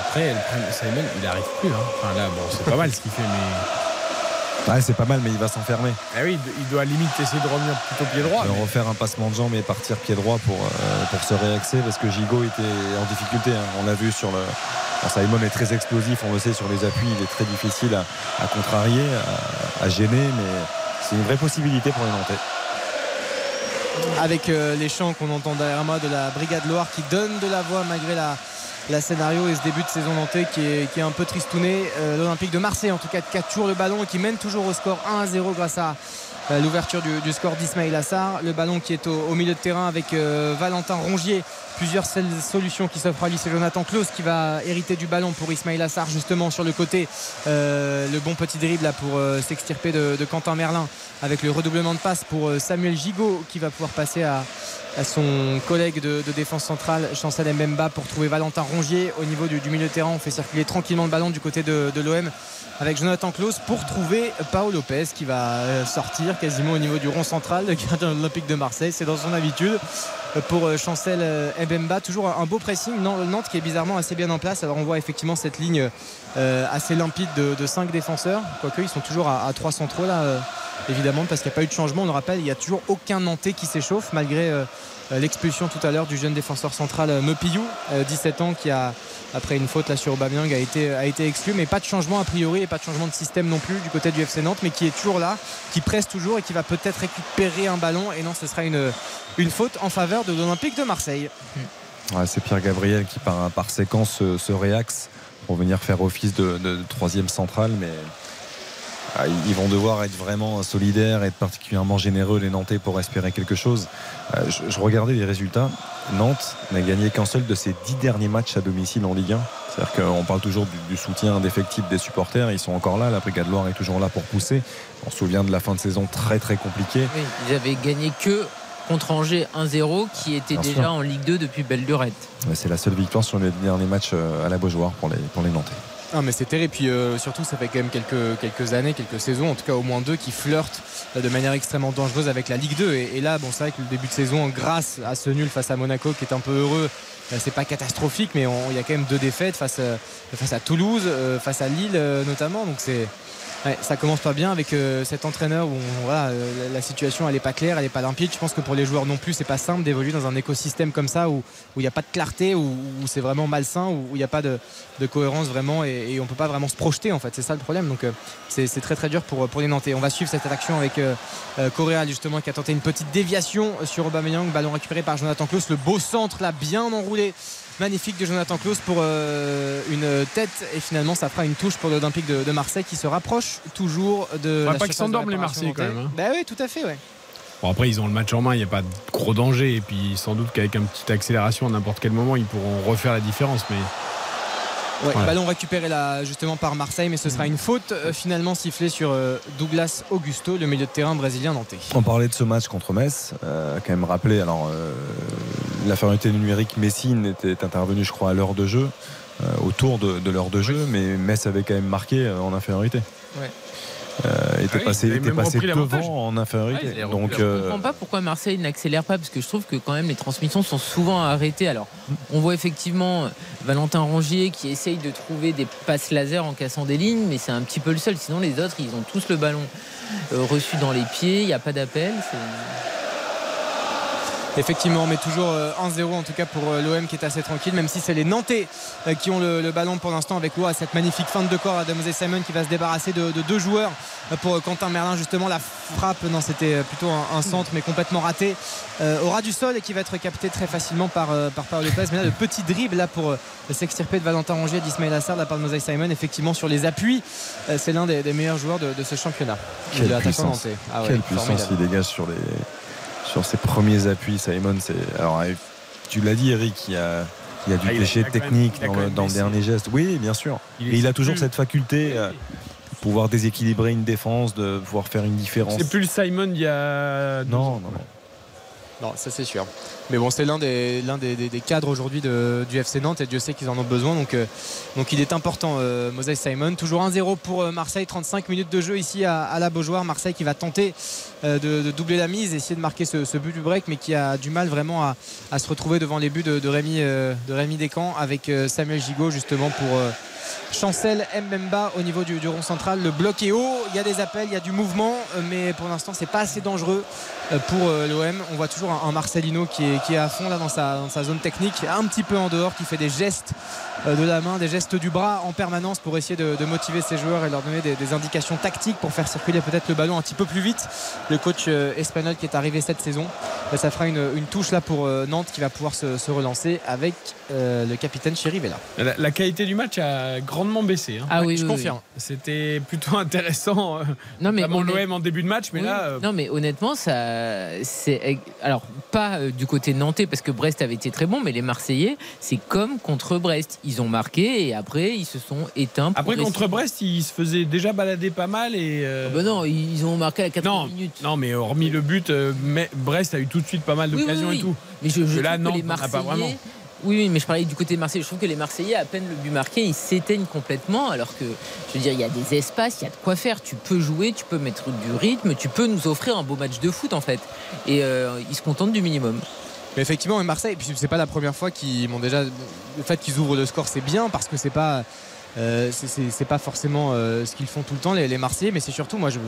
Après, Simon, il arrive plus. hein. Enfin là, bon, c'est pas mal ce qu'il fait, mais Ouais, c'est pas mal, mais il va s'enfermer. ah oui, il doit limite essayer de revenir plutôt pied droit. de mais- refaire un passement de jambes et partir pied droit pour, euh, pour se réaxer parce que Gigot était en difficulté. hein. On l'a vu sur le, Simon est très explosif, on le sait sur les appuis, il est très difficile à, contrarier, à, gêner, mais c'est une vraie possibilité pour les Nantais. Avec euh, les chants qu'on entend derrière moi de la Brigade Loire qui donne de la voix malgré la, scénario et ce début de saison nantais qui est, un peu tristouné. Euh, L'Olympique de Marseille en tout cas qui a toujours le ballon et qui mène toujours au score 1 à 0 grâce à l'ouverture du, score d'Ismail Assar. Le ballon qui est au, milieu de terrain avec euh, Valentin Rongier. Plusieurs solutions qui s'offrent à lui. C'est Jonathan Klaus qui va hériter du ballon pour Ismail Assar justement sur le côté. Euh, le bon petit dribble là pour s'extirper de, Quentin Merlin avec le redoublement de passe pour Samuel Gigot qui va pouvoir passer à, son collègue de, défense centrale Chancel Mbemba pour trouver Valentin Rongier au niveau du, milieu de terrain. On fait circuler tranquillement le ballon du côté de l'OM avec Jonathan Klaus pour trouver Paolo Lopez qui va euh, sortir quasiment au niveau du rond central, le gardien de l'Olympique de Marseille. C'est dans son habitude pour euh, Chancel euh, Mbemba. Toujours un beau pressing. Nantes qui est bizarrement assez bien en place. Alors on voit effectivement cette ligne assez limpide de, 5 défenseurs. Quoique ils sont toujours à, 3 centraux là, évidemment, parce qu'il n'y a pas eu de changement. On le rappelle, il n'y a toujours aucun Nantais qui s'échauffe malgré l'expulsion tout à l'heure du jeune défenseur central Mepillou, 17 ans, qui a après une faute là sur Aubameyang a été, a été exclu. Mais pas de changement a priori et pas de changement de système non plus du côté du FC Nantes mais qui est toujours là qui presse toujours et qui va peut-être récupérer un ballon. Et non ce sera une, une faute en faveur de l'Olympique de Marseille. C'est Pierre Gabriel qui par, par séquence se, réaxe pour venir faire office de, troisième centrale mais ils vont devoir être vraiment solidaires, être particulièrement généreux les Nantais pour espérer quelque chose. Euh, je, regardais les résultats. Nantes n'a gagné qu'un seul de ses dix derniers matchs à domicile en Ligue 1. C'est-à-dire qu'on parle toujours du, soutien d'effectifs des supporters. Ils sont encore là. La Brigade Loire est toujours là pour pousser. On se souvient de la fin de saison très très compliquée. ils avaient gagné que contre Angers 1-0 qui était déjà en Ligue 2 depuis belle lurette. c'est la seule victoire sur les derniers matchs euh, à la Beaujoire pour les, pour les Nantais. Ah mais c'est terrible. Puis euh, surtout, ça fait quand même quelques, quelques années, quelques saisons, en tout cas au moins deux, qui flirtent euh, de manière extrêmement dangereuse avec la Ligue 2. Et, là, bon, c'est vrai que le début de saison, grâce à ce nul face à Monaco, qui est un peu heureux, euh, c'est pas catastrophique, mais il y a quand même deux défaites face, face à Toulouse, face à Lille notamment. Donc c'est ça commence pas bien avec euh, cet entraîneur où euh, la situation elle est pas claire, elle est pas limpide. Je pense que pour les joueurs non plus, c'est pas simple d'évoluer dans un écosystème comme ça où il n'y a pas de clarté, où, c'est vraiment malsain, où il n'y a pas de, cohérence vraiment et, et, on peut pas vraiment se projeter en fait. C'est ça le problème. Donc euh, c'est très très dur pour, les Nantais. On va suivre cette action avec Correa justement qui a tenté une petite déviation sur Aubameyang, ballon récupéré par Jonathan Klaus, le beau centre là bien enroulé magnifique de Jonathan Klaus pour euh, une tête. Et finalement ça fera une touche pour l'Olympique de, Marseille qui se rapproche toujours de la pas qu'ils s'endorment les Marseillais quand même hein. bah oui tout à fait ouais. Bon après ils ont le match en main, il n'y a pas de gros danger. Et puis sans doute qu'avec une petite accélération à n'importe quel moment ils pourront refaire la différence. Mais Ballon récupéré là justement par Marseille, mais ce sera une faute euh, finalement sifflée sur euh, Douglas Augusto, le milieu de terrain brésilien nantais. On parlait de ce match contre Metz, euh, quand même rappeler alors la fermeté numérique Messine était intervenu je crois à l'heure de jeu, autour de, l'heure de jeu, mais Metz avait quand même marqué en infériorité. Ouais. Euh, était ah passé, était passé devant en infériorité. Donc, je ne euh, comprends pas pourquoi Marseille n'accélère pas parce que je trouve que quand même les transmissions sont souvent arrêtées. Alors, on voit effectivement Valentin Rongier qui essaye de trouver des passes laser en cassant des lignes, mais c'est un petit peu le seul. Sinon, les autres, ils ont tous le ballon euh, reçu dans les pieds. Il n'y a pas d'appel. Effectivement, mais toujours 1-0 euh, en tout cas pour euh, l'OM qui est assez tranquille, même si c'est les Nantais euh, qui ont le, ballon pour l'instant avec à cette magnifique fin de corps de Moses Simon qui va se débarrasser de, deux joueurs pour Quentin Merlin. Justement, la frappe, non, c'était plutôt un, centre, mais complètement raté au ras du sol et qui va être capté très facilement par, par Paul Lopez. Mais là, le petit dribble là pour s'extirper de Valentin Rongier, d'Ismaël Assar de la part de Moses Simon, effectivement sur les appuis, c'est l'un des, meilleurs joueurs de, ce championnat. Quelle puissance, ah Quelle puissance il dégage sur les sur ses premiers appuis. Simon, c'est. Alors, tu l'as dit, Eric, il y a. Il y a du ah, déchet technique dans, le, dernier geste. Oui, bien sûr. Il Et il a toujours cette faculté de pouvoir déséquilibrer une défense, de pouvoir faire une différence. C'est plus le Simon il y a. Non, non, non. Non, ça c'est sûr. Mais bon, c'est l'un des, l'un des, cadres aujourd'hui du FC Nantes et Dieu sait qu'ils en ont besoin. Donc, euh, donc il est important, euh, Moses Simon. Toujours 1-0 pour euh, Marseille, 35 minutes de jeu ici à, la Beaujoire. Marseille qui va tenter de, doubler la mise, essayer de marquer ce, but du break, mais qui a du mal vraiment à, se retrouver devant les buts de, Rémi, de Rémi Descamps avec Samuel Gigot justement pour Chancel Mbemba au niveau du, rond central. Le bloc est haut, il y a des appels, il y a du mouvement, euh, mais pour l'instant c'est pas assez dangereux euh, pour euh, l'OM. On voit toujours un Marcelino qui est, qui est à fond là dans sa, dans sa zone technique, un petit peu en dehors, qui fait des gestes euh, de la main, des gestes du bras en permanence pour essayer de, de motiver ses joueurs et leur donner des, des indications tactiques pour faire circuler peut-être le ballon un petit peu plus vite. Le coach euh, espagnol qui est arrivé cette saison, ben, ça fera une, une touche là pour euh, Nantes qui va pouvoir se, se relancer avec euh, le capitaine Chirivella. La, la qualité du match a grandement baissé. hein. Ah oui, je oui, confirme. C'était plutôt <laughs> intéressant. euh, Non mais l'OM en début de match, mais Oui, là. euh, non mais honnêtement ça c'est alors pas euh, du côté nantais parce que Brest avait été très bon mais les Marseillais c'est comme contre Brest ils ont marqué et après ils se sont éteints Après, contre. Brest, il se faisait déjà balader pas mal et. euh, Ah bah non ils ont marqué à la 80 non, minutes non, mais hormis le but, euh, mais Brest a eu tout de suite pas mal Oui, oui, d'occasions oui. et tout. mais je, je là, Nantes les a pas Marseillais vraiment. oui, oui, mais je parlais du côté de Marseille. Je trouve que les Marseillais, à peine le but marqué, ils s'éteignent complètement. Alors que, je veux dire, il y a des espaces, il y a de quoi faire. Tu peux jouer, tu peux mettre du rythme, tu peux nous offrir un beau match de foot, en fait. Et euh, ils se contentent du minimum. Mais effectivement, Marseille, puis c'est pas la première fois qu'ils m'ont déjà. Le fait qu'ils ouvrent le score, c'est bien parce que c'est pas. euh, pas forcément euh, ce qu'ils font tout le temps les, les Marseillais mais c'est surtout moi je-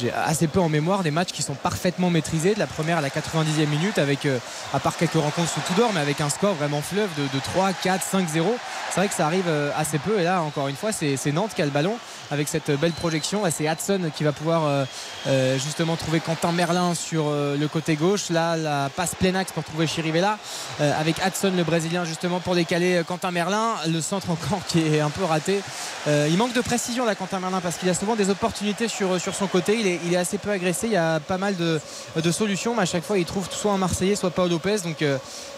j'ai assez peu en mémoire des matchs qui sont parfaitement maîtrisés de la première à la 90e minute avec euh, à part quelques rencontres sous tout d'or mais avec un score vraiment fleuve de, de 3, 4, 5, 0 c'est vrai que ça arrive euh, assez peu. Et là encore une fois c'est Nantes qui a le ballon avec cette belle projection. C'est Hudson qui va pouvoir euh, euh, justement trouver Quentin Merlin sur euh, le côté gauche. Là la passe plein axe pour trouver Chirivella euh, avec Hudson le brésilien justement pour décaler euh, Quentin Merlin. Le centre encore qui est un peu raté. Euh, il manque de précision là Quentin Merlin parce qu'il a souvent des opportunités sur, sur son côté il est assez peu agressé il y a pas mal de, de solutions mais à chaque fois il trouve soit un Marseillais soit Paul Lopez donc euh,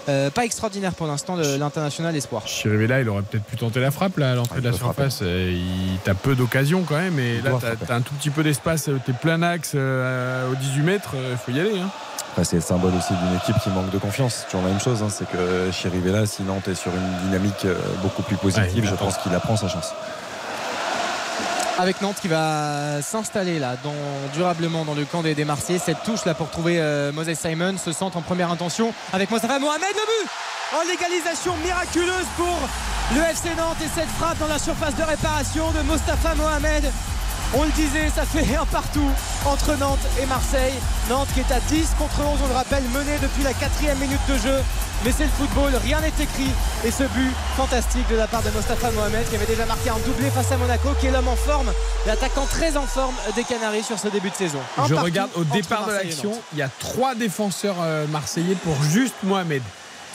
euh, pas extraordinaire pour l'instant le- l'international espoir Chirivella, il aurait peut-être pu tenter la frappe là, à l'entrée Ah, de la frapper. surface. Euh, Il t'as peu d'occasions quand même, et Il là t'as un tout petit peu d'espace. euh, T'es plein axe euh, au 18 mètres, il faut y aller. hein. Après, c'est le symbole aussi d'une équipe qui manque de confiance. C'est toujours la même chose. hein. C'est que Chirivella, si Nantes est sur une dynamique euh, beaucoup plus positive, je pense qu'il apprend sa chance. Avec Nantes qui va s'installer là durablement dans le camp des, des cette touche là pour trouver euh, Moses Simon se centre en première intention avec Mostafa Mohamed le but! En légalisation miraculeuse pour le FC Nantes et cette frappe dans la surface de réparation de Mostafa Mohamed on le disait, ça fait un partout entre Nantes et Marseille. Nantes qui est à 10 contre 11, on le rappelle, mené depuis la quatrième minute de jeu. Mais c'est le football, rien n'est écrit. Et ce but fantastique de la part de Mostafa Mohamed qui avait déjà marqué un doublé face à Monaco, qui est l'homme en forme, l'attaquant très en forme des Canaries sur ce début de saison. Un Je regarde au départ de l'action, il y a trois défenseurs euh, marseillais pour juste Mohamed.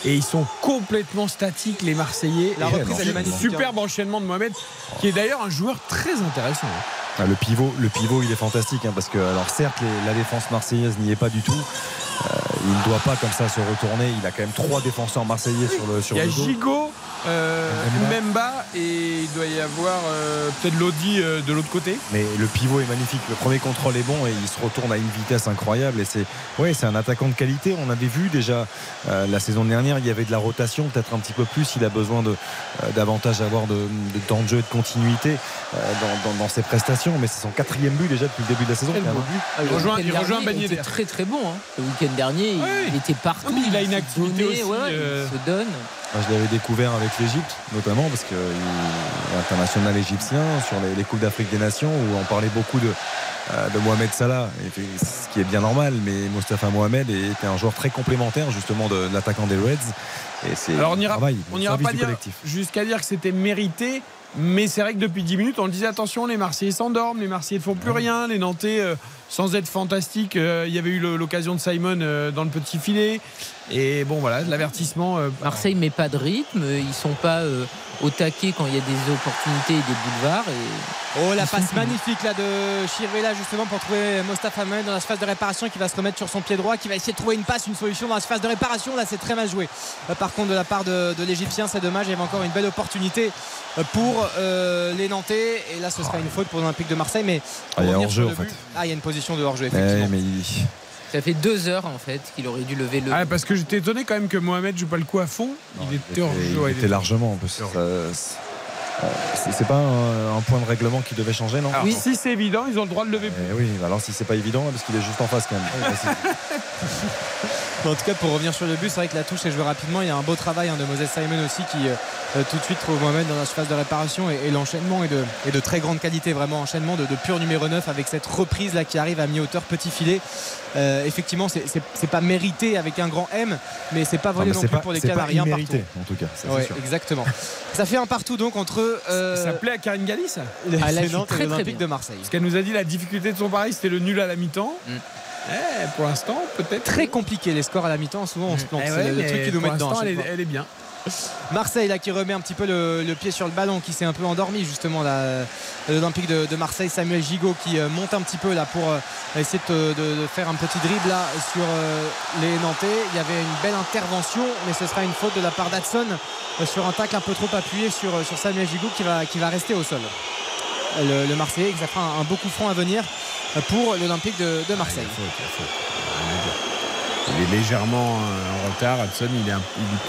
Et ils sont complètement statiques, les Marseillais. La reprise, elle est magnifique, Superbe enchaînement de Mohamed, qui est d'ailleurs un joueur très intéressant. Ah, le pivot, le pivot, il est fantastique hein, parce que alors certes les- la défense marseillaise n'y est pas du tout. Euh, il ne doit pas comme ça se retourner. Il a quand même trois défenseurs marseillais sur le sur Il y a. Gigot, euh, Mbemba. Mbemba et il doit y avoir euh, peut-être Lodi euh, de l'autre côté. Mais le pivot est magnifique. Le premier contrôle est bon et il se retourne à une vitesse incroyable. Et c'est ouais, c'est un attaquant de qualité. On avait vu déjà euh, la saison dernière, il y avait de la rotation, peut-être un petit peu plus. Il a besoin de euh, davantage avoir de, de temps de jeu et de continuité euh, dans, dans- dans ses prestations. Mais c'est son quatrième but déjà depuis le début de la saison. Quel quand même. beau but. Ah, Il rejoint, il rejoint il était très très bon. hein. Le week-end dernier, il- il était partout. Ah, mais il a une activité donnait, aussi, ouais, ouais, euh, Il se donne. Moi, je l'avais découvert avec l'Égypte, notamment parce qu'il est international égyptien sur les, les Coupes d'Afrique des Nations où on parlait beaucoup de, euh, de Mohamed Salah, et puis, ce qui est bien normal. Mais Mostafa Mohamed était un joueur très complémentaire justement de, de l'attaquant des Reds. Et c'est Alors on le n'ira travail, on le n'ira service pas dire collectif. jusqu'à dire que c'était mérité, mais c'est vrai que depuis 10 minutes, on le disait attention, les Marseillais s'endorment, les Marseillais ne font plus rien, les Nantais, euh, sans être fantastiques, euh, il y avait eu l'occasion de Simon euh, dans le petit filet. Et bon, voilà, l'avertissement. euh, Marseille met pas de rythme, ils sont pas euh, au taquet quand il y a des opportunités et des boulevards. Et Oh la passe magnifique là de Chirvella justement pour trouver Mostafa Mohamed dans la phase de réparation qui va se remettre sur son pied droit qui va essayer de trouver une passe une solution dans la phase de réparation là c'est très mal joué par contre de la part de, de l'Égyptien c'est dommage il y avait encore une belle opportunité pour euh, les Nantais et là ce sera une faute pour l'Olympique de Marseille mais Ah, il y a hors-jeu, en fait. ah il y a une position de hors-jeu Eh, effectivement mais il- ça fait deux heures en fait qu'il aurait dû lever le. Ah, parce que j'étais étonné quand même que Mohamed joue pas le coup à fond. il était il ouais, était largement en plus. hors Ça- C'est pas un, point de règlement qui devait changer, non oui. Si c'est évident, ils ont le droit de lever. Eh oui, alors si c'est pas évident, parce qu'il est juste en face quand même. en tout cas, pour revenir sur le but, c'est vrai que la touche est jouée rapidement. Il y a un beau travail hein, de Moses Simon aussi qui euh, tout de suite trouve Mohamed dans la surface de réparation et, l'enchaînement est de, de, très grande qualité, vraiment enchaînement de, de, pur numéro 9 avec cette reprise là qui arrive à mi-hauteur, petit filet. Euh, effectivement, c'est pas mérité avec un grand M, mais c'est pas volé non, plus pour les Canaries. mérité en tout cas. exactement. ça fait un partout donc entre. Euh, ça plaît à Karine Gallis Les à Nantes et l'Olympique de Marseille. Ce qu'elle nous a dit, la difficulté de son pari, c'était le nul à la mi-temps. Mm. Eh, pour l'instant, peut-être. Très compliqué les scores à la mi-temps. Souvent, on se plante. Eh c'est le truc qui nous met dedans. elle est bien. Marseille là qui remet un petit peu le, pied sur le ballon qui s'est un peu endormi justement l'Olympique de, Marseille. Samuel Gigot qui euh, monte un petit peu là pour euh, essayer de, faire un petit dribble là sur euh, les Nantais. Il y avait une belle intervention mais ce sera une faute de la part d'Adson sur un tacle un peu trop appuyé sur, sur Samuel Gigot qui va, qui va rester au sol. Le, Marseillais ça fera un, un beau coup franc à venir pour l'Olympique de, Marseille il est légèrement euh, en retard. Hudson, il,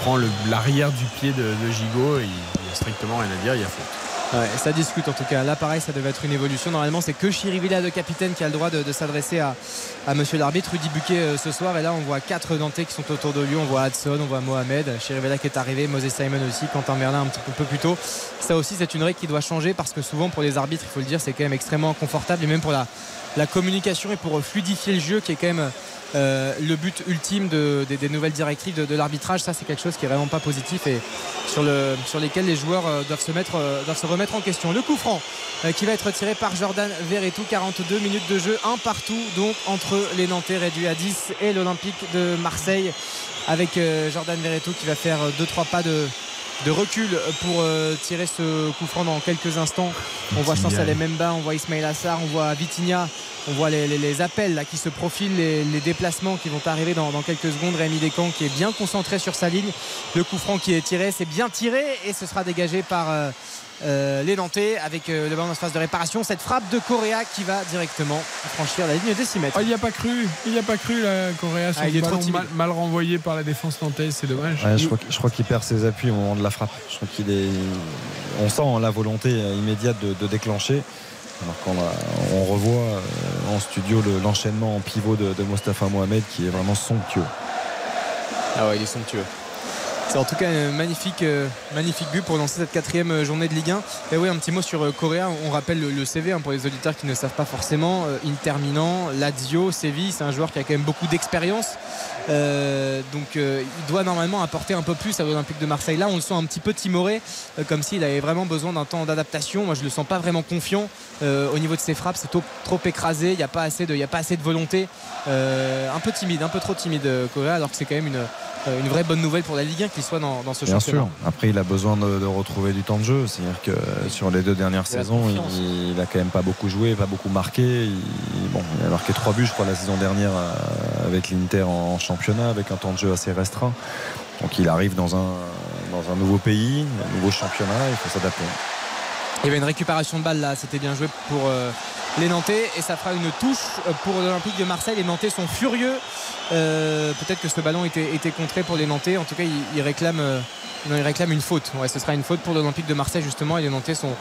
prend l'arrière du pied de, Gigot et il n'y a strictement rien à dire, il y a faute. ça discute en tout cas. Là, pareil, ça devait être une évolution. Normalement, c'est que Chirivilla, le capitaine, qui a le droit de, s'adresser à, monsieur l'arbitre, Rudy Buquet, euh, ce soir. Et là, on voit quatre Nantais qui sont autour de lui. On voit Hudson, on voit Mohamed, Chirivella qui est arrivé, Moses Simon aussi, Quentin Merlin un petit peu plus tôt. Ça aussi, c'est une règle qui doit changer parce que souvent, pour les arbitres, il faut le dire, c'est quand même extrêmement confortable. Et même pour la communication et pour fluidifier le jeu, qui est quand même euh, le but ultime des nouvelles directives de, l'arbitrage. Ça, c'est quelque chose qui est vraiment pas positif et sur, le, sur lesquels les joueurs euh, doivent, se euh, doivent se remettre en question. Le coup franc qui va être tiré par Jordan Verretou. 42 minutes de jeu, un partout donc entre les Nantais réduits à 10 et l'Olympique de Marseille avec Jordan Verretou qui va faire 2-3 pas de, de recul pour tirer ce coup franc dans quelques instants. On voit Chancel Memba, on voit Ismail Assar, on voit Vitinha on voit les, appels là, qui se profilent, les, déplacements qui vont arriver dans, quelques secondes. Rémi Descamps qui est bien concentré sur sa ligne. Le coup franc qui est tiré, c'est bien tiré et ce sera dégagé par euh, euh, les Nantais avec euh, le ballon en phase de réparation. Cette frappe de Correa qui va directement franchir la ligne des 6 mètres. il n'y a pas cru, il n'y a pas cru la Correa sur ah, il est trop mal, renvoyé par la défense nantaise, c'est dommage. je crois, qu'il perd ses appuis au moment de la frappe. Je crois qu'il est, on sent la volonté immédiate de déclencher. Alors qu'on on revoit euh, en studio l'enchaînement en pivot de, de Mostafa Mohamed qui est vraiment somptueux. Ah ouais, il est somptueux. C'est en tout cas un magnifique, euh, but pour lancer cette quatrième euh, journée de Ligue 1. Et oui, un petit mot sur Correa. On rappelle le, CV hein, pour les auditeurs qui ne savent pas forcément. Interminant, Lazio, Séville, c'est un joueur qui a quand même beaucoup d'expérience. Donc il doit normalement apporter un peu plus à l'Olympique de Marseille. Là, on le sent un petit peu timoré, comme s'il avait vraiment besoin d'un temps d'adaptation. Moi, je le sens pas vraiment confiant. Euh, au niveau de ses frappes, c'est trop, écrasé. Il n'y a, pas assez de, a pas assez de volonté. Euh, un peu timide, un peu trop timide, euh, Correa, alors que c'est quand même une, une vraie bonne nouvelle pour la Ligue 1 qu'il soit dans, ce Bien championnat. Sûr. Après, il a besoin de, retrouver du temps de jeu. C'est-à-dire que sur les deux dernières saisons, il, il, a quand même pas beaucoup joué, pas beaucoup marqué. Il, bon, il a marqué trois buts, je crois, la saison dernière avec l'Inter en championnat, avec un temps de jeu assez restreint. Donc il arrive dans un, dans un nouveau pays, un nouveau championnat, il faut s'adapter. Il y avait une récupération de balle là, c'était bien joué pour euh, les Nantais et ça fera une touche pour l'Olympique de Marseille. Les Nantais sont furieux. Euh, peut-être que ce ballon était, contré pour les Nantais. En tout cas. Euh, il réclame une faute. Ouais, ce sera une faute pour l'Olympique de Marseille justement. Et les Nantais sont,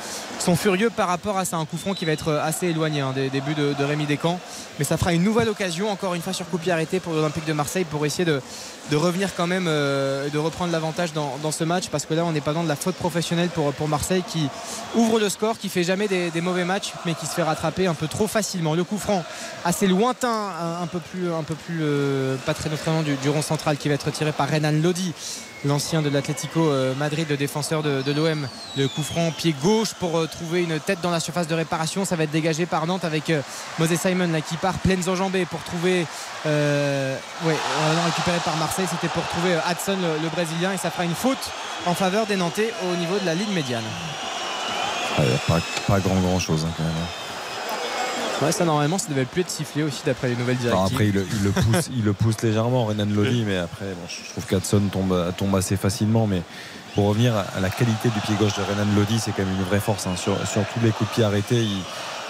furieux par rapport à ça. Un coup franc qui va être assez éloigné hein, des, buts de, Rémi Descamps. Mais ça fera une nouvelle occasion, encore une fois sur coup arrêté pour l'Olympique de Marseille pour essayer de, revenir quand même, euh, de reprendre l'avantage dans, ce match. Parce que là, on n'est pas dans de la faute professionnelle pour, pour Marseille qui ouvre le score, qui fait jamais des, mauvais matchs, mais qui se fait rattraper un peu trop facilement. Le coup franc assez lointain, un, peu plus, un peu plus euh, pas très notamment du, rond central qui va être tiré par Renan Lodi l'ancien de l'Atlético euh, Madrid, le défenseur de, l'OM. Le coup franc pied gauche pour euh, trouver une tête dans la surface de réparation. Ça va être dégagé par Nantes avec euh, Moses Simon qui part pleines enjambées pour trouver. Euh, ouais, récupéré par Marseille. C'était pour trouver Hudson, le, Brésilien. Et ça fera une faute en faveur des Nantais au niveau de la ligne médiane. pas, grand grand chose hein, quand même. Ouais, ça normalement, ça devait plus être sifflé aussi d'après les nouvelles directives. après, il, le, pousse, <laughs> il le pousse légèrement, Renan Lodi, mais après, je trouve qu'Adson tombe, tombe assez facilement. Mais pour revenir à la qualité du pied gauche de Renan Lodi, c'est quand même une vraie force. Hein. Sur, tous les coups de pied arrêtés,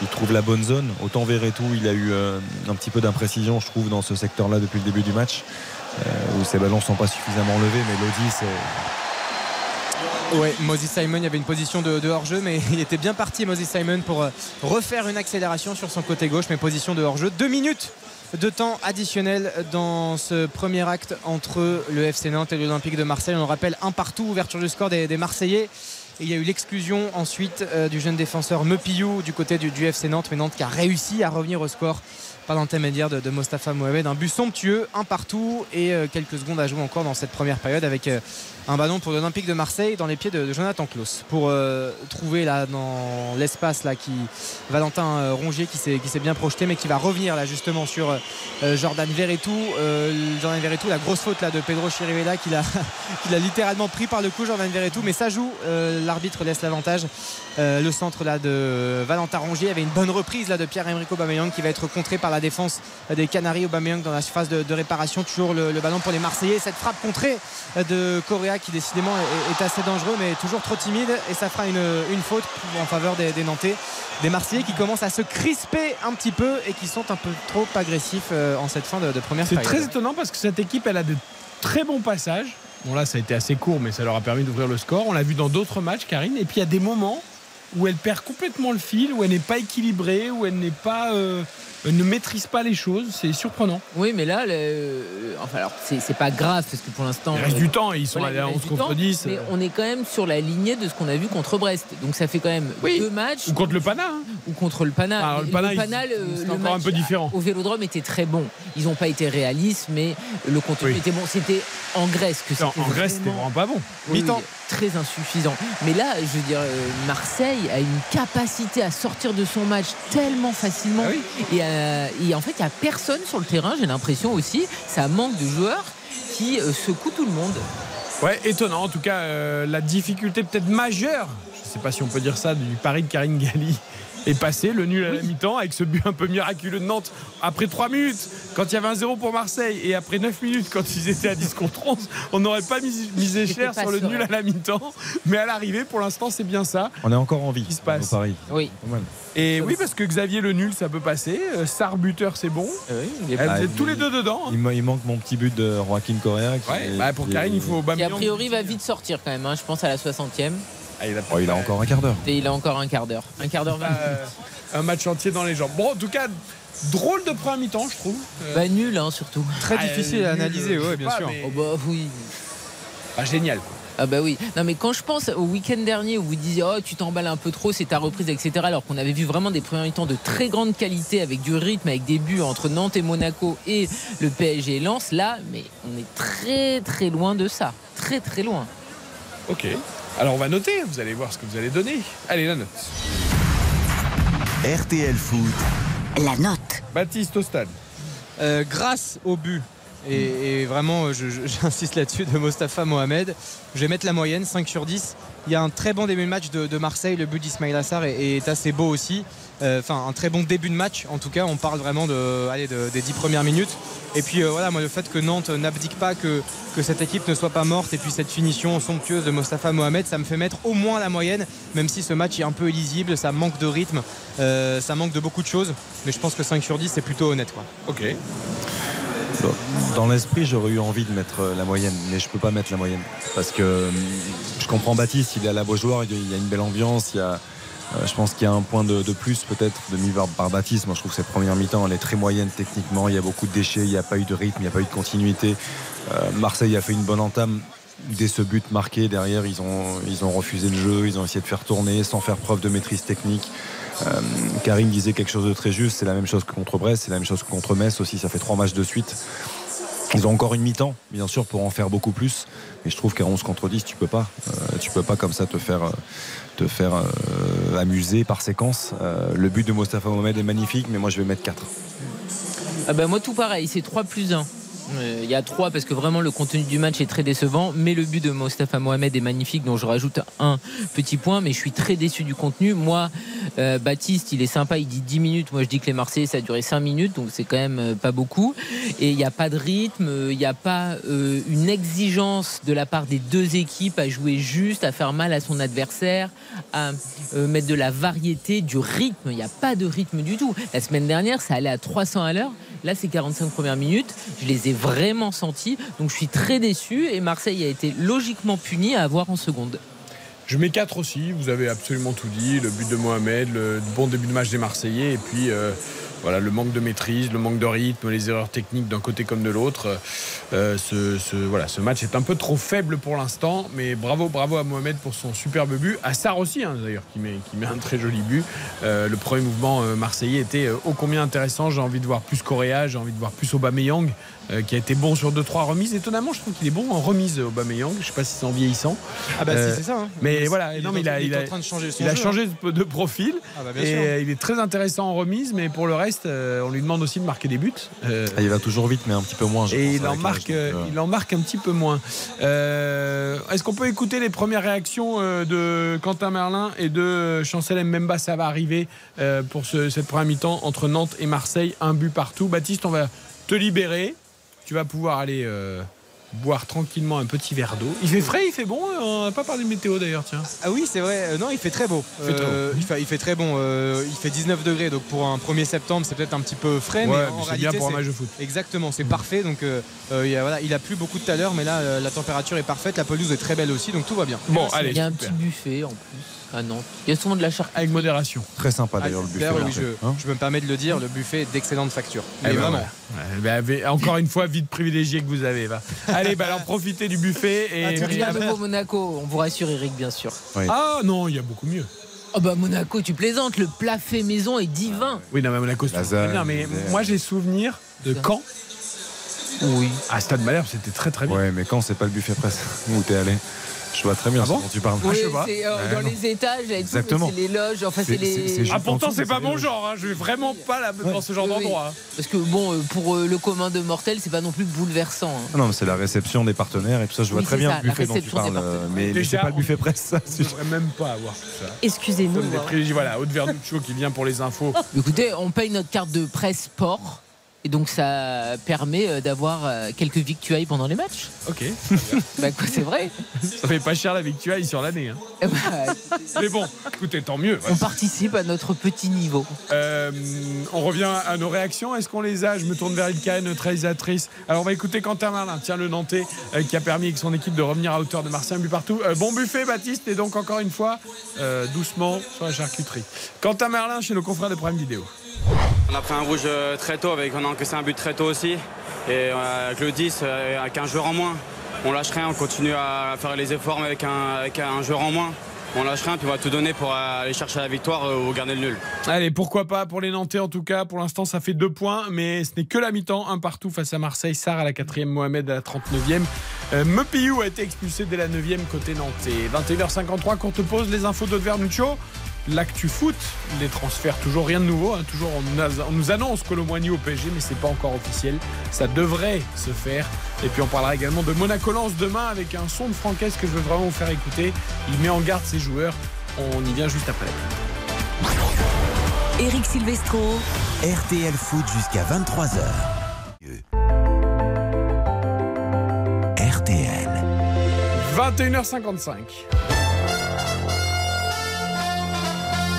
il, trouve la bonne zone. Autant tout il a eu euh, un petit peu d'imprécision, je trouve, dans ce secteur-là depuis le début du match, euh, où ses ballons ne sont pas suffisamment levés. Mais Lodi, c'est Ouais, Moses Simon, il y avait une position de, hors-jeu, mais <laughs> il était bien parti, Moses Simon, pour euh, refaire une accélération sur son côté gauche, mais position de hors-jeu. Deux minutes de temps additionnel dans ce premier acte entre le FC Nantes et l'Olympique de Marseille. On rappelle un partout, ouverture du score des, Marseillais. Il y a eu l'exclusion ensuite euh, du jeune défenseur Mepillou du côté du, FC Nantes, mais Nantes qui a réussi à revenir au score par l'intermédiaire de, Mostafa Mohamed. Un but somptueux, un partout et euh, quelques secondes à jouer encore dans cette première période avec un ballon pour l'Olympique de Marseille dans les pieds de, Jonathan Klaus. Pour euh, trouver là dans l'espace là qui Valentin euh, Rongier qui s'est bien projeté mais qui va revenir là justement sur euh, Jordan Verretou Jordan Verretou la grosse faute là de Pedro Chirivella <laughs> qui l'a littéralement pris par le cou Jordan Verretou mais ça joue l'arbitre laisse l'avantage le centre là de Valentin Rongier. Avait une bonne reprise là de Pierre-Emerick Aubameyang qui va être contré par la défense des Canaries. Aubameyang dans la phase de, de réparation toujours le, le ballon pour les Marseillais. Cette frappe contrée de Correa qui décidément est, est assez dangereux mais toujours trop timide et ça fera une, une faute en faveur des, des Nantais des Marseillais qui commencent à se crisper un petit peu et qui sont un peu trop agressifs euh, en cette fin de, de première C'est période. très étonnant parce que cette équipe, elle a de très bons passages. Bon, là, ça a été assez court, mais ça leur a permis d'ouvrir le score. On l'a vu dans d'autres matchs, Karine. Et puis, il y a des moments où elle perd complètement le fil, où elle n'est pas équilibrée, où elle n'est pas. euh, elle ne maîtrise pas les choses. C'est surprenant. Oui, mais là, le- enfin, alors, c'est pas grave parce que pour l'instant. Il reste euh, du temps ils sont voilà, à il 11 reste du contre temps, 10. Mais on est quand même sur la lignée de ce qu'on a vu contre Brest. Donc ça fait quand même Oui. deux matchs. Ou contre le Pana. hein. Ou contre le Pana. Alors, le Pana, il- le, encore un peu différent. Au Vélodrome était très bon. Ils n'ont pas été réalistes, mais le contenu Oui. était bon. C'était en Grèce que c'était en Grèce, c'était vraiment- pas bon. oui, très insuffisant. Mais là, je veux dire, euh, Marseille a une capacité à sortir de son match tellement facilement. Ah oui. et, euh, et en fait, il n'y a personne sur le terrain, j'ai l'impression aussi. Ça manque de joueurs qui euh, secouent tout le monde. Ouais, étonnant. En tout cas, euh, la difficulté peut-être majeure, je ne sais pas si on peut dire ça, du pari de Karine Galli est passé. Le nul à la mi-temps avec ce but un peu miraculeux de Nantes après 3 minutes, quand il y avait un 0 pour Marseille, et après 9 minutes, quand ils étaient à 10 contre 11, on n'aurait pas mis- misé cher pas sur le nul à la mi-temps. Mais à l'arrivée, pour l'instant, c'est bien ça. On est encore en vie. Qui se passe Paris. Oui. Et oui, parce que Xavier le nul, ça peut passer. Euh, Sarr buteur, c'est bon. oui, il est Ah, vous êtes tous les deux dedans. hein. Il, ma- il manque mon petit but de Joaquin Correa. qui Ouais, est- bah, pour Karine, il faut qui a priori va vite sortir quand même, hein, je pense à la 60e. Ah, il a, Oh, il a encore un quart d'heure. Et il a encore un quart d'heure. Un quart d'heure. Euh, <laughs> un match entier dans les jambes. Bon, en tout cas, drôle de première mi-temps, je trouve. Euh, Bah nul hein, surtout. Très Ah, difficile à analyser, ouais, bien pas, sûr. mais- Oh bah oui. Pas génial. quoi. Ah bah oui. Non mais quand je pense au week-end dernier où vous disiez oh tu t'emballes un peu trop, c'est ta reprise etc. Alors qu'on avait vu vraiment des premiers temps de très grande qualité avec du rythme, avec des buts entre Nantes et Monaco et le PSG et Lens. Là, mais on est très très loin de ça, très très loin. Ok. Alors on va noter, vous allez voir ce que vous allez donner. Allez, la note. RTL Foot. La note. Baptiste au stade. Euh, grâce au but. Et, et vraiment, <laughs> j'insiste là-dessus, de Mostafa Mohamed. Je vais mettre la moyenne, 5 sur 10. Il y a un très bon début de match de, de Marseille. Le but d'Ismail Assar est, est assez beau aussi. Euh, Enfin, un très bon début de match. En tout cas, on parle vraiment de, des 10 premières minutes. Et puis euh, voilà, moi, le fait que Nantes n'abdique pas, que, que cette équipe ne soit pas morte, et puis cette finition somptueuse de Mostafa Mohamed, ça me fait mettre au moins la moyenne, même si ce match est un peu illisible, ça manque de rythme, euh, ça manque de beaucoup de choses. Mais je pense que 5 sur 10, c'est plutôt honnête. Quoi. Ok. Dans l'esprit, j'aurais eu envie de mettre la moyenne, mais je peux pas mettre la moyenne parce que je comprends Baptiste, il est à la Beaujoire, il y a une belle ambiance, il y a, euh, je pense qu'il y a un point de, plus peut-être de. Moi, je trouve que cette première mi-temps, elle est très moyenne techniquement. Il y a beaucoup de déchets, il n'y a pas eu de rythme, il n'y a pas eu de continuité. Euh, Marseille a fait une bonne entame. Dès ce but marqué, derrière, ils ont, ils ont refusé le jeu, ils ont essayé de faire tourner sans faire preuve de maîtrise technique. Euh, Karim disait quelque chose de très juste, c'est la même chose que contre Brest, c'est la même chose que contre Metz aussi, ça fait trois matchs de suite. Ils ont encore une mi-temps, bien sûr, pour en faire beaucoup plus. Mais je trouve qu'à 11 contre 10, tu peux pas. Euh, tu peux pas comme ça te faire, te faire euh, amuser par séquence. Euh, le but de Mostafa Mohamed est magnifique, mais moi je vais mettre 4. Ah bah moi tout pareil, c'est 3 plus 1. Euh, Il y a 3 parce que vraiment le contenu du match est très décevant, mais le but de Mostafa Mohamed est magnifique, donc je rajoute un petit point, mais je suis très déçu du contenu. Moi, euh, Baptiste, il est sympa, il dit 10 minutes, moi je dis que les Marseillais ça a duré 5 minutes, donc c'est quand même euh, pas beaucoup. Et il n'y a pas de rythme, il n'y a pas une exigence de la part des deux équipes à jouer juste, à faire mal à son adversaire, à mettre de la variété, du rythme. Il n'y a pas de rythme du tout. La semaine dernière, ça allait à 300 à l'heure. Là, c'est 45 premières minutes. Je les ai vraiment sentis. Donc, je suis très déçu. Et Marseille a été logiquement puni à avoir en seconde. Je mets 4 aussi, vous avez absolument tout dit. Le but de Mohamed, le bon début de match des Marseillais et puis euh, voilà, le manque de maîtrise, le manque de rythme, les erreurs techniques d'un côté comme de l'autre. Euh, ce, match est un peu trop faible pour l'instant, mais bravo, bravo à Mohamed pour son superbe but. À Sarr aussi, hein, d'ailleurs, qui met, qui met un très joli but. Euh, le premier mouvement euh, marseillais était ô combien intéressant. J'ai envie de voir plus Correa, j'ai envie de voir plus Aubameyang, euh, qui a été bon sur 2-3 remises. Étonnamment, je trouve qu'il est bon en remise, Aubameyang. Je sais pas si c'est en vieillissant. Ah bah Euh, si, c'est ça. hein. mais voilà, il non, est mais en- il a- il est il a- en train de changer son Il a changé de, de profil Ah bah bien et sûr. euh, il est très intéressant en remise, mais pour le reste, euh, on lui demande aussi de marquer des buts. Euh, Ah, il va toujours vite, mais un petit peu moins. je et pense, il en, marque, euh, euh, il en marque un petit peu moins. Euh, Est-ce qu'on peut écouter les premières réactions euh, de Quentin Merlin et de Chancel Mbemba? Ça va arriver euh, pour ce- cette première mi-temps entre Nantes et Marseille. Un but partout. Baptiste, on va te libérer. Tu vas pouvoir aller euh, boire tranquillement un petit verre d'eau. Il fait frais, il fait bon. euh, On n'a pas parlé de météo d'ailleurs, tiens. Ah oui, c'est vrai. Euh, non, il fait très beau. Il fait très Euh, il, fait, il fait très bon. Euh, il fait 19 degrés. Donc pour un 1er septembre, c'est peut-être un petit peu frais. Ouais, mais c'est bien pour un match de foot. Exactement, c'est parfait. Donc il, a, voilà, il a plu beaucoup tout à l'heure, mais là euh, la température est parfaite. La pelouse est très belle aussi, donc tout va bien. Bon, allez. Il y a un petit buffet en plus à Nantes. Il y a souvent de la charcuterie. Avec modération. Très sympa d'ailleurs le buffet. D'ailleurs, oui, je, hein. je me permets de le dire, le buffet est d'excellente facture. Eh Mais ben vraiment. Ouais, avec- encore une fois, vite privilégié que vous avez. Allez, bah, alors profitez du buffet. Et... Il y a un nouveau Monaco, on vous rassure Eric bien sûr. Ah non, il y a beaucoup mieux. Oh bah Monaco, tu plaisantes, le plat fait maison est divin. Oui, non, mais Monaco, c'est très bien. Mais moi, j'ai souvenir de Caen. Oui. À Stade Malherbe, c'était très très bien. Ouais, mais quand c'est pas le buffet presse <laughs> où t'es allé Je vois très bien Ah bon dont tu parles. Oui, je sais pas. c'est euh, Ouais, dans non. les étages, c'est les loges, enfin c'est les. c'est Ah, pourtant, c'est pas mon genre. hein. Je vais vraiment pas là, dans ce genre Oui, oui. d'endroit. hein. Parce que bon, euh, pour euh, le commun de mortels, c'est pas non plus bouleversant. hein. Ah Non, mais c'est la réception des partenaires et tout ça. Je vois Oui, très bien ça, le buffet dont tu parles. Mais, c'est pas le buffet presse, ça. Je devrais même pas avoir tout ça. Excusez-nous. Hein. Voilà, Haute Vernuccio qui vient pour les infos. Écoutez, on paye notre carte de presse sport. Et donc ça permet euh, d'avoir euh, quelques victuailles pendant les matchs. Ok. <laughs> Bah quoi, c'est vrai. Ça fait pas cher la victuaille sur l'année. hein. <laughs> Bah, Mais bon, écoutez, tant mieux. on participe à notre petit niveau. Euh, on revient à nos réactions. Est-ce qu'on les a? Je me tourne vers Ilka, notre réalisatrice. Alors, on va écouter Quentin Marlin, tiens, le Nantais, euh, qui a permis avec son équipe de revenir à hauteur de Marseille, un but partout. Euh, bon buffet, Baptiste, et donc encore une fois, doucement sur la charcuterie. Quentin Marlin chez nos confrères de Prime Vidéo. On a pris un rouge euh, très tôt, avec, on a encaissé un but très tôt aussi. Et euh, avec le 10, euh, avec un joueur en moins, on lâche rien, on continue à faire les efforts avec un, avec un joueur en moins. On lâche rien, puis on va tout donner pour aller chercher la victoire ou garder le nul. Allez, pourquoi pas pour les Nantais en tout cas. Pour l'instant, ça fait deux points, mais ce n'est que la mi-temps. Un partout face à Marseille. Sarr à la quatrième, Mohamed à la 39e. Euh, Mepiou a été expulsé dès la 9e côté Nantais. 21h53, courte pause, les infos de Vernuccio. L'actu foot, les transferts, toujours rien de nouveau. hein. Toujours on nous, a- on nous annonce Colomboigny au PSG, mais c'est pas encore officiel. Ça devrait se faire. Et puis on parlera également de Monaco Lens demain avec un son de Francaise que je veux vraiment vous faire écouter. Il met en garde ses joueurs. On y vient juste après. Eric Silvestro. RTL Foot jusqu'à 23h. RTL. 21h55.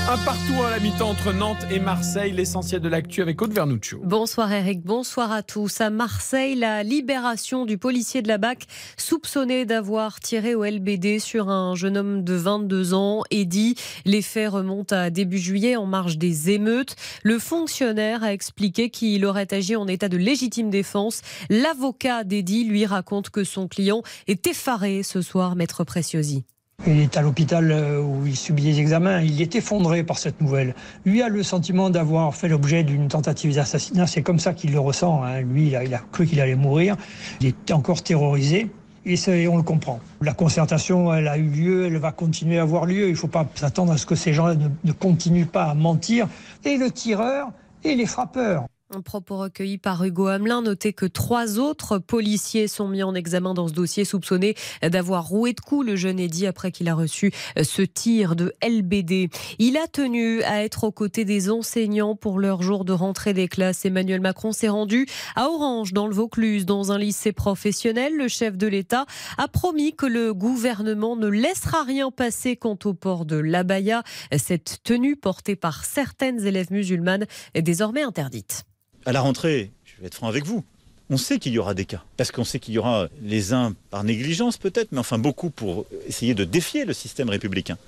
Un partout à la mi-temps entre Nantes et Marseille, l'essentiel de l'actu avec Aude Vernuccio. Bonsoir Eric, bonsoir à tous. À Marseille, la libération du policier de la BAC soupçonné d'avoir tiré au LBD sur un jeune homme de 22 ans. Eddy, les faits remontent à début juillet en marge des émeutes. Le fonctionnaire a expliqué qu'il aurait agi en état de légitime défense. L'avocat d'Eddy lui raconte que son client est effaré ce soir, maître Preciosi. Il est à l'hôpital euh, où il subit des examens. Il est effondré par cette nouvelle. Lui a le sentiment d'avoir fait l'objet d'une tentative d'assassinat. C'est comme ça qu'il le ressent. hein. Lui, il a, cru qu'il allait mourir. Il est encore terrorisé. Et on le comprend. La concertation, elle a eu lieu, elle va continuer à avoir lieu. Il ne faut pas s'attendre à ce que ces gens-là ne, ne continuent pas à mentir. Et le tireur et les frappeurs. Un propos recueilli par Hugo Hamelin. Notez que trois autres policiers sont mis en examen dans ce dossier, soupçonnés d'avoir roué de coups le jeune Eddy après qu'il a reçu ce tir de LBD. Il a tenu à être aux côtés des enseignants pour leur jour de rentrée des classes. Emmanuel Macron s'est rendu à Orange, dans le Vaucluse, dans un lycée professionnel. Le chef de l'État a promis que le gouvernement ne laissera rien passer quant au port de l'abaya. Cette tenue portée par certaines élèves musulmanes est désormais interdite. À la rentrée, je vais être franc avec vous, On sait qu'il y aura des cas, parce qu'on sait qu'il y aura les uns par négligence peut-être, mais enfin beaucoup pour essayer de défier le système républicain.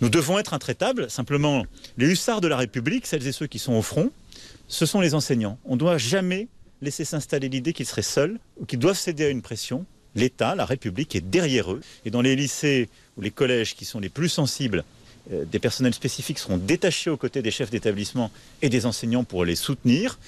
Nous devons être intraitables, simplement les hussards de la République, celles et ceux qui sont au front, ce sont les enseignants. On ne doit jamais laisser s'installer l'idée qu'ils seraient seuls ou qu'ils doivent céder à une pression. L'État, la République est derrière eux. Et dans les lycées ou les collèges qui sont les plus sensibles, des personnels spécifiques seront détachés aux côtés des chefs d'établissement et des enseignants pour les soutenir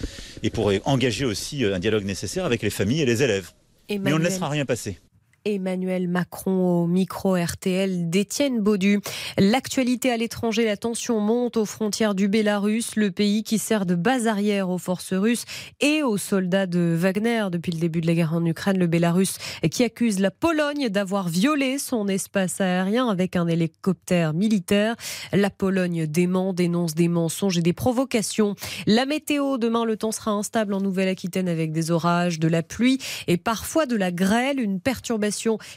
et pour engager aussi euh, un dialogue nécessaire avec les familles et les élèves. Mais on ne laissera rien passer. Emmanuel Macron au micro RTL d'Étienne Baudu. L'actualité à l'étranger, la tension monte aux frontières du Bélarus, le pays qui sert de base arrière aux forces russes et aux soldats de Wagner depuis le début de la guerre en Ukraine. Le Bélarus qui accuse la Pologne d'avoir violé son espace aérien avec un hélicoptère militaire. La Pologne dément, dénonce des mensonges et des provocations. La météo, demain le temps sera instable en Nouvelle-Aquitaine avec des orages, de la pluie et parfois de la grêle, une perturbation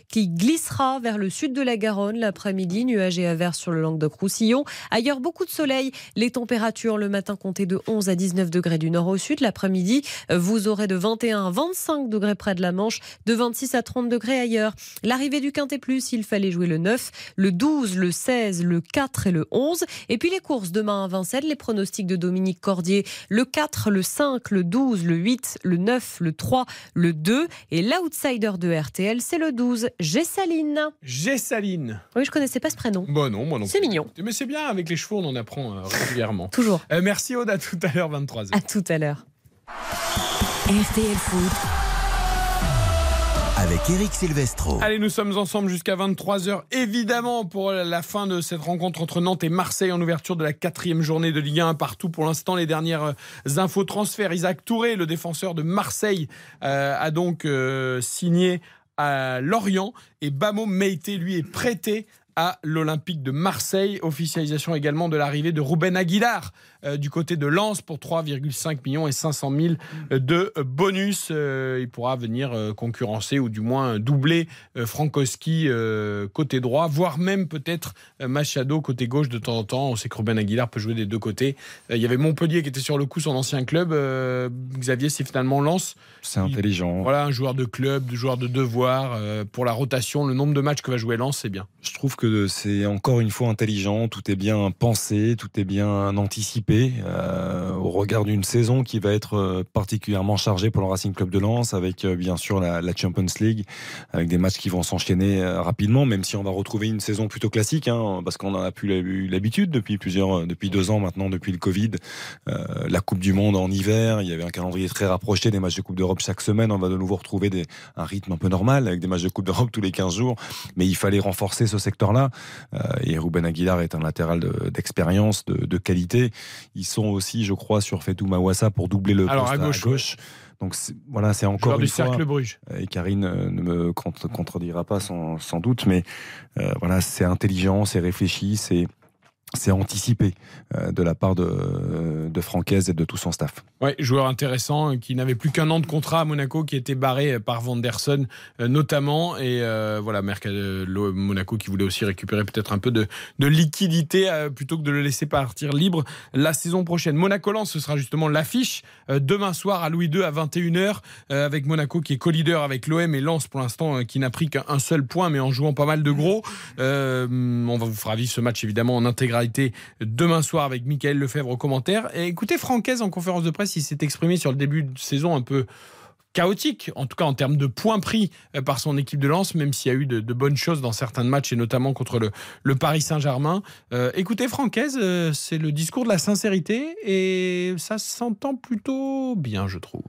qui glissera vers le sud de la Garonne l'après-midi, nuages et averses sur le Languedoc-Roussillon. Ailleurs, beaucoup de soleil. Les températures le matin comptées de 11 à 19 degrés du nord au sud. L'après-midi, vous aurez de 21 à 25 degrés près de la Manche, de 26 à 30 degrés ailleurs. L'arrivée du Quintet Plus, il fallait jouer le 9, le 12, le 16, le 4 et le 11. Et puis les courses demain à Vincennes, les pronostics de Dominique Cordier, le 4, le 5, le 12, le 8, le 9, le 3, le 2. Et l'outsider de RTL, c'est le 12. Gessaline. Gessaline. Oui, je connaissais pas ce prénom. Bon, non, moi non C'est mignon. Mais c'est bien, avec les chevaux, on en apprend euh, régulièrement. <laughs> Toujours. Euh, merci Aude, à tout à l'heure, 23h. À tout à l'heure. RTL Foot. Avec Eric Silvestro. Allez, nous sommes ensemble jusqu'à 23h, évidemment, pour la fin de cette rencontre entre Nantes et Marseille en ouverture de la quatrième journée de Ligue 1 partout. Pour l'instant, les dernières euh, infos transferts. Isaac Touré, le défenseur de Marseille, a donc signé à Lorient. Et Bamo Meite lui est prêté à l'Olympique de Marseille. Officialisation également de l'arrivée de Ruben Aguilar euh, du côté de Lens pour 3,5 millions et 500 000 de bonus. Euh, il pourra venir euh, concurrencer ou du moins doubler Frankowski côté droit, voire même peut-être Machado côté gauche de temps en temps. On sait que Ruben Aguilar peut jouer des deux côtés. il y avait Montpellier qui était sur le coup, son ancien club. Xavier, c'est finalement Lens. C'est intelligent. voilà, un joueur de club, un joueur de devoir. pour la rotation, le nombre de matchs que va jouer Lens, c'est bien. Je trouve que c'est encore une fois intelligent, tout est bien pensé, tout est bien anticipé euh, au regard d'une saison qui va être euh, particulièrement chargée pour le Racing Club de Lens avec euh, bien sûr la, Champions League avec des matchs qui vont s'enchaîner rapidement même si on va retrouver une saison plutôt classique hein, parce qu'on en a plus l'habitude depuis plusieurs depuis deux ans maintenant depuis le Covid. La Coupe du Monde en hiver il y avait un calendrier très rapproché des matchs de Coupe d'Europe chaque semaine. On va de nouveau retrouver un rythme un peu normal avec des matchs de Coupe d'Europe tous les 15 jours. Mais il fallait renforcer ce secteur là euh, et Ruben Aguilar est un latéral d'expérience, de, qualité. Ils sont aussi, je crois, sur Fetou Mawassa pour doubler le poste à gauche. Donc voilà, c'est encore une du fois. cercle Bruges. Et Karine euh, ne me contredira pas sans, doute, mais euh, voilà, c'est intelligent, c'est réfléchi, c'est c'est anticipé euh, de la part de, euh, de Francaise et de tout son staff. Oui, joueur intéressant euh, qui n'avait plus qu'un an de contrat à Monaco, qui était barré par Vanderson notamment. Et voilà, Monaco qui voulait aussi récupérer peut-être un peu de, liquidité plutôt que de le laisser partir libre la saison prochaine. Monaco-Lens, ce sera justement l'affiche demain soir à Louis II à 21h avec Monaco qui est co-leader avec l'OM et Lens pour l'instant qui n'a pris qu'un seul point mais en jouant pas mal de gros. on va vous faire vivre ce match évidemment en intégration demain soir avec Michael Lefebvre au commentaire. Et écoutez, Francaise en conférence de presse, il s'est exprimé sur le début de saison un peu chaotique, en tout cas en termes de points pris euh, par son équipe de lance, même s'il y a eu de, bonnes choses dans certains matchs et notamment contre le, Paris Saint-Germain. Euh, écoutez, Francaise, euh, c'est le discours de la sincérité et ça s'entend plutôt bien, je trouve.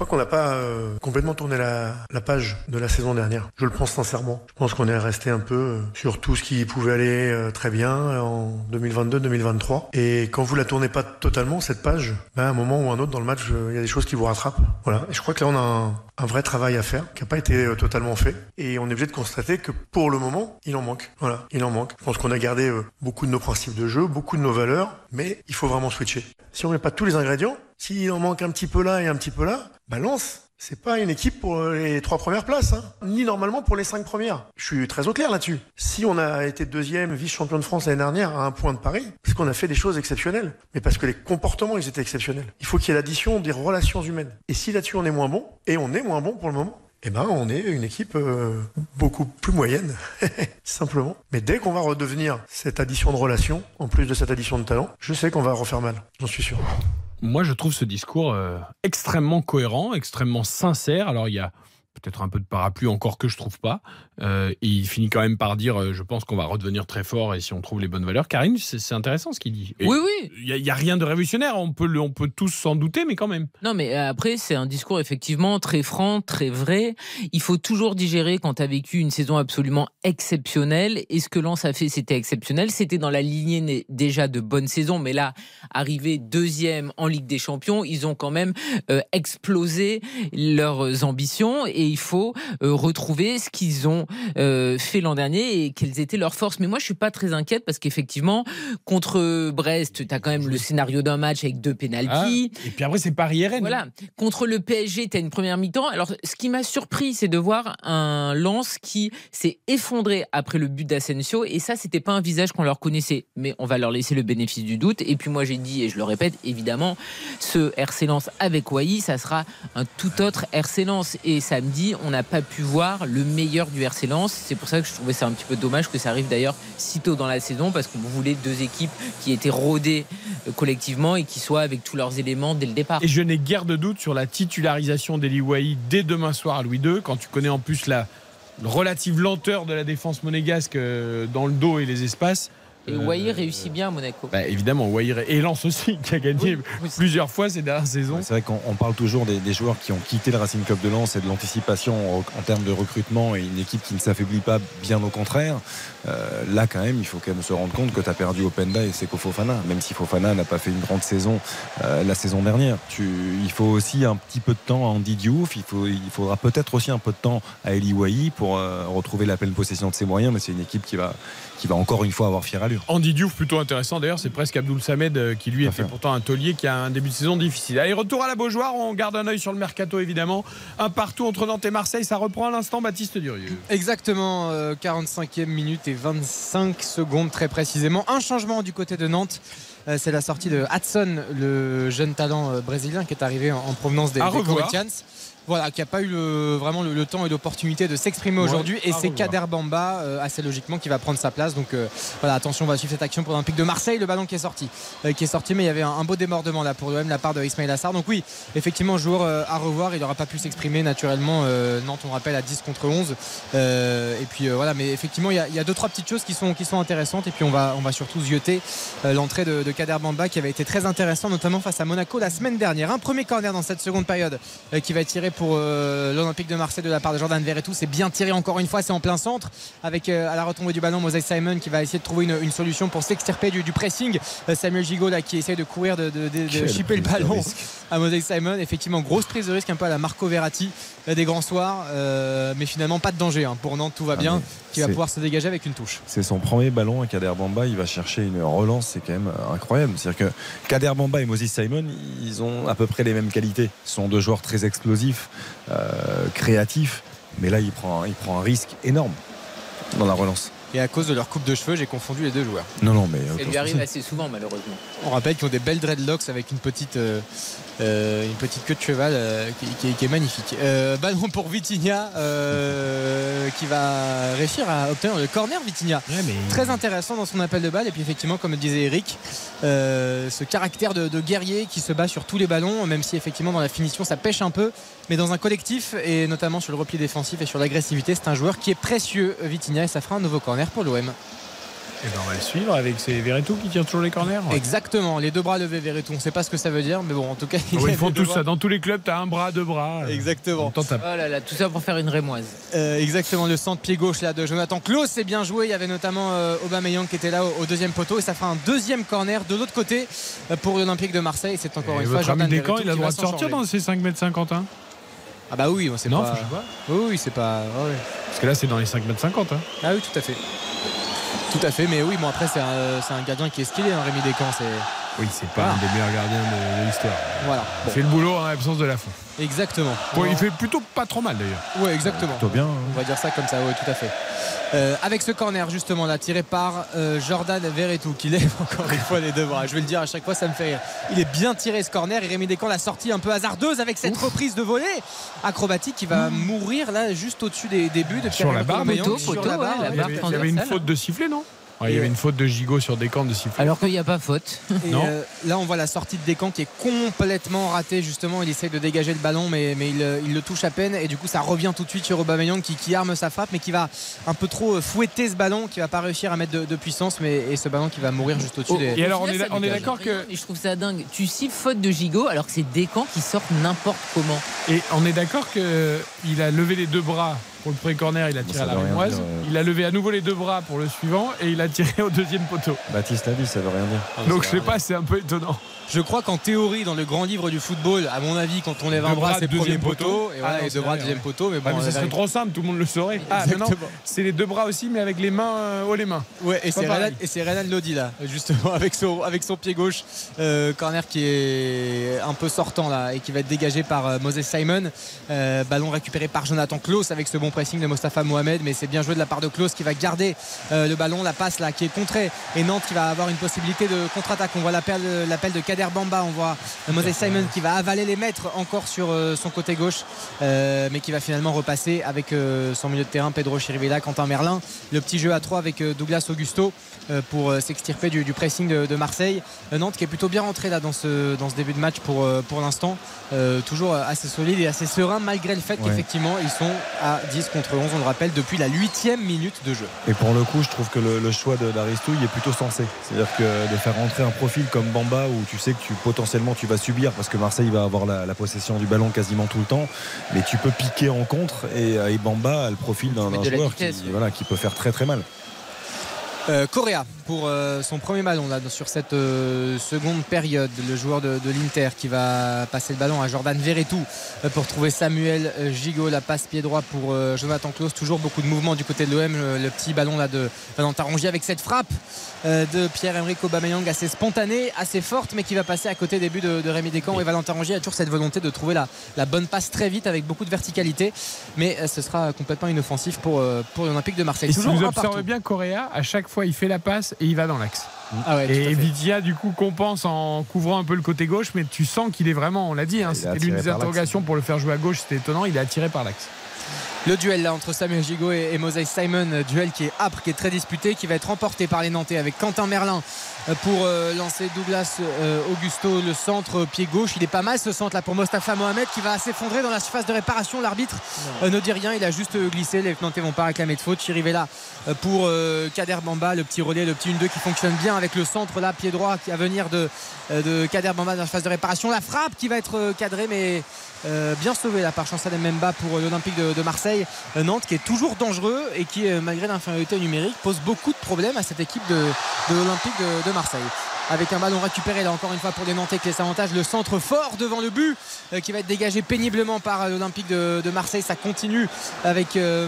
Je crois qu'on n'a pas euh, complètement tourné la, page de la saison dernière. Je le pense sincèrement. Je pense qu'on est resté un peu euh, sur tout ce qui pouvait aller euh, très bien en 2022-2023. Et quand vous la tournez pas totalement, cette page, ben, à un moment ou un autre dans le match, il y a des choses qui vous rattrapent. Voilà. Et je crois que là, on a un, un vrai travail à faire qui n'a pas été totalement fait. Et on est obligé de constater que pour le moment, il en manque. Voilà, il en manque. Je pense qu'on a gardé beaucoup de nos principes de jeu, beaucoup de nos valeurs, mais il faut vraiment switcher. Si on met pas tous les ingrédients, s'il en manque un petit peu là et un petit peu là, balance c'est pas une équipe pour les trois premières places, hein. ni normalement pour les cinq premières. Je suis très au clair là-dessus. Si on a été deuxième vice-champion de France l'année dernière à un point de Paris, c'est qu'on a fait des choses exceptionnelles. Mais parce que les comportements, ils étaient exceptionnels. Il faut qu'il y ait l'addition des relations humaines. Et si là-dessus on est moins bon, et on est moins bon pour le moment, eh ben, on est une équipe euh, beaucoup plus moyenne, <laughs> simplement. Mais dès qu'on va redevenir cette addition de relations, en plus de cette addition de talent, je sais qu'on va refaire mal, j'en suis sûr. Moi, je trouve ce discours euh, extrêmement cohérent, extrêmement sincère. Alors, il y a peut-être un peu de parapluie encore que je trouve pas. Euh, et il finit quand même par dire, euh, je pense qu'on va redevenir très fort et si on trouve les bonnes valeurs. Karine, c'est intéressant ce qu'il dit. oui, oui. Il n'y a, rien de révolutionnaire, on peut, on peut tous s'en douter, mais quand même. Non, mais euh, après, c'est un discours effectivement très franc, très vrai. Il faut toujours digérer quand tu as vécu une saison absolument exceptionnelle. Et ce que Lens a fait, c'était exceptionnel. C'était dans la lignée déjà de bonnes saisons, mais là, arrivé deuxième en Ligue des Champions, ils ont quand même explosé leurs ambitions et il faut retrouver ce qu'ils ont euh, fait l'an dernier et quelles étaient leurs forces. Mais moi, je suis pas très inquiète parce qu'effectivement, contre Brest, tu as quand même le scénario d'un match avec deux pénalties. Ah, et puis après, c'est Paris RN. Voilà. Contre le PSG, tu as une première mi-temps. Alors, ce qui m'a surpris, c'est de voir un Lens qui s'est effondré après le but d'Asensio. Et ça, c'était pas un visage qu'on leur connaissait. Mais on va leur laisser le bénéfice du doute. Et puis moi, j'ai dit, et je le répète, évidemment, ce RC Lens avec Wai, ça sera un tout autre RC Lens. Et on n'a pas pu voir le meilleur du RC Lens. C'est pour ça que je trouvais ça un petit peu dommage que ça arrive d'ailleurs si tôt dans la saison parce qu'on voulait deux équipes qui étaient rodées euh, collectivement et qui soient avec tous leurs éléments dès le départ. Et je n'ai guère de doute sur la titularisation d'Eli Wahi dès demain soir à Louis II quand tu connais en plus la relative lenteur de la défense monégasque euh, dans le dos et les espaces. Et Wahir réussit bien à Monaco. Bah, évidemment, Wahir et Lens aussi, qui a gagné plusieurs fois ces dernières saisons. c'est vrai qu'on parle toujours des, joueurs qui ont quitté le Racing Club de Lens et de l'anticipation en, termes de recrutement et une équipe qui ne s'affaiblit pas, bien au contraire. Euh, là, quand même, il faut quand même se rendre compte que tu as perdu Openda et Seko Fofana, même si Fofana n'a pas fait une grande saison euh, la saison dernière. Tu, il faut aussi un petit peu de temps à Andy Diouf, il, faut, il faudra peut-être aussi un peu de temps à Eli Wahi pour euh, retrouver la pleine possession de ses moyens, mais c'est une équipe qui va, qui va encore une fois avoir fière allure. Andy Diouf, plutôt intéressant d'ailleurs, c'est presque Abdoul Samed qui lui était pourtant un taulier qui a un début de saison difficile. Allez, retour à la Beaujoire, on garde un œil sur le mercato évidemment. Un partout entre Nantes et Marseille, ça reprend à l'instant Baptiste Durieux. Exactement, 45e minute 25 secondes très précisément. Un changement du côté de Nantes. Euh, c'est la sortie de Hudson, le jeune talent euh, brésilien qui est arrivé en, provenance des, des Corinthians voilà, qui n'a pas eu vraiment le, temps et l'opportunité de s'exprimer aujourd'hui. Et c'est Kader Bamba, euh, assez logiquement, qui va prendre sa place. Donc voilà, attention, on va suivre cette action pour l'Olympique de Marseille. Le ballon qui est sorti, qui est sorti, mais il y avait un, beau démordement là pour l'OM, la part de Ismail Assar. Donc oui, effectivement, joueur à revoir. Il n'aura pas pu s'exprimer naturellement. Nantes, on rappelle, à 10 contre 11. et puis voilà, mais effectivement, il y, a, deux trois petites choses qui sont, qui sont intéressantes. Et puis on va, on va surtout zioter l'entrée de, de, Kader Bamba qui avait été très intéressant, notamment face à Monaco la semaine dernière. Un premier corner dans cette seconde période qui va être tiré pour euh, l'Olympique de Marseille de la part de Jordan Verretou. C'est bien tiré encore une fois, c'est en plein centre avec euh, à la retombée du ballon Moses Simon qui va essayer de trouver une, solution pour s'extirper du, pressing. Euh, Samuel Gigot là, qui essaie de courir, de, de, chipper le ballon à Moses Simon. Effectivement, grosse prise de risque un peu à la Marco Verratti des grands soirs, mais finalement pas de danger hein. pour Nantes, tout va ah, bien, qui va pouvoir se dégager avec une touche. C'est son premier ballon à Kader Bamba, il va chercher une relance, c'est quand même incroyable. C'est-à-dire que Kader Bamba et Moses Simon, ils ont à peu près les mêmes qualités. Ce sont deux joueurs très explosifs, euh, créatif. Mais là, il prend, il prend un risque énorme dans la relance. Et à cause de leur coupe de cheveux, j'ai confondu les deux joueurs. Non, non, mais. Ça lui arrive assez souvent, malheureusement. On rappelle qu'ils ont des belles dreadlocks avec une petite, euh, euh, une petite queue de cheval qui, est magnifique. ballon pour Vitinha qui va réussir à obtenir le corner Vitinha. Très intéressant dans son appel de balle. Et puis effectivement, comme le disait Eric, ce caractère de, de, guerrier qui se bat sur tous les ballons, même si effectivement dans la finition ça pêche un peu mais dans un collectif et notamment sur le repli défensif et sur l'agressivité, c'est un joueur qui est précieux, Vitinha, et ça fera un nouveau corner pour l'OM. Et ben on va le suivre avec ces Verretou qui tirent toujours les corners. Exactement, les deux bras levés Verretou. On ne sait pas ce que ça veut dire, mais bon, en tout cas. <laughs> ils font tout ça. Dans tous les clubs, tu as un bras, deux bras. Exactement. Oh là là, tout ça pour faire une rémoise. Euh, exactement, le centre pied gauche là de Jonathan Klaus, c'est bien joué. Il y avait notamment euh, Aubameyang qui était là au, deuxième poteau et ça fera un deuxième corner de l'autre côté euh, pour l'Olympique de Marseille. C'est encore une fois Jordan Descamps, il a le droit de sortir dans ces 5 m 51 ah bah oui, on sait non, pas. Oui, oui, c'est pas. Parce que là, c'est dans les 5 mètres 50. Hein. Ah oui, tout à fait. Tout à fait, mais oui, bon après c'est un, un, gardien qui est skillé, hein, Rémi Descamps. Oui, c'est pas un des meilleurs gardiens de, l'histoire. Voilà. Il fait le boulot en l'absence de la fin. Exactement. Bon, il fait plutôt pas trop mal d'ailleurs. Ouais, exactement. Plutôt bien. On va dire ça comme ça, oui, tout à fait. Euh, avec ce corner justement là tiré par euh, Jordan Verretou qui lève <laughs> encore une fois les deux bras. Je vais le dire à chaque fois, ça me fait rire. Il est bien tiré ce corner et Rémi Descamps l'a sortie un peu hasardeuse avec cette reprise de volée acrobatique qui va mourir là juste au-dessus des, des buts de Sur la barre, Sur ouais, la Il y avait, il y avait une faute de sifflet, non? Ouais, Il y avait une faute de gigot sur Descamps de sifflet. Alors qu'il n'y a pas faute. Et Non. euh, là, on voit la sortie de Descamps qui est complètement ratée. Justement, il essaye de dégager le ballon, mais, mais il, euh, il le touche à peine. Et du coup, ça revient tout de suite sur Aubameyang qui, qui arme sa frappe, mais qui va un peu trop euh, fouetter ce ballon, qui va pas réussir à mettre de, de puissance, mais et ce ballon qui va mourir juste au-dessus Oh, des. Et alors, on est, final, ça on est dégage. d'accord que. Et je trouve ça dingue. Tu siffles faute de gigot alors que c'est Descamps qui sort n'importe comment. Et on est d'accord qu'il a levé les deux bras pour le pré-corner, il a tiré à la rémoise. dire, euh. Il a levé à nouveau les deux bras pour le suivant et il a tiré au deuxième poteau. Baptiste l'a dit, ça veut rien dire. Ah, Donc je sais pas, c'est un peu étonnant. Je crois qu'en théorie, dans le grand livre du football, à mon avis, quand on lève un bras, c'est premier deuxième poteau. Et Ah voilà, non, les c'est deux bras, deuxième ouais. poteau. Mais Ah, bon, mais ça serait trop simple, tout le monde le saurait. Ah, non, c'est les deux bras aussi, mais avec les mains euh, haut les mains. Ouais, et c'est. Renan, Lodi là, justement, <laughs> avec son, avec son pied gauche. Euh, corner qui est un peu sortant là et qui va être dégagé par euh, Moses Simon. Euh, ballon récupéré par Jonathan Klaus avec ce bon pressing de Mostafa Mohamed, mais c'est bien joué de la part de Klaus qui va garder le ballon, la passe là qui est contrée. Et Nantes qui va avoir une possibilité de contre-attaque. On voit l'appel, de Kader Bamba, on voit Moses Simon qui va avaler les mètres encore sur euh, son côté gauche, euh, mais qui va finalement repasser avec euh, son milieu de terrain Pedro Chirivella, Quentin Merlin. Le petit jeu à 3 avec Douglas Augusto euh, pour s'extirper du, du pressing de, de Marseille. Nantes qui est plutôt bien rentré là dans ce, dans ce début de match pour, pour l'instant. Toujours assez solide et assez serein malgré le fait Ouais. qu'effectivement ils sont à 10 contre 11, on le rappelle, depuis la huitième minute de jeu. Et pour le coup, je trouve que le, le choix de d'Aristou il est plutôt sensé. C'est-à-dire que de faire rentrer un profil comme Bamba où tu sais que tu potentiellement tu vas subir parce que Marseille va avoir la, la possession du ballon quasiment tout le temps, mais tu peux piquer en contre et, et Bamba a le profil d'un joueur vitesse, qui, ouais. voilà, qui peut faire très très mal. Euh, Correa pour euh, son premier ballon là, sur cette euh, seconde période. Le joueur de, de l'Inter qui va passer le ballon à Jordan Verretou euh, pour trouver Samuel Gigot. La passe pied droit pour euh, Jonathan Klaus. Toujours beaucoup de mouvements du côté de l'OM. Le, le petit ballon là de Valentin Rongier avec cette frappe de Pierre-Emerick Aubameyang assez spontanée, assez forte, mais qui va passer à côté des buts de, de Rémi Descamps. Et Valentin Rongier a toujours cette volonté de trouver la, la bonne passe très vite avec beaucoup de verticalité. Mais euh, ce sera complètement inoffensif pour, euh, pour l'Olympique de Marseille. Et si vous observez partout. bien Correa, à chaque fois il fait la passe et il va dans l'axe. Ah ouais, Et. Vidia du coup compense en couvrant un peu le côté gauche, mais tu sens qu'il est vraiment, on l'a dit, hein, Il est c'était l'une des interrogations pour le faire jouer à gauche, c'était étonnant, il est attiré par l'axe. Le duel là entre Samuel Gigot et, et Moses Simon, euh, duel qui est âpre, qui est très disputé, qui va être remporté par les Nantais avec Quentin Merlin euh, pour euh, lancer Douglas euh, Augusto, le centre pied gauche. Il est pas mal ce centre là pour Mostafa Mohamed qui va s'effondrer dans la surface de réparation. L'arbitre euh, ne dit rien, il a juste glissé. Les Nantais vont pas réclamer de faute. Chirivella pour Kader Bamba, le petit relais, le petit 1-2 qui fonctionne bien avec le centre là, pied droit qui va venir de, de Kader Bamba dans la surface de réparation. La frappe qui va être cadrée mais euh, bien sauvé là par Chancel Mbemba pour euh, l'Olympique de, Marseille. Euh, Nantes qui est toujours dangereux et qui, malgré l'infériorité numérique, pose beaucoup de problèmes à cette équipe de, de l'Olympique de, de Marseille. Avec un ballon récupéré là encore une fois pour les Nantais qui laisse avantage le centre fort devant le but qui va être dégagé péniblement par l'Olympique de, de Marseille. Ça continue avec euh,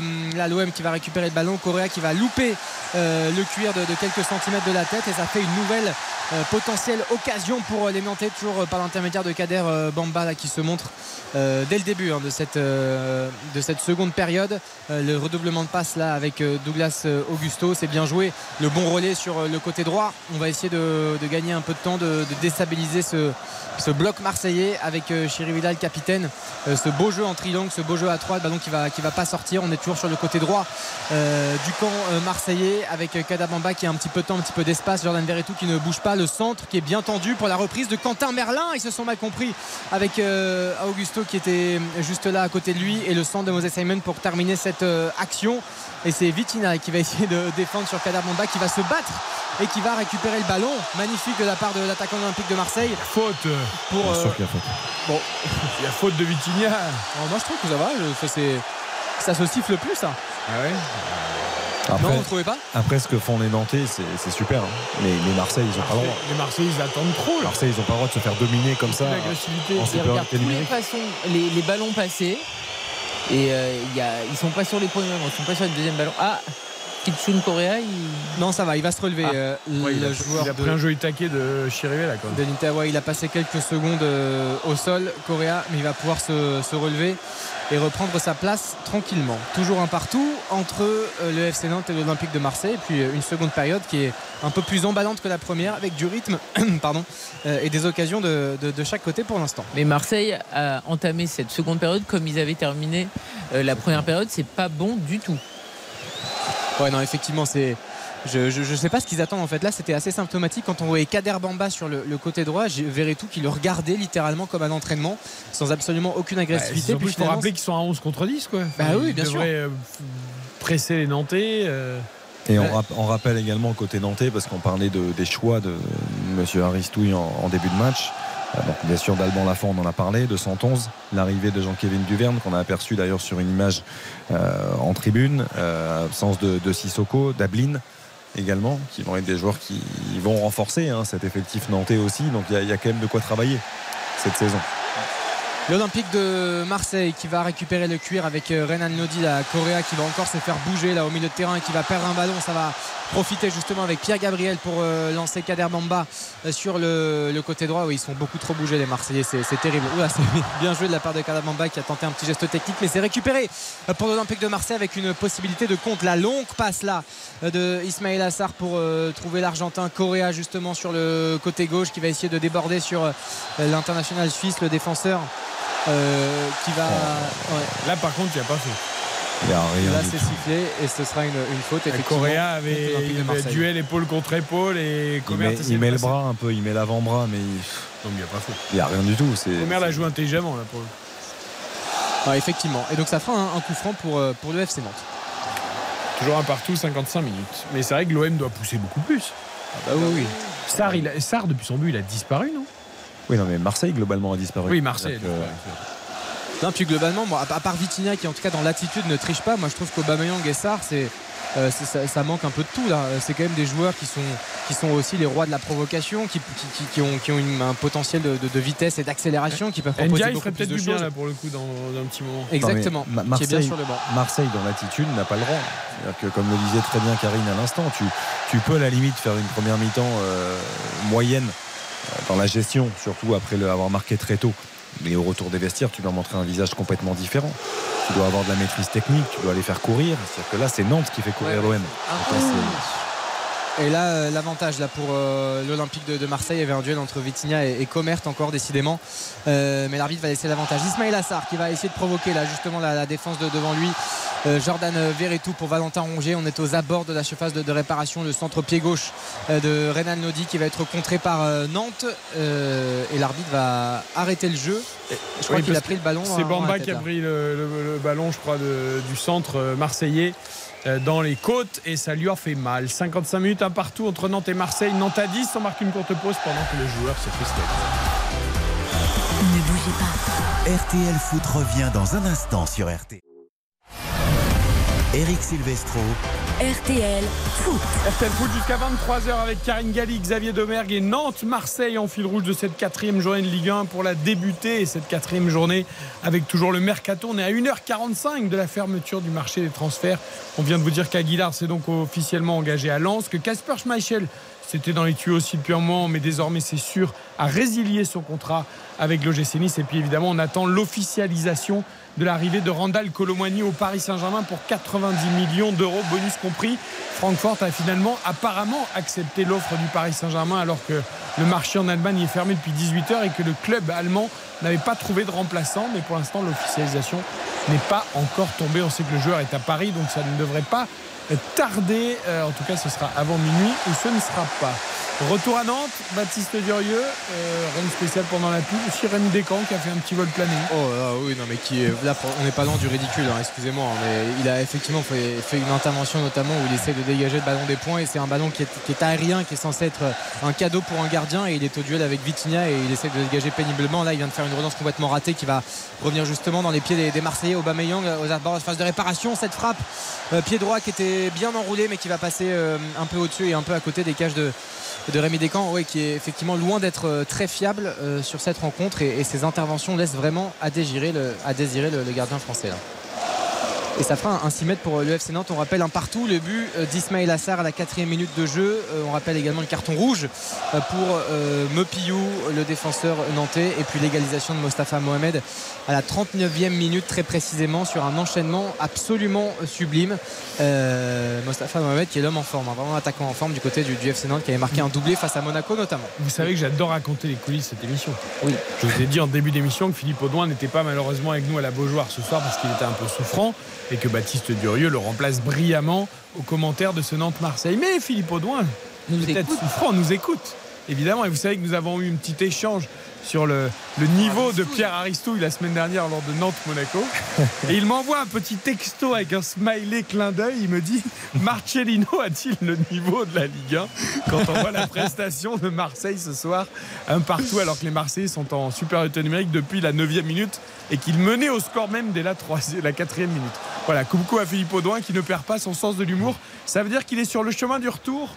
l'OM qui va récupérer le ballon, Correa qui va louper euh, le cuir de, de quelques centimètres de la tête et ça fait une nouvelle potentielle occasion pour les Nantais toujours par l'intermédiaire de Kader Bamba là, qui se montre euh, dès le début hein, de, cette, euh, de cette seconde période. Euh, le redoublement de passe là avec Douglas Augusto, c'est bien joué. Le bon relais sur le côté droit. On va essayer de, gagner un peu de temps, de déstabiliser ce, ce bloc marseillais avec euh, Chirivella le capitaine. Euh, ce beau jeu en triangle, ce beau jeu à 3, le ballon qui va, qui va pas sortir. On est toujours sur le côté droit euh, du camp marseillais avec Kadabamba qui a un petit peu de temps, un petit peu d'espace. Jordan Verretou qui ne bouge pas. Le centre qui est bien tendu pour la reprise de Quentin Merlin. Ils se sont mal compris avec Augusto qui était juste là à côté de lui et le centre de Moses Simon pour terminer cette action. Et c'est Vitina qui va essayer de défendre sur Kadabamba qui va se battre et qui va récupérer le ballon. Magnifique de la part de l'attaquant olympique de Marseille. Faute. euh, Pour, Bien euh, sûr qu'il y a faute. bon, <laughs> Il y a faute de Vitinha. alors moi je trouve que ça va. je- ça, ça se siffle plus ça. Ah ouais? Non, vous ne trouvez pas après, ce que font les Nantais, c'est super. hein. Mais, mais Marseille, ils ont pas le droit. Les Marseillais ils attendent trop là. Marseille, ils ont pas le droit de se faire dominer comme ça. L'agressivité. les les, les ballons passés. Et euh, il y a, ils sont pas sur les premiers ballons, ils sont pas sur le deuxième ballon. Ah, Kitsun Korea Non, ça va, il va se relever. Ah. euh, Ouais, il, a, joueur il a pris de- un joli taquet de Chirivella quand même. de il a passé quelques secondes euh, au sol, Correa, mais il va pouvoir se, se relever et reprendre sa place tranquillement. Toujours un partout entre euh, le FC Nantes et l'Olympique de Marseille. Et puis euh, une seconde période qui est un peu plus emballante que la première, avec du rythme <clears throat> pardon, euh, et des occasions de, de- de chaque côté pour l'instant. Mais Marseille a entamé cette seconde période comme ils avaient terminé la première période. C'est pas bon du tout. Ouais, non, effectivement, c'est. Je, je sais pas ce qu'ils attendent en fait. Là, c'était assez symptomatique quand on voyait Kader Bamba sur le, le côté droit. J'ai Verretou qui le regardait littéralement comme un entraînement, sans absolument aucune Bah, agressivité. surtout, Puis il faut rappeler qu'ils sont à 11 contre 10 quoi. Bah oui, bien sûr. devraient, euh, presser les Nantais. euh, Et on, rappelle également côté nantais, parce qu'on parlait de- des choix de M. Aristouille en, en début de match. Euh, Donc, bien sûr, d'Alban Lafont, on en a parlé, de 111, l'arrivée de Jean-Kévin Duverne, qu'on a aperçu d'ailleurs sur une image euh, en tribune, euh, absence de, de Sissoko, d'Ablin également, qui vont être des joueurs qui vont renforcer hein, cet effectif nantais aussi. Donc il y, a- il y a quand même de quoi travailler cette saison. L'Olympique de Marseille qui va récupérer le cuir avec euh, Renan Lodi, la Correa qui va encore se faire bouger là au milieu de terrain et qui va perdre un ballon. Ça va profiter justement avec Pierre Gabriel pour euh, lancer Kader Bamba euh, sur le, côté droit. Oui, ils sont beaucoup trop bougés les Marseillais, c'est terrible. Oula, c'est <laughs> bien joué de la part de Kader Bamba qui a tenté un petit geste technique, mais c'est récupéré pour l'Olympique de Marseille avec une possibilité de compte. La longue passe là de Ismaël Assar pour trouver l'Argentin Correa justement sur le côté gauche qui va essayer de déborder sur l'international suisse, le défenseur. Euh, qui va. ouais. Là par contre, il n'y a pas fait. Il n'y a rien Là, c'est sifflé et ce sera une, une faute. La Effectivement, Correa avait, il duel épaule contre épaule et Il met, il met le bras un peu, il met l'avant-bras, mais il Donc il n'y a pas faute. n'y a rien du tout. Comer l'a joué intelligemment là pour effectivement. Et donc ça fera un, un coup franc pour, euh, pour le FC Nantes. Toujours un partout, 55 minutes. Mais c'est vrai que l'OM doit pousser beaucoup plus. Bah oui, oui. Sarr, il a- Sarr, depuis son but, il a disparu, non? Oui, non, mais Marseille globalement a disparu. Oui, Marseille. Que- Non, puis globalement, bon, à part Vitinha qui en tout cas dans l'attitude ne triche pas, moi je trouve qu'Aubameyang et Sarr, c'est euh, ça, ça manque un peu de tout là. C'est quand même des joueurs qui sont, qui sont aussi les rois de la provocation, qui, qui, qui- qui ont, qui ont une- un potentiel de, de- de vitesse et d'accélération, qui peuvent proposer beaucoup ferait plus peut-être de du bien choses. là pour le coup dans, dans un petit moment. Exactement. Non, qui est bien Marseille, sur le banc. Marseille, dans l'attitude, n'a pas le droit. C'est-à-dire que, comme le disait très bien Karine à l'instant, tu, tu peux à la limite faire une première mi-temps euh, moyenne euh, dans la gestion, surtout après le, avoir marqué très tôt. Mais au retour des vestiaires, tu dois montrer un visage complètement différent. Tu dois avoir de la maîtrise technique, tu dois aller faire courir. C'est-à-dire que là, c'est Nantes qui fait courir l'OM. Ah, Et là, euh, l'avantage là pour euh, l'Olympique de, de Marseille, il y avait un duel entre Vitinha et, et Comert encore décidément. Euh, mais l'arbitre va laisser l'avantage. Ismail Assar qui va essayer de provoquer là justement la, la défense de devant lui. Euh, Jordan Verretou pour Valentin Rongier. On est aux abords de la surface de, de réparation. Le centre pied gauche euh, de Renan Lodi qui va être contré par euh, Nantes. Euh, et l'arbitre va arrêter le jeu. Je crois Oui, qu'il a pris le ballon. C'est en Bamba qui a pris le, le- le ballon, je crois, de- du centre marseillais dans les côtes et ça lui a fait mal. 55 minutes un partout entre Nantes et Marseille. Nantes à 10, on marque une courte pause pendant que le joueur se fait Ne bougez pas. RTL Foot revient dans un instant sur RT. Eric Silvestro, RTL Foot. RTL Foot jusqu'à 23h avec Karine Galli, Xavier Domergue et Nantes-Marseille en fil rouge de cette quatrième journée de Ligue 1 pour la débuter. Et cette quatrième journée avec toujours le mercato. On est à 1h45 de la fermeture du marché des transferts. On vient de vous dire qu'Aguilar s'est donc officiellement engagé à Lens, que Casper Schmeichel c'était dans les tuyaux aussi depuis un moment, mais désormais c'est sûr, a résilié son contrat avec l'OGC Nice. Et puis évidemment, on attend l'officialisation de l'arrivée de Randall Colomwani au Paris Saint-Germain pour 90 millions d'euros, bonus compris. Francfort a finalement apparemment accepté l'offre du Paris Saint-Germain alors que le marché en Allemagne est fermé depuis 18 heures et que le club allemand n'avait pas trouvé de remplaçant. Mais pour l'instant, l'officialisation n'est pas encore tombée. On sait que le joueur est à Paris, donc ça ne devrait pas tarder. Euh, en tout cas, ce sera avant minuit ou ce ne sera pas. Retour à Nantes, Baptiste Durieux, euh, rien de spécial pendant la pub. Aussi Rémi Descamps qui a fait un petit vol plané. Oh oui, non, mais qui est, là, on n'est pas loin du ridicule, hein, excusez-moi, hein, mais il a effectivement fait, une intervention notamment où il essaie de dégager le ballon des points et c'est un ballon qui est, aérien, qui est censé être un cadeau pour un gardien et il est au duel avec Vitinha et il essaie de dégager péniblement. Là, il vient de faire une relance complètement ratée qui va revenir justement dans les pieds des, des Marseillais. Aubameyang aux abords de phase de réparation. Cette frappe euh, pied droit qui était bien enroulé mais qui va passer euh, un peu au-dessus et un peu à côté des cages de de Rémi Descamps, ouais, qui est effectivement loin d'être euh, très fiable euh, sur cette rencontre et, ses interventions laissent vraiment à désirer le, gardien français. Là. Et ça fera un 6 mètres pour le FC Nantes. On rappelle un partout, le but d'Ismaël Assar à la quatrième minute de jeu. On rappelle également le carton rouge pour Mepillou, le défenseur nantais. Et puis l'égalisation de Mostafa Mohamed à la 39e minute très précisément sur un enchaînement absolument sublime. Mostafa Mohamed qui est l'homme en forme, hein, vraiment attaquant en forme du côté du, du, FC Nantes qui avait marqué un doublé face à Monaco notamment. Vous savez que j'adore raconter les coulisses de cette émission. Oui. Je vous ai dit en début d'émission que Philippe Audouin n'était pas malheureusement avec nous à la Beaujoire ce soir parce qu'il était un peu souffrant et que Baptiste Durieux le remplace brillamment au commentaire de ce Nantes-Marseille. Mais Philippe Audouin, peut-être souffrant, nous écoute. Évidemment, et vous savez que nous avons eu un petit échange sur le, niveau de Pierre Aristouille la semaine dernière lors de Nantes-Monaco. <laughs> Et il m'envoie un petit texto avec un smiley clin d'œil. Il me dit Marcellino a-t-il le niveau de la Ligue 1 quand on voit la prestation de Marseille ce soir Un partout alors que les Marseillais sont en supériorité numérique depuis la 9 minute et qu'il menait au score même dès la, 3, la 4 minute. Voilà, coucou à Philippe Audouin qui ne perd pas son sens de l'humour. Ça veut dire qu'il est sur le chemin du retour?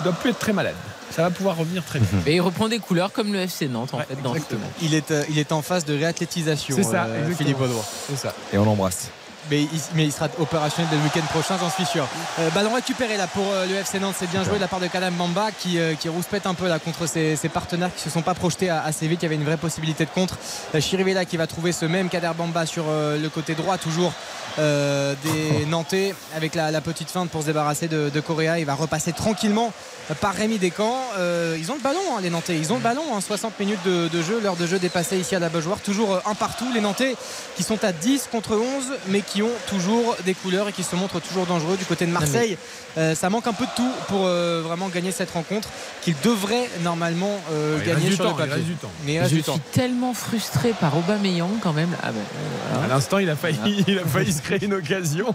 Il doit plus être très malade ça va pouvoir revenir très vite. Et il reprend des couleurs comme le FC Nantes en fait dans il est, euh, il est en phase de réathlétisation. C'est ça, euh, Philippe Audouin. C'est ça. Et on l'embrasse mais il, sera opérationnel dès le week-end prochain, j'en suis sûr. Euh, ballon récupéré là pour le FC Nantes, c'est bien joué de la part de Kadam Bamba qui, qui rouspète un peu là contre ses, partenaires qui se sont pas projetés assez vite. Il y avait une vraie possibilité de contre. Chirivella qui va trouver ce même Kader Bamba sur le côté droit, toujours des Nantais avec la, petite feinte pour se débarrasser de, de Correa. Il va repasser tranquillement par Rémi Descamps. Euh, ils ont le ballon, hein, les Nantais. Ils ont le ballon. 60 hein, minutes de, jeu. L'heure de jeu dépassée ici à la Beaujoire. Toujours euh, un partout. Les Nantais qui sont à 10 contre 11, mais qui ont toujours des couleurs et qui se montrent toujours dangereux. Du côté de Marseille, euh, ça manque un peu de tout pour vraiment gagner cette rencontre qu'ils devraient normalement gagner sur le papier. Mais je suis tellement frustré par Aubameyang quand même. Ah ben, à l'instant, il a failli, il a failli se créer une occasion.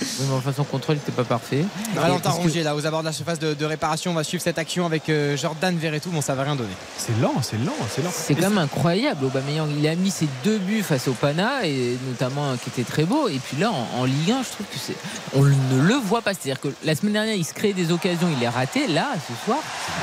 Oui, mais enfin, son contrôle n'était pas parfait. Valentin Rongier, là, aux abords de la surface de, réparation, on va suivre cette action avec euh, Jordan Verretou. Bon, ça va rien donner. C'est lent, c'est lent, c'est lent. C'est quand même incroyable. Aubameyang, il a mis ses deux buts face au Pana, et notamment un qui était très beau. Et puis là, en, Ligue 1, je trouve que c'est. On ne le voit pas. C'est-à-dire que la semaine dernière, il se crée des occasions, il les raté. Là, ce soir,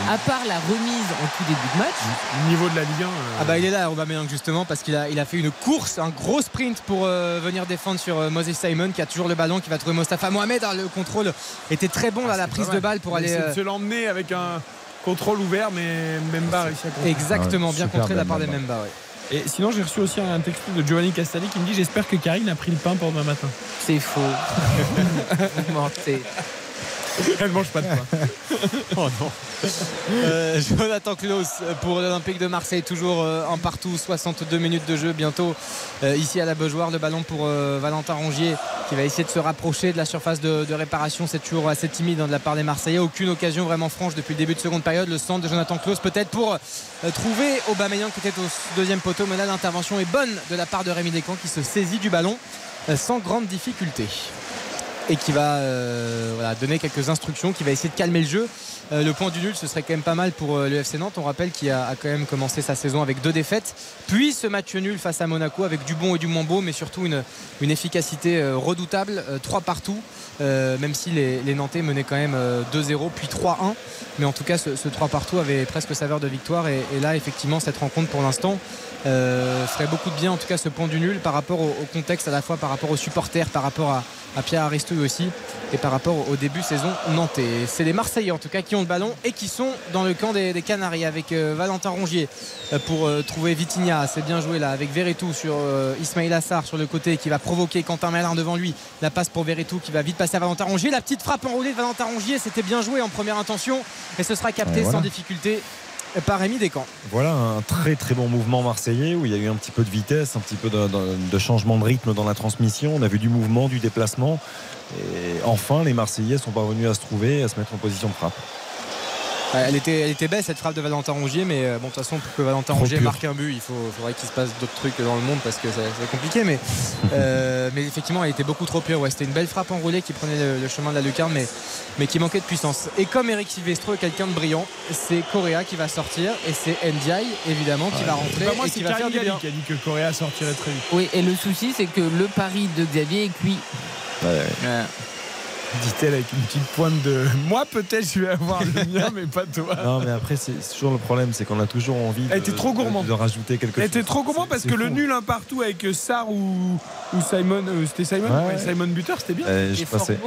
à part la remise en tout début de match. Le niveau de la Ligue 1. Euh, ah bah, il est là, Aubameyang, justement, parce qu'il a, il a fait une course, un gros sprint pour euh, venir défendre sur Moses Simon, qui a toujours le ballon, qui va trouver Mostafa Mohamed. Hein, le contrôle était très bon, à la prise de balle pour aller. de se l'emmener avec un contrôle ouvert, mais Memba a réussi à Exactement, bien contré de la part des Memba. Et sinon, j'ai reçu aussi un texto de Giovanni Castelli qui me dit J'espère que Karine a pris le pain pour demain matin. C'est faux. <laughs> Elle mange pas de pain. <laughs> oh non. Euh, Jonathan Klaus pour l'Olympique de Marseille, toujours euh, en partout, 62 minutes de jeu bientôt euh, ici à la Beaujoire. Le ballon pour Valentin Rongier qui va essayer de se rapprocher de la surface de, réparation. C'est toujours assez timide hein, de la part des Marseillais. Aucune occasion vraiment franche depuis le début de seconde période. Le centre de Jonathan Klaus peut-être pour trouver Aubameyang qui était au deuxième poteau. Mais là l'intervention est bonne de la part de Rémi Descamps qui se saisit du ballon sans grande difficulté et qui va euh, donner quelques instructions, qui va essayer de calmer le jeu. Euh, le point du nul, ce serait quand même pas mal pour euh, le FC Nantes. On rappelle qu'il a, quand même commencé sa saison avec deux défaites, puis ce match nul face à Monaco avec du bon et du moins beau, mais surtout une, efficacité redoutable, trois partout. même si les, Nantais menaient quand même 2-0 puis 3-1 mais en tout cas ce, 3 partout avait presque saveur de victoire et, là effectivement cette rencontre pour l'instant ferait beaucoup de bien en tout cas ce point du nul par rapport au contexte à la fois par rapport aux supporters par rapport à, à Pierre Aristouille aussi et par rapport au début saison nantais. C'est les Marseillais en tout cas qui ont le ballon et qui sont dans le camp des, Canaries avec euh, Valentin Rongier euh, pour euh, trouver Vitinha. C'est bien joué là avec Verretou sur Ismail Assar sur le côté qui va provoquer Quentin Malin devant lui. La passe pour Verretou qui va vite passer à Valentin Rongier. La petite frappe enroulée de Valentin Rongier, c'était bien joué en première intention et ce sera capté sans difficulté par Rémi Descamps. Voilà un très très bon mouvement marseillais où il y a eu un petit peu de vitesse, un petit peu de, changement de rythme dans la transmission. On a vu du mouvement, du déplacement. Et enfin, les Marseillais sont parvenus à se trouver, à se mettre en position de frappe. Elle était, elle était belle cette frappe de Valentin Rongier, mais euh, bon, de toute façon, pour que Valentin Rongier marque un but, il faut, faudrait qu'il se passe d'autres trucs dans le monde parce que c'est compliqué. Mais, <laughs> euh, mais effectivement, elle était beaucoup trop pure. Ouais, C'était une belle frappe enroulée qui prenait le, chemin de la lucarne, mais, mais qui manquait de puissance. Et comme Eric Silvestro est quelqu'un de brillant, c'est Correa qui va sortir et c'est Ndiaye évidemment qui va rentrer moi, et qui va faire du bien. qui a dit que Correa sortirait très vite. Oui, et le souci, c'est que le pari de Xavier est cuit. Dit-elle avec une petite pointe de. <laughs> Moi, peut-être, je vais avoir le mien, mais pas toi. Non, mais après, c'est toujours le problème, c'est qu'on a toujours envie Elle de, était trop gourmande. de, de rajouter quelque Elle chose. était trop gourmand parce que le nul un partout avec Sarr ou, ou Simon. euh, c'était Simon Ouais. Simon Buter, c'était bien. Eh, je passais.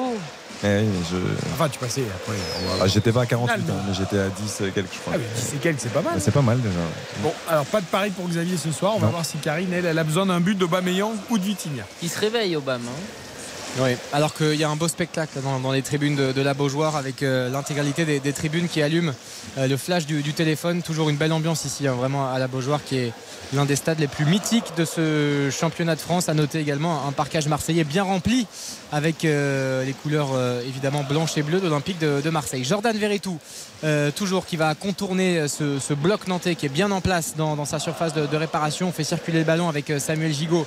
Eh oui, je... Enfin, tu passais après. Ah, j'étais pas à 48, Final, hein, mais j'étais à 10 euh, quelques, je crois. Ah, mais 10 et quelques, c'est pas mal. Bah, c'est pas mal déjà. Bon, alors pas de pari pour Xavier ce soir. On va voir si Karine, elle, elle a besoin d'un but d'Aubameyang ou de Vitinha. Il se réveille, Obama. hein. Oui, alors qu'il y a un beau spectacle dans, les tribunes de, la Beaujoire avec euh, l'intégralité des, tribunes qui allument euh, le flash du, du téléphone. Toujours une belle ambiance ici, hein, vraiment à la Beaujoire qui est l'un des stades les plus mythiques de ce championnat de France. À noter également un parcage marseillais bien rempli avec euh, les couleurs euh, évidemment blanches et bleues de l'Olympique de, Marseille. Jordan Verretou, euh, toujours qui va contourner ce, bloc nantais qui est bien en place dans, sa surface de, réparation. On fait circuler le ballon avec Samuel Gigot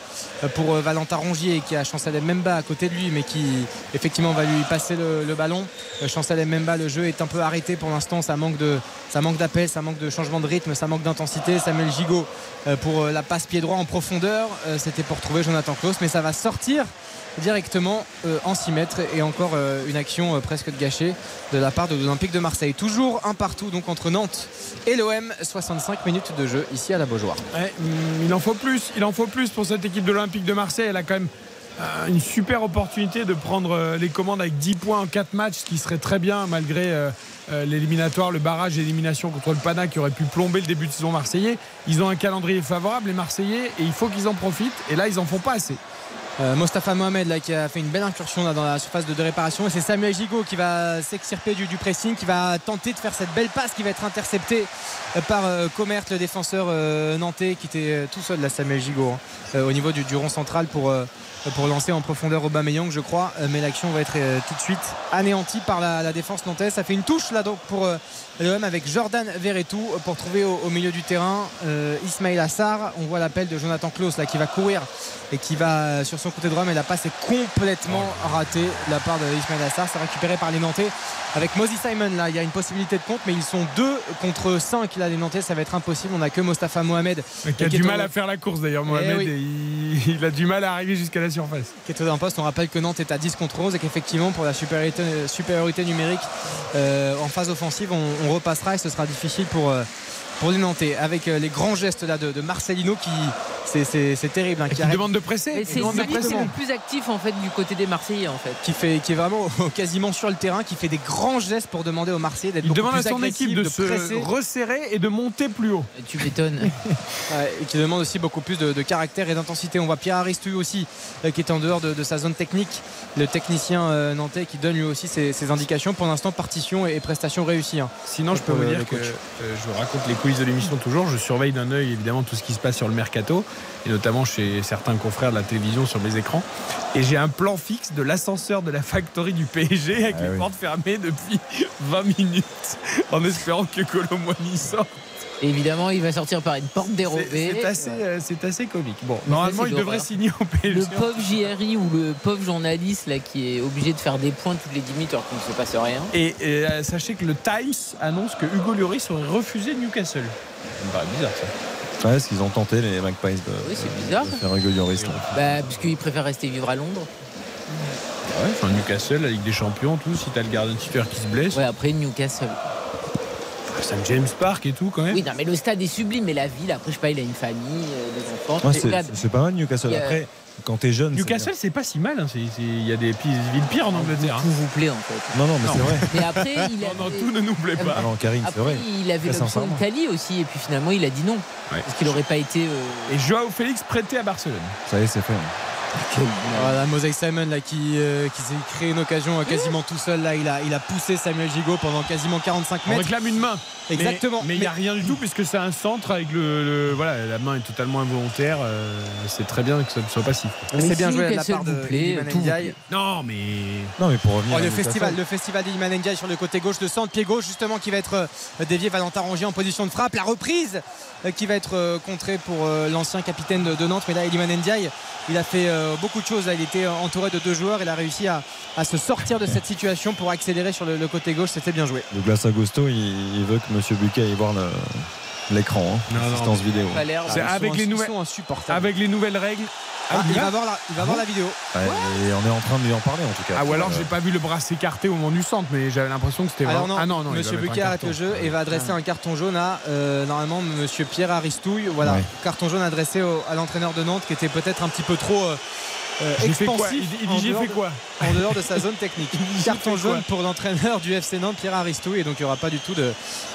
pour Valentin Rongier qui a Chancel Memba à côté de lui mais qui effectivement va lui passer le, ballon. Chancel Memba, le jeu est un peu arrêté pour l'instant. Ça manque de, ça manque d'appel, ça manque de changement de rythme, ça manque d'intensité. Samuel Gigot pour la passe pied droit en profondeur. C'était pour trouver Jonathan Klaus mais ça va sortir directement euh, en 6 mètres et encore euh, une action euh, presque de gâchée de la part de l'Olympique de Marseille. Toujours un partout donc entre Nantes et l'OM. 65 minutes de jeu ici à la Beaujoire. Hum, il en faut plus. Il en faut plus pour cette équipe de l'Olympique de Marseille. Elle a quand même une super opportunité de prendre les commandes avec 10 points en 4 matchs, ce qui serait très bien malgré l'éliminatoire, le barrage l'élimination contre le Pana qui aurait pu plomber le début de saison marseillais. Ils ont un calendrier favorable, les Marseillais, et il faut qu'ils en profitent. Et là, ils en font pas assez. Euh, Mostafa Mohamed là, qui a fait une belle incursion dans la surface de, réparation. Et c'est Samuel Gigot qui va s'extirper du, pressing qui va tenter de faire cette belle passe qui va être interceptée euh, par euh, Comert le défenseur nantais qui était tout seul là Samuel Gigot hein, au niveau du, rond central pour, pour lancer en profondeur Aubameyang je crois. Mais l'action va être tout de suite anéantie par la, défense nantaise. Ça fait une touche là donc pour l'OM avec Jordan Verretou pour trouver au, milieu du terrain Ismail Assar. On voit l'appel de Jonathan Klaus là qui va courir et qui va euh, sur côté droit mais la passe est complètement ratée de la part de Ismail Assar c'est récupéré par les Nantais avec Mosey Simon là il y a une possibilité de compte mais ils sont deux contre 5 là les Nantais ça va être impossible on n'a que Mostafa Mohamed Qui a du mal à faire la course d'ailleurs, Mohamed. oui. et il, il a du mal à arriver jusqu'à la surface. qui est au poste. On rappelle que Nantes est à 10 contre 11 et qu'effectivement pour la supériorité, supériorité numérique euh, en phase offensive, on, on repassera et ce sera difficile pour, euh, pour les Nantais. Avec euh, les grands gestes là de, de Marcelino qui c'est, terrible. hein, qui demande de presser. Et Il c'est le plus actif en fait du côté des Marseillais en fait. qui, fait, qui est vraiment <laughs> quasiment sur le terrain, qui fait des grands gestes pour demander aux Marseillais d'être Il demande à son équipe de, se presser. resserrer et de monter plus haut. Tu m'étonnes. <laughs> Ouais, et qui demande aussi beaucoup plus de, de caractère et d'intensité. On voit Pierre Aristu aussi euh, qui est en dehors de, de sa zone technique, le technicien euh, nantais qui donne lui aussi ses, ses indications. Pour l'instant, partition et prestation réussie. hein. Sinon, je peux vous le- dire que coach. euh, je vous raconte les coulisses de l'émission toujours. Je surveille d'un œil évidemment tout ce qui se passe sur le mercato et notamment chez certains confrères de la télévision sur mes écrans. Et j'ai un plan fixe de l'ascenseur de la factory du PSG avec Ah les oui. portes fermées depuis <laughs> 20 minutes en espérant que Colomwani sorte. Et évidemment, il va sortir par une porte dérobée. c'est assez, euh, c'est assez comique. Bon, Mais normalement, il devrait signer au PSG. Le pauvre JRI ou le pauvre journaliste là qui est obligé de faire des points toutes les 10 minutes alors qu'il ne se passe rien. Et euh, sachez que le Times annonce que Hugo Lloris aurait refusé Newcastle. Ça me paraît bizarre ça. Ouais, est-ce qu'ils ont tenté les Magpies de, Oui, c'est bizarre. de faire Hugo Lloris Bah, puisqu'il préfère rester vivre à Londres. Ouais, enfin Newcastle, la Ligue des Champions, tout, si t'as le gardien titulaire qui se blesse. Ouais, après Newcastle. St James Park et tout quand même. Oui, non, mais le stade est sublime, mais la ville, après, je sais pas, il a une famille, euh, des enfants. Ouais, c'est, pas mal Newcastle. Après, quand t'es jeune. Newcastle, c'est pas si mal. hein. Il y a des villes pires en Angleterre. hein. tout vous plaît en fait. Non, non, mais c'est vrai. Mais après, il a. <laughs> Non, non, tout ne nous plaît pas. Ah non, Karine, c'est vrai. il avait l'option sincèrement. Italie aussi, et puis finalement, il a dit non. Ouais. Parce qu'il n'aurait pas été. euh, Et Joao Félix prêté à Barcelone. Ça y est, c'est fait. Voilà, Mosaic Simon là, qui, euh, qui s'est créé une occasion euh, quasiment tout seul. Là, il a, il a poussé Samuel Gigot pendant quasiment 45 On mètres. réclame une main. Exactement. Mais il n'y a rien du tout puisque c'est un centre avec le, le- Voilà, la main est totalement involontaire. euh, c'est très bien que ça ne soit pas si. Mais c'est bien joué de la part de plaît, tout. Non, mais. Non, mais pour revenir. Oh, à le festival, le festival d'Iliman Ndiaye sur le côté gauche, le centre pied gauche justement qui va être euh, dévié Valentin Rongier en position de frappe. La reprise euh, qui va être contrée pour l'ancien capitaine de, Nantes. Mais là, Iliman Ndiaye, il a fait beaucoup de choses. Il était entouré de deux joueurs. Il a réussi à, à se sortir de cette situation pour accélérer sur le, le côté gauche. C'était bien joué. Douglas Agosto, il, il veut que Monsieur Buquet aille voir l'écran, hein, l'assistance vidéo. C'est Ils sont avec les nouvelles- sont insupportables. Avec les nouvelles règles, Ah, il, va voir la, il va voir la vidéo. Ouais, et on est en train de lui en parler en tout cas. Ah ou alors j'ai pas vu le bras s'écarter au moment du centre, mais j'avais l'impression que c'était non, ah non, non, Monsieur Buquet arrête le jeu et va adresser un carton jaune à euh, normalement Monsieur Pierre Aristouille. Voilà, Ouais. carton jaune adressé au- à l'entraîneur de Nantes qui était peut-être un petit peu trop euh, euh, J'ai fait quoi expansif. Il dit- j'ai dehors fait de- quoi En dehors de sa zone technique. <laughs> carton jaune pour l'entraîneur du FC Nantes, Pierre Aristouille, et donc il n'y aura pas du tout de,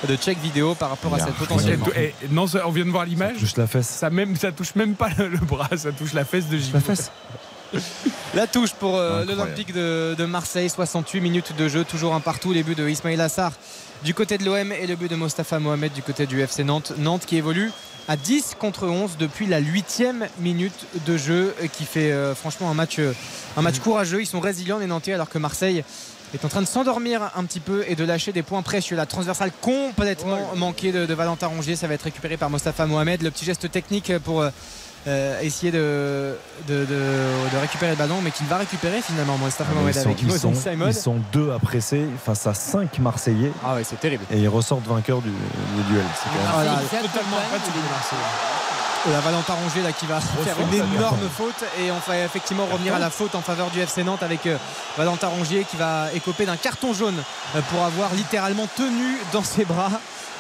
de check vidéo par rapport à cette potentielle. Et- et- non, ça- on vient de voir l'image. touche la fesse. Ça, même, ça touche même pas le, le bras, ça touche la fesse de Gigot. La fesse. <laughs> La touche pour euh, l'Olympique de, de Marseille, 68 minutes de jeu, toujours un partout. Les buts de Ismail Assar du côté de l'OM et le but de Mostafa Mohamed du côté du FC Nantes. Nantes qui évolue à 10 contre 11 depuis la 8 minute de jeu, qui fait euh, franchement un match, euh, un match courageux. Ils sont résilients les Nantais alors que Marseille est en train de s'endormir un petit peu et de lâcher des points précieux. La transversale complètement manquée de, de Valentin Rongier, ça va être récupéré par Mostafa Mohamed. Le petit geste technique pour euh, euh, essayer de, de, de- de récupérer le ballon, mais qu'il va récupérer finalement Mostafa Ah, Mohamed ils, sont, avec ils sont- Simon. ils sont deux à presser face à cinq Marseillais Ah ouais, c'est terrible. et ils ressortent vainqueurs du, du duel. C'est Totalement Marseille. Et la Valentin Rongier là qui va faire une énorme faute et on va effectivement revenir à la faute en faveur du FC Nantes avec euh, Valentin Rongier qui va écoper d'un carton jaune euh, pour avoir littéralement tenu dans ses bras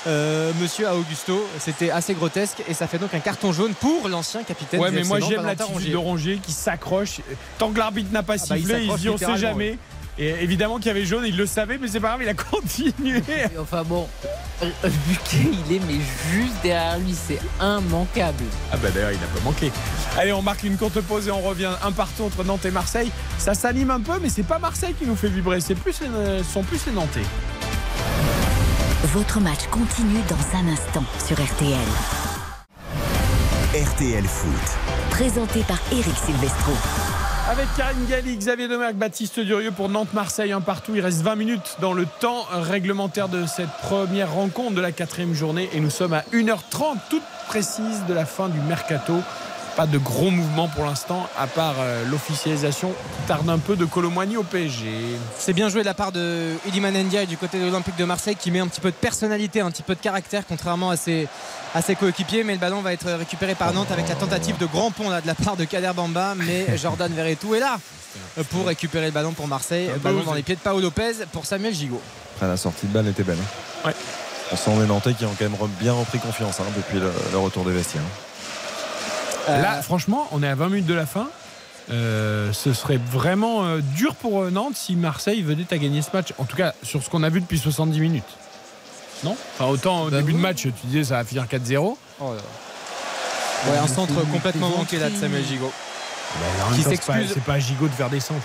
euh, Monsieur Augusto. C'était assez grotesque et ça fait donc un carton jaune pour l'ancien capitaine Ouais, mais moi j'aime Valentin l'attitude de Rongier qui s'accroche. Tant que l'arbitre n'a pas bah, il sifflé, il, se dit on sait jamais. Et évidemment qu'il y avait jaune, il le savait, mais c'est pas grave, il a continué. <laughs> Et Enfin bon, Buquet, il est mais juste derrière lui, c'est immanquable. Ah bah d'ailleurs il a pas manqué. Allez on marque une courte pause et on revient un partout entre Nantes et Marseille. Ça s'anime un peu mais c'est pas Marseille qui nous fait vibrer, c'est plus les, sont plus les Nantais. Votre match continue dans un instant sur RTL. RTL Foot. Présenté par Eric Silvestro. Avec Karine Galli, Xavier Domergue, Baptiste Durieux pour Nantes-Marseille un partout. Il reste 20 minutes dans le temps réglementaire de cette première rencontre de la quatrième journée et nous sommes à 1h30 toute précise de la fin du mercato. Pas de gros mouvements pour l'instant, à part euh, l'officialisation qui tarde un peu de Colomboigny au PSG. C'est bien joué de la part de Iliman Ndiaye du côté de l'Olympique de Marseille qui met un petit peu de personnalité, un petit peu de caractère contrairement à ses, à ses coéquipiers. Mais le ballon va être récupéré par Nantes avec la tentative de grand pont là, de la part de Kader Bamba. Mais <laughs> Jordan Verretou est là pour récupérer le ballon pour Marseille. Ballon dans les pieds de Paolo Lopez pour Samuel Gigot. Ah, la sortie de balle était belle. hein. Ouais. On sent les Nantais qui ont quand même bien repris confiance hein, depuis le, le retour des vestiaires. Euh, Là, franchement, on est à 20 minutes de la fin. Euh, ce serait vraiment euh, dur pour euh, Nantes si Marseille venait à gagner ce match. En tout cas, sur ce qu'on a vu depuis 70 minutes. Non? Enfin, autant au Bah début de match, tu disais ça va finir 4-0. oh là. Ouais, un centre complètement manqué là de Samuel Gigot. Qui Qui c'est pas, s'excuse. c'est pas Gigot de faire des centres.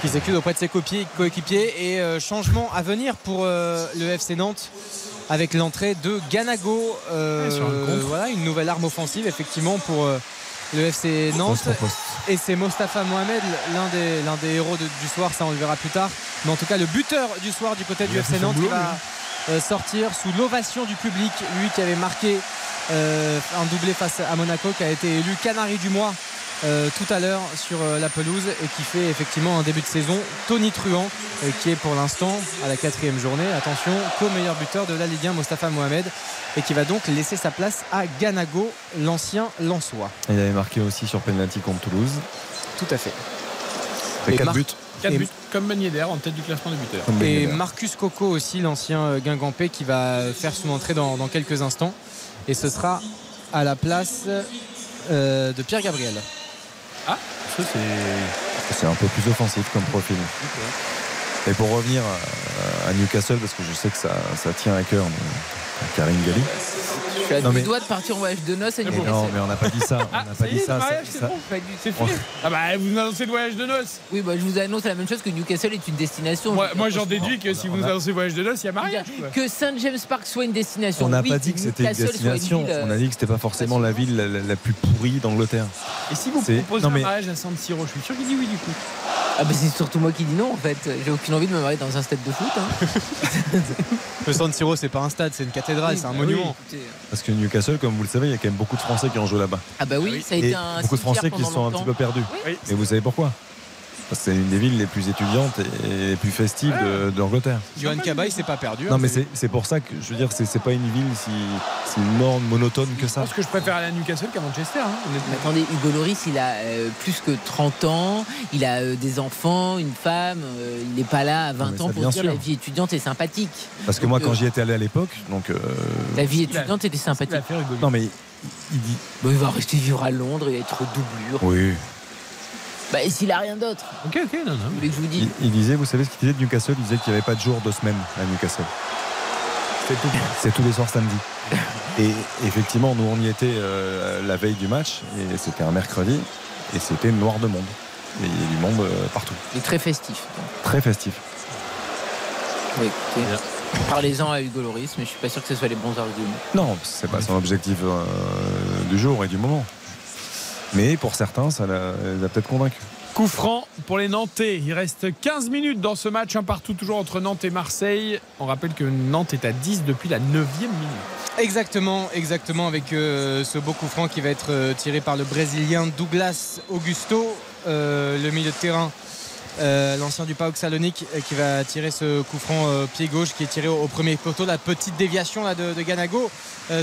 qui s'excuse auprès de ses copiers- coéquipiers et euh, changement à venir pour euh, le FC Nantes avec l'entrée de Ganago euh, Ouais, sur un contre. voilà une nouvelle arme offensive effectivement pour euh, le FC Nantes et c'est Mostafa Mohamed l'un des, l'un des héros de- du soir ça on le verra plus tard. Mais en tout cas le buteur du soir du côté Il du FC Nantes qui va euh, sortir sous l'ovation du public lui qui avait marqué euh, un doublé face à Monaco qui a été élu Canari du mois euh, tout à l'heure sur euh, la pelouse et qui fait effectivement un début de saison Tony Truant euh, qui est pour l'instant à la quatrième journée attention co-meilleur buteur de la Ligue 1 Mostafa Mohamed et qui va donc laisser sa place à Ganago l'ancien Lançois Il avait marqué aussi sur penalty contre Toulouse. tout à fait Fait Et 4 Mar- buts. 4 Et- buts, comme Ben Yedder en tête du classement des buteurs. Et. Marcus Coco aussi l'ancien euh, Guingampé qui va faire son entrée dans, dans quelques instants et ce sera à la place euh, de Pierre Gabriel Ah, ça c'est. C'est un peu plus offensif comme profil. Et pour revenir à, à Newcastle, parce que je sais que ça, ça tient à cœur Karine Galli. Je suis à Non, deux doigts de partir en voyage de noces à non, mais on n'a pas dit ça. On Ah, n'a pas dit le ça. c'est fait. Ah bah vous annoncez le voyage de noces. Oui, bah, je vous annonce la même chose que Newcastle est une destination. Moi, moi j'en déduis que si vous a- annoncez le voyage de noces, il y a mariage. Que Saint James Park soit une destination. On n'a oui, pas dit que c'était une destination. ville, euh, On a dit que c'était pas forcément la ville la, plus pourrie d'Angleterre. Et si vous C'est- proposez un mariage à San Siro, je suis sûr qu'il dit oui du coup. Ah bah c'est surtout moi qui dis non en fait. J'ai aucune envie de me marier dans un stade de foot. hein. <laughs> le San Siro c'est pas un stade c'est une cathédrale Oui, c'est un bah monument oui, écoutez. Parce que Newcastle, comme vous le savez, il y a quand même beaucoup de Français qui ont joué là-bas. Ah bah oui, ça a Et été un beaucoup de Français qui sont un petit peu perdus. Oui. Et vous savez pourquoi? C'est une des villes les plus étudiantes et les plus festives de- d'Angleterre. Johan Cabaye s'est pas perdu. Non, hein, mais c'est c'est pour ça que je veux dire, c'est c'est pas une ville si, si morne, monotone que Je ça. pense que je préfère aller à Newcastle qu'à Manchester. hein, attendez, Hugo Loris, il a euh, plus que 30 ans, il a euh, des enfants, une femme, euh, il n'est pas là à 20 mais ans ça, pour dire sûr. la vie étudiante est sympathique. Parce que moi, quand euh, j'y étais allé à l'époque, donc. euh, La vie étudiante était sympathique. non, mais il dit. Bon, il va rester vivre à Londres et être doublure. Oui. Bah, et s'il a rien d'autre, Ok, ok, non, non. je vous Il, disait, vous savez ce qu'il disait de Newcastle? Il disait qu'il n'y avait pas de jour de semaine à Newcastle. C'est tout. C'est tous les soirs samedi. Et effectivement, nous, on y était euh, la veille du match, et c'était un mercredi, et c'était noir de monde. Et il y a du monde euh, partout. Il est très festif. Très festif. Oui, Parlez-en à Hugo Loris, mais je suis pas sûr que ce soit les bons arguments. Non, c'est pas son objectif euh, du jour et du moment. Mais pour certains, ça l'a- les a peut-être convaincus. Coup franc pour les Nantais. Il reste 15 minutes dans ce match, un partout toujours entre Nantes et Marseille. On rappelle que Nantes est à 10 depuis la 9e minute. Exactement, exactement, avec euh, ce beau coup franc qui va être euh, tiré par le Brésilien Douglas Augusto, euh, le milieu de terrain. Euh, L'ancien du PAOK Salonique euh, qui va tirer ce coup franc euh, pied gauche qui est tiré au, premier poteau. La petite déviation là, de, Ganago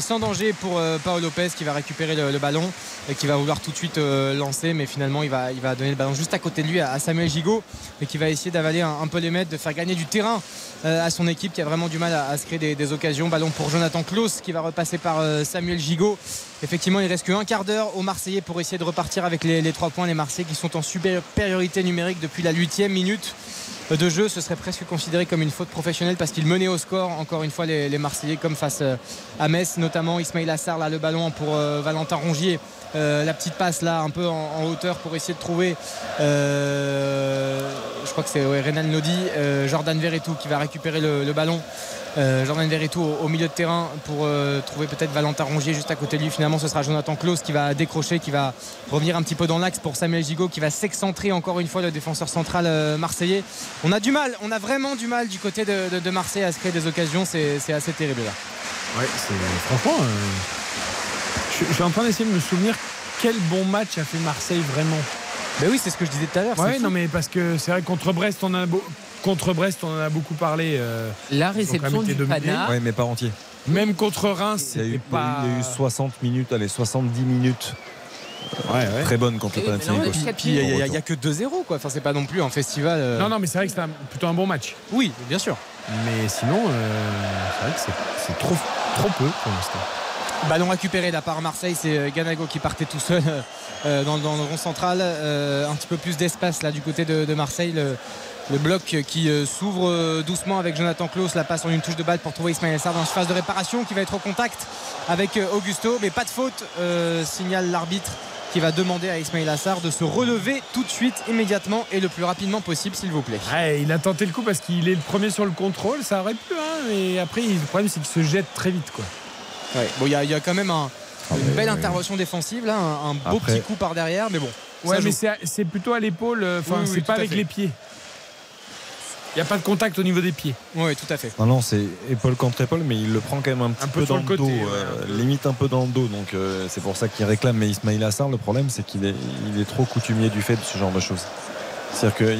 sans danger pour Paolo Lopez qui va récupérer le, ballon et qui va vouloir tout de suite lancer. Mais finalement, il va, donner le ballon juste à côté de lui à, Samuel Gigot et qui va essayer d'avaler un, un peu les mètres, de faire gagner du terrain à son équipe qui a vraiment du mal à, se créer des, occasions. Ballon pour Jonathan Klaus qui va repasser par euh, Samuel Gigot. Effectivement, il reste qu'un quart d'heure aux Marseillais pour essayer de repartir avec les, trois points. Les Marseillais qui sont en supériorité numérique depuis la huitième minute de jeu. Ce serait presque considéré comme une faute professionnelle parce qu'ils menaient au score. Encore une fois, les, Marseillais comme face euh, à Metz, notamment Ismail Assar là le ballon pour euh, Valentin Rongier. Euh, la petite passe là un peu en, hauteur pour essayer de trouver euh, je crois que c'est ouais, Renan Lodi euh, Jordan Verretou qui va récupérer le, ballon euh, Jordan Verretou au, milieu de terrain pour euh, trouver peut-être Valentin Rongier juste à côté de lui finalement ce sera Jonathan Klaus qui va décrocher qui va revenir un petit peu dans l'axe pour Samuel Gigot qui va s'excentrer encore une fois le défenseur central marseillais on a du mal on a vraiment du mal du côté de, Marseille à se créer des occasions c'est assez terrible là Ouais, franchement. je suis en train d'essayer de me souvenir quel bon match a fait Marseille vraiment. Ben oui, c'est ce que je disais tout à l'heure. c'est fou. non, mais parce que c'est vrai que contre Brest, on en a, beau- contre Brest, on en a beaucoup parlé. euh, La réception du. Pana. Ouais, mais pas entier. Même contre Reims, Il y, a eu, c'était il y a eu- pas. il y a eu 60 minutes, allez, 70 minutes. Ouais, ouais. Très bonne contre oui, Panathinaikos. il n'y a, a que 2-0 quoi. Enfin c'est pas non plus un festival. euh, Non, non, mais c'est vrai que c'était un- plutôt un bon match. Oui, bien sûr. Mais sinon, euh, c'est vrai que c'est- c'est trop, trop peu pour l'instant. Ballon récupéré de la part Marseille, c'est euh, Ganago qui partait tout seul euh, dans, dans le rond central. Euh, un petit peu plus d'espace là du côté de, Marseille. Le, bloc qui euh, s'ouvre euh, doucement avec Jonathan Klaus. La passe en une touche de balle pour trouver Ismaël Sarr dans une phase de réparation qui va être au contact avec euh, Augusto. Mais pas de faute, euh, signale l'arbitre qui va demander à Ismaël Assar de se relever tout de suite, immédiatement et le plus rapidement possible, s'il vous plaît. Il a tenté le coup parce qu'il est le premier sur le contrôle, ça aurait pu, hein, mais après, le problème, c'est qu'il se jette très vite. Quoi. Ouais. Bon, il y, a- il y a quand même un- Ah, une belle intervention défensive, là, un, un beau Après- petit coup par derrière, mais bon. Ouais, mais c'est c'est plutôt à l'épaule, euh, enfin, Oui, oui, c'est pas avec fait. les pieds. Il n'y a pas de contact au niveau des pieds. Oui, tout à fait. Non, non, c'est épaule contre épaule, mais il le prend quand même un petit Un peu dans le côté, dos, ouais, euh, limite un peu dans le dos. Donc euh, c'est pour ça qu'il réclame. Mais Ismail Assar, le problème, c'est qu'il est, il est trop coutumier du fait de ce genre de choses. C'est-à-dire qu'il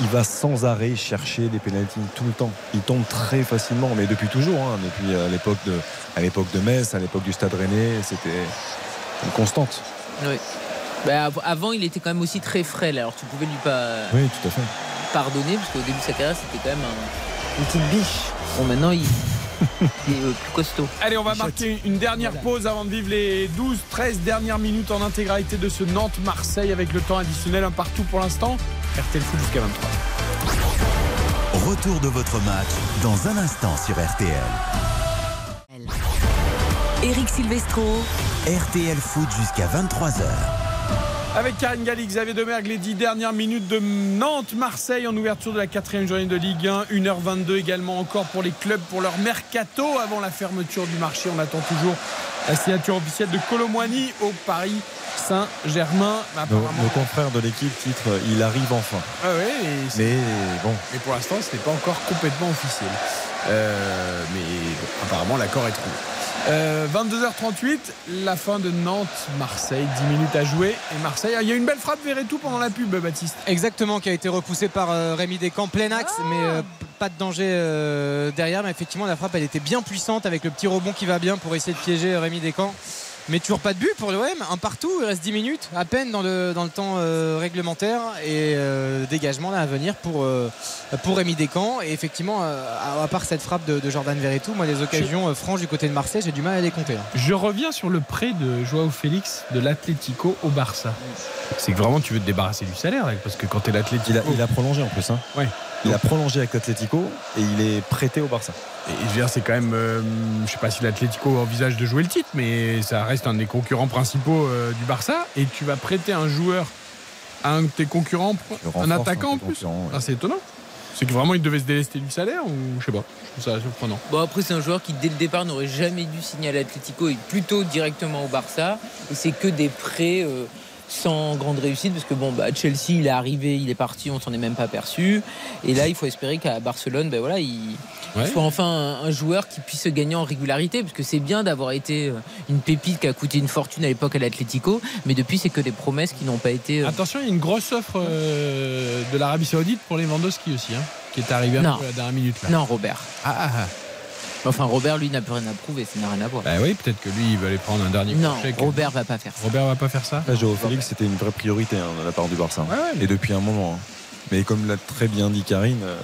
il va sans arrêt chercher des pénalties tout le temps. Il tombe très facilement, mais depuis toujours, hein, depuis euh, l'époque de, à l'époque de Metz, à l'époque du Stade Rennais, c'était une constante. Oui. Bah, av- avant, il était quand même aussi très frêle, alors tu pouvais lui pas Oui, tout à fait. pardonner, parce qu'au début de sa carrière, c'était quand même un- une petite biche. Bon, maintenant, il, plus costaud. Allez, on va marquer une dernière pause avant de vivre les 12-13 dernières minutes en intégralité de ce Nantes-Marseille avec le temps additionnel un partout pour l'instant. RTL Foot jusqu'à 23. Retour de votre match dans un instant sur RTL. Eric Silvestro. RTL Foot jusqu'à 23h. Avec Karine Galli, Xavier Demergue, les 10 dernières minutes de Nantes-Marseille en ouverture de la quatrième journée de Ligue 1. 1h22 également encore pour les clubs pour leur mercato avant la fermeture du marché. On attend toujours la signature officielle de Colomboigny au Paris Saint-Germain. Nos, nos confrères de l'équipe titre Il arrive enfin. Ah Mais bon, Mais pour l'instant, ce n'est pas encore complètement officiel. Euh, mais bon, apparemment, l'accord est trouvé. Euh, 22h38, la fin de Nantes-Marseille, 10 minutes à jouer. Et Marseille, ah, il y a une belle frappe vers et tout pendant la pub, Baptiste. Exactement, qui a été repoussée par euh, Rémi Descamps, plein axe, mais euh, p- pas de danger euh, derrière. Mais effectivement, la frappe, elle était bien puissante avec le petit rebond qui va bien pour essayer de piéger Rémi Descamps. Mais toujours pas de but pour l'OM, un partout, il reste 10 minutes à peine dans le, dans le temps euh, réglementaire et euh, dégagement là à venir pour, euh, pour Rémi Descamps. Et effectivement, euh, à, à part cette frappe de, de Jordan Verretou, moi les occasions euh, franches du côté de Marseille, j'ai du mal à les compter. là. Je reviens sur le prêt de Joao Félix de l'Atlético au Barça. C'est que vraiment tu veux te débarrasser du salaire, parce que quand t'es l'Atlético. Il a, il a prolongé en plus. Hein. Ouais. Il a prolongé avec l'Atlético et il est prêté au Barça. Et je veux dire, c'est quand même. euh, je sais pas si l'Atlético envisage de jouer le titre, mais ça reste un des concurrents principaux euh, du Barça. Et tu vas prêter un joueur à un de tes concurrents, un attaquant en plus. ouais. Ah, c'est étonnant. C'est que vraiment il devait se délester du salaire ou je sais pas. Je trouve ça surprenant. Bon après c'est un joueur qui dès le départ n'aurait jamais dû signer à l'Atlético et plutôt directement au Barça. Et c'est que des prêts euh, sans grande réussite parce que bon bah Chelsea il est arrivé, il est parti, on s'en est même pas aperçu. Et là il faut espérer qu'à Barcelone ben voilà il Ouais. soit enfin un, un joueur qui puisse gagner en régularité parce que c'est bien d'avoir été euh, une pépite qui a coûté une fortune à l'époque à l'Atlético, mais depuis c'est que des promesses qui n'ont pas été. euh, Attention, il y a une grosse offre euh, de l'Arabie Saoudite pour les Lewandowski aussi, hein, qui est arrivée un Non. peu à la dernière minute. Là. Non Robert. Ah, ah, ah. Enfin Robert lui n'a plus rien à prouver, ça n'a rien à voir. Bah oui, peut-être que lui il va aller prendre un dernier Non, chèque. Robert va pas faire ça. Robert va pas faire ça. Là, Joao Félix, c'était une vraie priorité hein, de la part du Barça. Ouais, ouais, mais- Et depuis un moment. hein. Mais comme l'a très bien dit Karine, euh,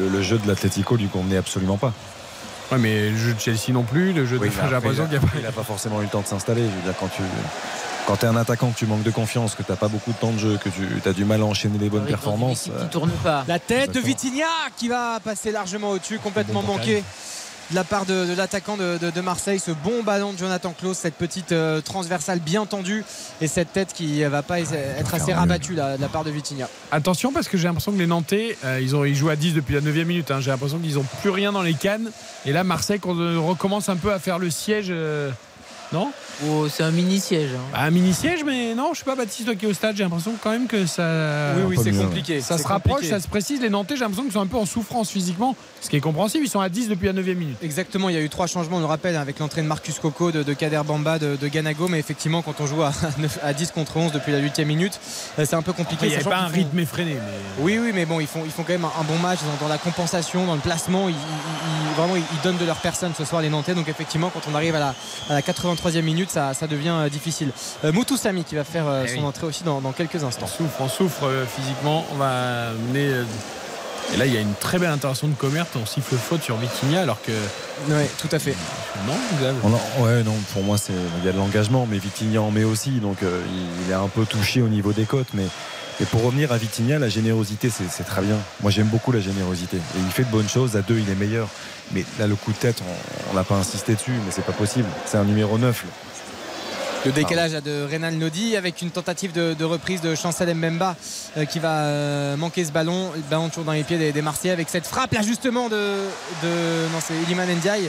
le, le jeu de l'Atlético lui convenait absolument pas. Ouais, mais le jeu de Chelsea non plus, le jeu Oui, de j'ai l'impression il qu'il a- y a pas. il n'a pas forcément eu le temps de s'installer. Je veux dire, quand tu quand es un attaquant, que tu manques de confiance, que tu n'as pas beaucoup de temps de jeu, que tu as du mal à enchaîner les bonnes performances. euh, qui tourne pas. La tête de. Vitinha qui va passer largement au-dessus, complètement Bon manqué de la part de, de l'attaquant de, de- de Marseille. Ce bon ballon de Jonathan Klaus, cette petite euh, transversale bien tendue et cette tête qui va pas être assez faire rabattue là, de la part de Vitinha. Attention parce que j'ai l'impression que les Nantais, euh, ils, ont, ils jouent à 10 depuis la 9 minute. hein. J'ai l'impression qu'ils n'ont plus rien dans les cannes. Et là, Marseille qu'on, euh, recommence un peu à faire le siège. euh, non Oh, c'est un mini siège. hein. Bah, Un mini siège, mais non, je sais pas, Baptiste, toi qui est au stade, j'ai l'impression quand même que ça. oui, oui, c'est compliqué. Ça se rapproche, compliqué. ça se précise. Les Nantais, j'ai l'impression qu'ils sont un peu en souffrance physiquement, ce qui est compréhensible. Ils sont à 10 depuis la 9 minute. Exactement, il y a eu trois changements, on le rappelle, avec l'entrée de Marcus Coco, de, de Kader Bamba, de, de Ganago, mais effectivement, quand on joue à, <laughs> 9 à 10 contre 11 depuis la 8 minute, euh, c'est un peu compliqué. Il n'y sachant pas un font- rythme effréné. Mais... Oui, oui, mais bon, ils font, ils font quand même un, un bon match dans, dans la compensation, dans le placement. Ils, ils- ils- vraiment, ils, donnent de leur personne ce soir, les Nantais. Donc, effectivement, quand on arrive à la, à la 83e minute, ça, ça devient euh, difficile. Euh, Moutou Sami qui va faire euh, Eh son oui. entrée aussi dans, dans quelques On instants. souffre, on souffre euh, physiquement. On va mener. euh, Et là, il y a une très belle intervention de Commerce. On siffle faute sur Vitinha alors que. Oui, tout à fait. Non, on a- ouais, non, pour moi, c'est il y a de l'engagement, mais Vitinha en met aussi, donc euh, il, il est un peu touché au niveau des côtes. Mais, mais pour revenir à Vitinha, la générosité, c'est très bien. Moi, j'aime beaucoup la générosité. Et il fait de bonnes choses. À deux, il est meilleur. Mais là, le coup de tête, on n'a pas insisté dessus, mais c'est pas possible. C'est un numéro 9. là. Le décalage à de Renan Lodi avec une tentative de, de reprise de Chancel Mbemba euh, qui va euh, manquer ce ballon. Le ballon toujours dans les pieds des, des Marseillais avec cette frappe là justement de, de non c'est Iliman Ndiaye.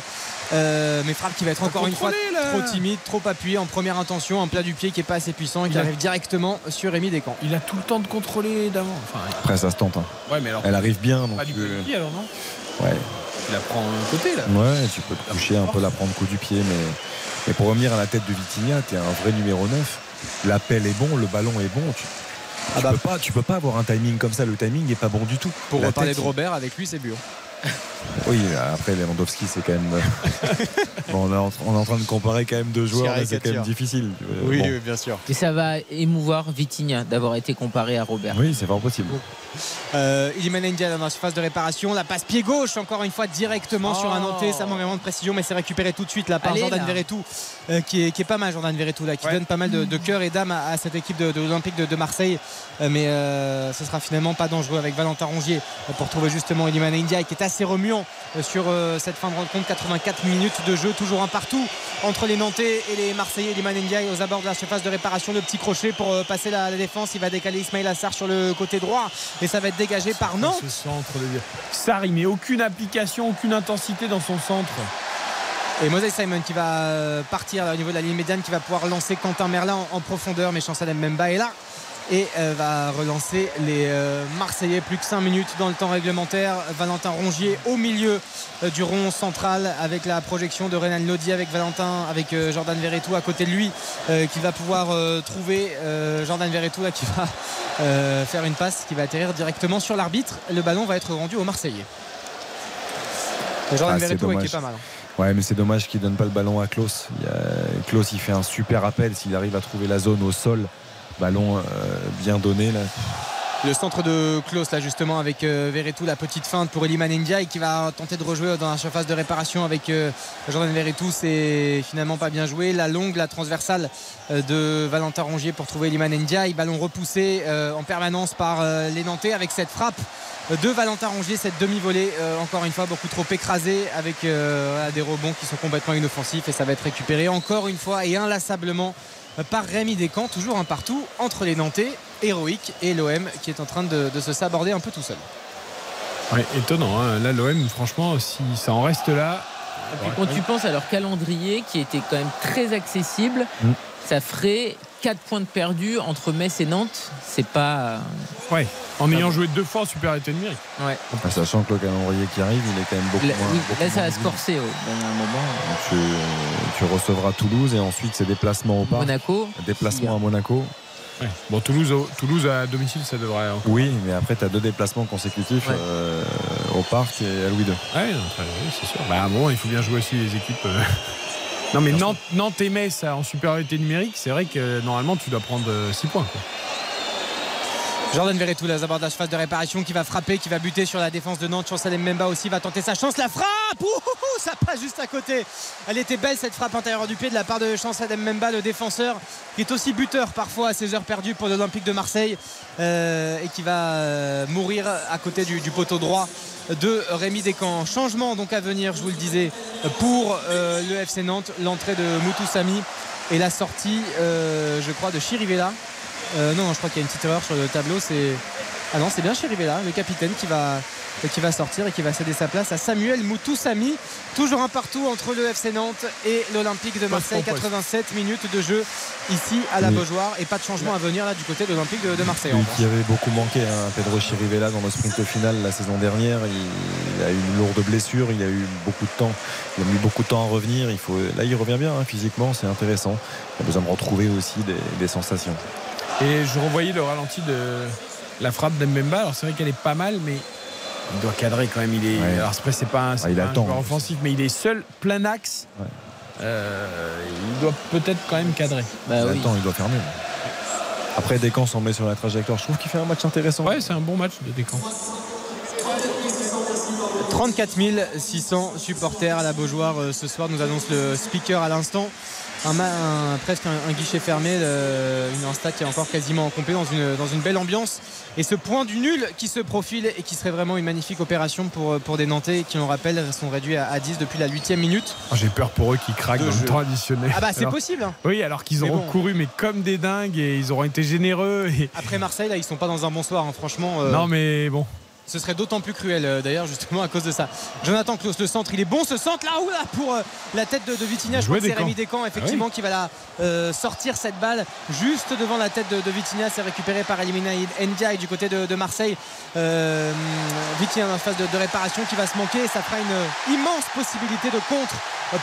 Euh, mais frappe qui va être encore une fois là. trop timide, trop appuyée en première intention, un plat du pied qui est pas assez puissant et qui Il a- arrive directement sur Rémi Descamps. Il a tout le temps de contrôler d'avant. Enfin, Après, ça se tente. hein. ouais, mais alors. Elle arrive bien. Donc Pas du pied alors, non ouais. Il la prend un côté là. Ouais, tu peux te coucher un peu, la prendre coup du pied, mais, mais pour revenir à la tête de Vitinha, tu es un vrai numéro 9. L'appel est bon, le ballon est bon. Tu, tu peux pas, tu peux pas avoir un timing comme ça. Le timing n'est pas bon du tout. Pour La reparler tête, de Robert, avec lui c'est but. Oui, après Lewandowski, c'est quand même. <laughs> bon, on, est en, on est en train de comparer quand même deux joueurs, mais c'est quand même difficile. Euh, bon. bien sûr. Et ça va émouvoir Vitinha d'avoir été comparé à Robert. Oui, c'est pas possible. Euh, Iliman Ndiaye dans la surface de réparation. La passe pied gauche, encore une fois directement sur un Nantais. Ça manque vraiment de précision, mais c'est récupéré tout de suite là par Allez, Jordan là. Verretou, euh, qui, est, qui est pas mal, Jordan Verretou, là, qui Ouais. donne pas mal de, de cœur et d'âme à, à cette équipe de, de l'Olympique de, de Marseille. Euh, mais euh, ce sera finalement pas dangereux avec Valentin Rongier euh, pour trouver justement Iliman Ndiaye qui est assez remuant euh, sur euh, cette fin de rencontre. 84 minutes de jeu, toujours un partout entre les Nantais et les Marseillais. Iliman Ndiaye aux abords de la surface de réparation. Le petit crochet pour euh, passer la, la défense. Il va décaler Ismail Assar sur le côté droit et ça va être dégagé par Nantes. Ce centre de Sarr, il met aucune application, aucune intensité dans son centre. Et Moses Simon qui va partir là, au niveau de la ligne médiane, qui va pouvoir lancer Quentin Merlin en, en profondeur, mais Chancel Mbemba est là. Et euh, va relancer les euh, Marseillais. Plus que 5 minutes dans le temps réglementaire. Valentin Rongier au milieu euh, du rond central avec la projection de Renan Lodi avec Valentin, avec Jordan Verretou à côté de lui qui va pouvoir trouver Jordan Verretou là, qui va <laughs> faire une passe qui va atterrir directement sur l'arbitre. Le ballon va être rendu aux Marseillais. Jordan Ah, c'est Verretou qui est pas mal. hein. Ouais, mais c'est dommage qu'il donne pas le ballon à Klaus. Il a- Klaus, il fait un super appel. S'il arrive à trouver la zone au sol, ballon euh, bien donné là. Le centre de Klaus là justement avec euh, la petite feinte pour Eliman Ndiaye qui va tenter de rejouer dans la surface de réparation avec euh, Jordan Verretou c'est finalement pas bien joué. La longue la transversale euh, de Valentin Rongier pour trouver Eliman Ndiaye. Ballon repoussé en permanence par les Nantais avec cette frappe de Valentin Rongier cette demi-volée encore une fois beaucoup trop écrasée avec des rebonds qui sont complètement inoffensifs et ça va être récupéré encore une fois et inlassablement par Rémi Descamps toujours un partout entre les Nantais héroïque et l'OM qui est en train de, de se saborder un peu tout seul Ouais, étonnant. hein. Là, l'OM, franchement, si ça en reste là. Et puis quand tu penses à leur calendrier qui était quand même très accessible, Mm. ça ferait 4 points de perdus entre Metz et Nantes. C'est pas. Ouais, en ayant joué deux fois en supériorité numérique. Ouais. Sachant que le calendrier qui arrive, il est quand même beaucoup Là, moins. oui, beaucoup là, ça va se corser au dernier moment. Tu, tu recevras Toulouse et ensuite c'est déplacement au parc. Monaco. Déplacement à Monaco. Ouais. Bon, Toulouse, au- Toulouse à domicile, ça devrait. encore- Oui, mais après tu as deux déplacements consécutifs Ouais. euh, au parc et à Louis II. Ouais, c'est sûr. Bah, bon, il faut bien jouer aussi les équipes. euh. <laughs> Non, mais Nantes, Nantes et Metz en supériorité numérique, c'est vrai que normalement, tu dois prendre 6 points. quoi. Jordan Verretou la abordage phase de réparation qui va frapper qui va buter sur la défense de Nantes. Chancel Mbemba aussi va tenter sa chance. La frappe! Ouh, ça passe juste à côté. Elle était belle cette frappe intérieure du pied de la part de Chancel Mbemba le défenseur qui est aussi buteur parfois à ses heures perdues pour l'Olympique de Marseille euh, et qui va euh, mourir à côté du, poteau droit de Rémi Descamps. Changement donc à venir, je vous le disais, pour euh, le FC Nantes, l'entrée de Moutou Sami et la sortie, je crois, de Chirivella. Euh, non, non, je crois qu'il y a une petite erreur sur le tableau. C'est ah non, c'est bien Chirivella, le capitaine, qui va qui va sortir et qui va céder sa place à Samuel Moutoussami. Toujours un partout entre le FC Nantes et l'Olympique de Marseille. pour poste. 87 minutes de jeu ici à la Oui. Beaujoire et pas de changement à venir là du côté de l'Olympique de, de Marseille. revanche. qui avait beaucoup manqué, hein, Pedro Chirivella dans le sprint final la saison dernière. Il, il a eu une lourde blessure, il a eu beaucoup de temps. Il a mis beaucoup de temps à revenir. Il faut, là, il revient bien hein, physiquement, c'est intéressant. Il a besoin de retrouver aussi des, des sensations. Et je revoyais le ralenti de la frappe d'Mbemba. Alors, c'est vrai qu'elle est pas mal, mais il doit cadrer quand même. Il est, Ouais. Alors, après, c'est pas un, c'est Ah, il pas un attend. joueur offensif, mais il est seul, plein axe. Ouais. Euh, il doit peut-être quand même cadrer. Bah il oui. attend, il doit faire mieux. Après, Descamps s'en met sur la trajectoire. Je trouve qu'il fait un match intéressant. Ouais, c'est un bon match de Descamps. 34 600 supporters à la Beaujoire euh, ce soir, nous annonce le speaker à l'instant. Un, presque un, un guichet fermé, euh, une insta qui est encore quasiment en complet dans une, dans une belle ambiance. Et ce point du nul qui se profile et qui serait vraiment une magnifique opération pour, euh, pour des Nantais qui, on rappelle, sont réduits à, à 10 depuis la 8 minute. Oh, J'ai peur pour eux qui craquent dans jeu. le temps additionnel. Ah bah c'est possible hein. Oui, alors qu'ils auront bon. couru, mais comme des dingues, et ils auront été généreux. Et... Après Marseille, là, ils sont pas dans un bon soir, hein, franchement. euh, Non, mais bon. Ce serait d'autant plus cruel euh, d'ailleurs justement à cause de ça. Jonathan Klaus, le centre, il est bon ce centre là, oula, pour euh, la tête de, de Vitinha. Je crois que c'est. Rémi Descamps effectivement Ah qui va la euh, sortir cette balle juste devant la tête de, de Vitinha. C'est récupéré par Elimina Ndiaye du côté de, de Marseille. Euh, Vitinha la phase de, réparation qui va se manquer. Ça fera une immense possibilité de contre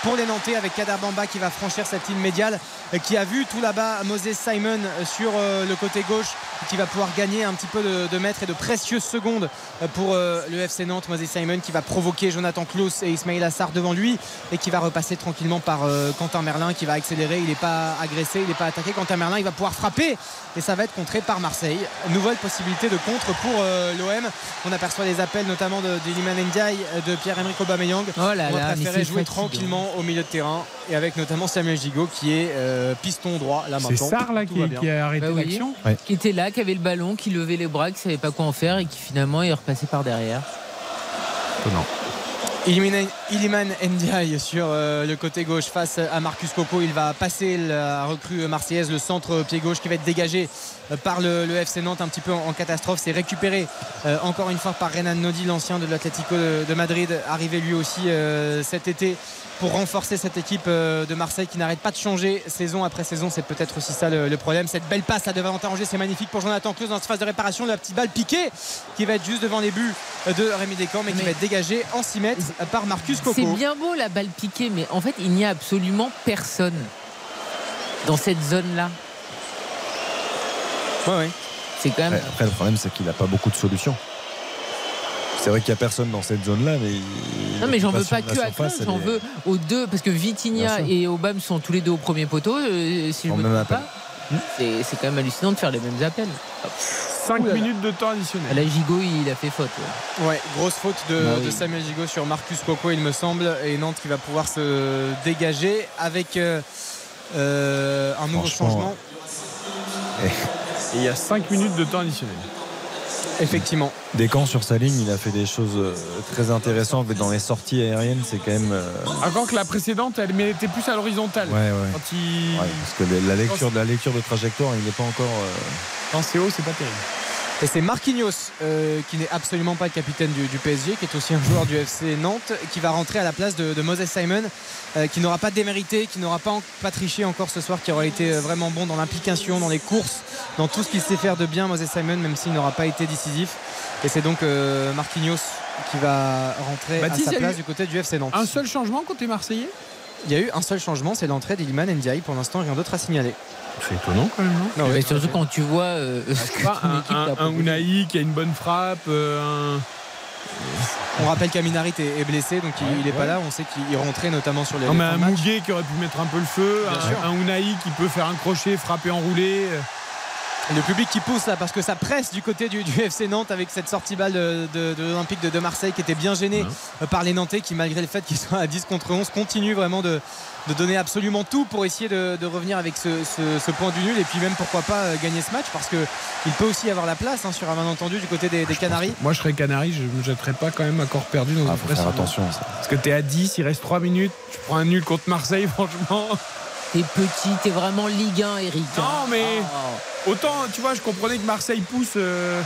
pour les Nantais avec Kader Bamba qui va franchir cette ligne médiale qui a vu tout là-bas Moses Simon sur le côté gauche qui va pouvoir gagner un petit peu de, de mètres et de précieuses secondes pour euh, le FC Nantes. Moses Simon qui va provoquer Jonathan Klaus et Ismail Assar devant lui et qui va repasser tranquillement par euh, Quentin Merlin qui va accélérer. Il n'est pas agressé, il n'est pas attaqué. Quentin Merlin, il va pouvoir frapper et ça va être contré par Marseille. Nouvelle possibilité de contre pour euh, l'OM. On aperçoit les appels notamment de, de Ndiaye, euh, de Pierre-Emerick Aubameyang. Oh là On va préférer jouer tranquillement au milieu de terrain et avec notamment Samuel Gigot qui est euh, piston droit là C'est maintenant. Sarr là Tout qui, a arrêté Bah oui. l'action. Qui était là, qui avait le ballon, qui levait les bras, qui savait pas quoi en faire et qui finalement est repassé par derrière. Étonnant. Iliman Ndiaye sur euh, le côté gauche face à Marcus Coco. Il va passer la recrue marseillaise, le centre pied gauche qui va être dégagé euh, par le, FC Nantes un petit peu en, catastrophe. C'est récupéré euh, encore une fois par Renan Nodi, l'ancien de l'Atlético de, Madrid, arrivé lui aussi cet été pour renforcer cette équipe de Marseille qui n'arrête pas de changer saison après saison. C'est peut-être aussi ça le, problème. Cette belle passe à de Valentin Angers, c'est magnifique pour Jonathan Claus dans cette phase de réparation. La petite balle piquée qui va être juste devant les buts de Rémi Descamps mais, qui va être dégagée en 6 mètres par Marcus Coco. C'est bien beau la balle piquée, mais en fait, il n'y a absolument personne dans cette zone-là. Ouais, C'est quand même. Après, le problème, c'est qu'il n'a pas beaucoup de solutions. C'est vrai qu'il n'y a personne dans cette zone-là, mais. Non, mais j'en veux pas que à Klaus, j'en veux aux deux, parce que Vitinha et Obama sont tous les deux au premier poteau. Euh, si je me trompe pas, c'est quand même hallucinant de faire les mêmes appels. 5 minutes de temps additionnel. La Gigot, il a fait faute. Ouais, grosse faute de, bah Samuel Gigot sur Marcus Coco, il me semble. Et Nantes qui va pouvoir se dégager avec euh, euh, un nouveau changement. Et il y a 5 minutes de temps additionnel. Effectivement. Descamps sur sa ligne, il a fait des choses euh, très intéressantes, mais dans les sorties aériennes, c'est quand même. Avant que la précédente, elle était plus à l'horizontale. Ouais, ouais. parce que la lecture, la lecture de trajectoire, il n'est pas encore. Quand c'est haut, c'est pas terrible. Et c'est Marquinhos euh, qui n'est absolument pas le capitaine du, PSG, qui est aussi un joueur du FC Nantes, qui va rentrer à la place de, Moses Simon, euh, qui n'aura pas démérité, qui n'aura pas, pas, triché encore ce soir, qui aura été euh, vraiment bon dans l'implication, dans les courses, dans tout ce qu'il sait faire de bien, Moses Simon, même s'il n'aura pas été décisif. Et c'est donc Marquinhos qui va rentrer à sa place du côté du FC Nantes. Un seul changement côté Marseillais? Il y a eu un seul changement, c'est l'entrée d'Iliman Ndiaye. Pour l'instant, rien d'autre à signaler. C'est étonnant quand même, non, mais surtout quand tu vois euh, un, un, Unai qui a une bonne frappe. Euh, on rappelle qu'Aminarit est, blessé, donc il n'est pas là. On sait qu'il rentrait notamment sur les. Non, mais un Mouguet qui aurait pu mettre un peu le feu, un, un, Unai qui peut faire un crochet, frapper, enrouler. Le public qui pousse là parce que ça presse du côté du, FC Nantes avec cette sortie balle de, l'Olympique de, Marseille qui était bien gêné euh, par les Nantais qui malgré le fait qu'ils soient à 10 contre 11 continuent vraiment de, donner absolument tout pour essayer de, revenir avec ce, point du nul et puis même pourquoi pas euh, gagner ce match parce qu'il peut aussi avoir la place hein, sur un malentendu du côté des, Canaries. Moi je serais Canaries, je ne me jetterais pas quand même à corps perdu dans ah, un attention Parce que tu es à 10, il reste 3 minutes, tu prends un nul contre Marseille <laughs> franchement. T'es petit, t'es vraiment Ligue 1, Eric. Non, mais oh. autant, tu vois, je comprenais que Marseille pousse euh,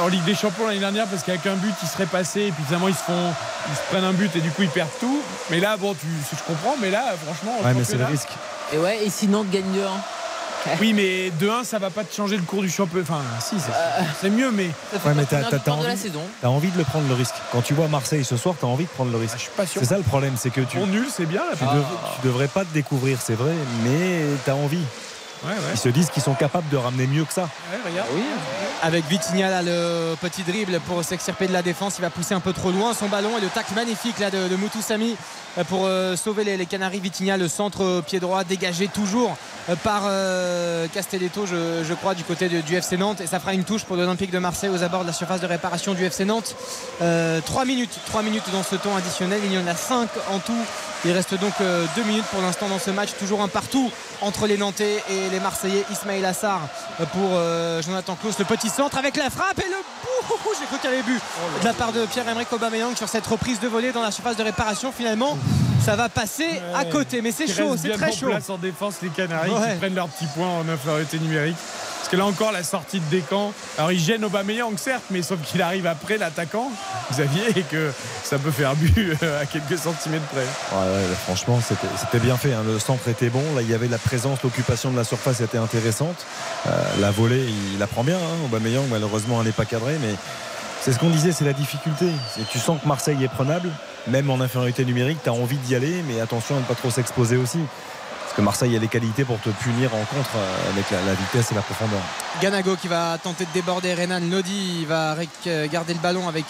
en Ligue des Champions l'année dernière parce qu'avec un but, ils seraient passés et puis finalement, ils se font, ils se prennent un but et du coup, ils perdent tout. Mais là, bon, tu, je comprends, mais là, franchement. Ouais, mais c'est le risque. Et ouais, et sinon, gagne 2 oui, mais 2-1, ça va pas te changer le cours du championnat. Enfin, si, c'est mieux, mais. Ouais, mais t'as as, envie, de le prendre le risque. Quand tu vois Marseille ce soir, t'as envie de prendre le risque. Ah, je suis pas sûr. C'est ça le problème, c'est que tu. Bon, nul, c'est bien. tu, tu, devrais pas te découvrir, c'est vrai, mais t'as envie. Ils se disent qu'ils sont capables de ramener mieux que ça. Oui. Avec Vitinha le petit dribble pour s'extirper de la défense, il va pousser un peu trop loin son ballon et le tac magnifique là de, de euh, pour euh, sauver les, Canaries. Vitinha, le centre pied droit dégagé toujours euh, par Castelletto, je, crois, du côté du FC Nantes. Et ça fera une touche pour l'Olympique de Marseille aux abords de la surface de réparation du FC Nantes. 3 minutes, 3 minutes dans ce temps additionnel. Il y en a 5 en tout. Il reste donc 2 minutes pour l'instant dans ce match. Toujours un partout entre les Nantais et les Marseillais. Ismail Assar pour Jonathan Klaus. Le petit centre avec la frappe et le bout. J'ai cru qu'il y avait but de la part de Pierre-Emerick Aubameyang sur cette reprise de volée dans la surface de réparation. Finalement, ça va passer à côté. Mais c'est chaud, c'est très chaud. Place en défense les Canaries qui prennent leur petit point en infériorité numérique. Parce que là encore, la sortie de Descamps. Alors, il gêne Aubameyang, certes, mais sauf qu'il arrive après l'attaquant, Xavier, et que ça peut faire but euh, à quelques centimètres près. Ouais, franchement, c'était bien fait. Hein. Le centre était bon. Là, il y avait la présence, l'occupation de la surface était intéressante. Euh, la volée, il la prend bien. Hein. Aubameyang, malheureusement, elle n'est pas cadrée, mais c'est ce qu'on disait, c'est la difficulté. Tu sens que Marseille est prenable, même en infériorité numérique, tu as envie d'y aller, mais attention à ne pas trop s'exposer aussi. Que Marseille a les qualités pour te punir en contre euh, avec la, vitesse et la profondeur. Ganago qui va tenter de déborder Renan Lodi, va garder le ballon avec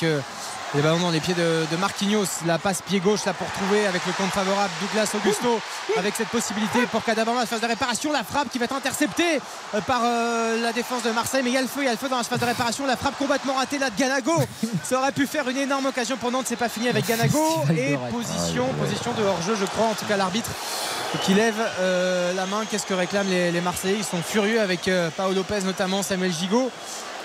les ballons dans les pieds de, Marquinhos. La passe pied gauche là pour trouver avec le compte favorable Douglas Augusto avec cette possibilité pour Kadabama phase de réparation. La frappe qui va être interceptée euh, par euh, la défense de Marseille. Mais il y a le feu, il y a le feu dans la phase de réparation. La frappe complètement ratée là de Ganago. <laughs> Ça aurait pu faire une énorme occasion pour Nantes. C'est pas fini avec Ganago. <laughs> Et position, position de hors-jeu, je crois. En tout cas, l'arbitre qui lève euh, la main. Qu'est-ce que réclament les, Marseillais? Ils sont furieux avec Paolo Lopez notamment, Samuel Gigot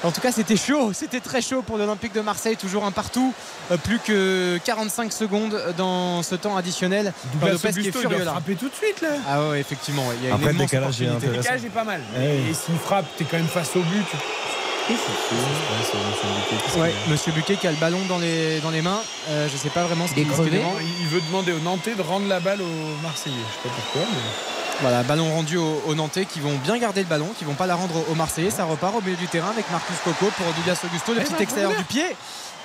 En tout cas, c'était chaud, c'était très chaud pour l'Olympique de Marseille, toujours un partout, euh, plus que 45 secondes dans ce temps additionnel. Douglas Lopez qui est Augusto, il furieux doit là. frapper tout de suite là. Ah ouais, effectivement, il y a Après, une le décalage est. Le décalage est pas mal. Ouais. Et s'il frappe, t'es quand même face au but. Ouais, Monsieur Buquet qui a le ballon dans les, dans les mains. Euh, je sais pas vraiment ce Il est qu'il crevé. demande. Il veut demander aux Nantais de rendre la balle aux Marseillais. Je sais pas pourquoi. mais- Voilà, ballon rendu aux, Nantais qui vont bien garder le ballon, qui vont pas la rendre aux Marseillais. Ça repart au milieu du terrain avec Marcus Coco pour Douglas Augusto, le Eh petit ben, extérieur du pied.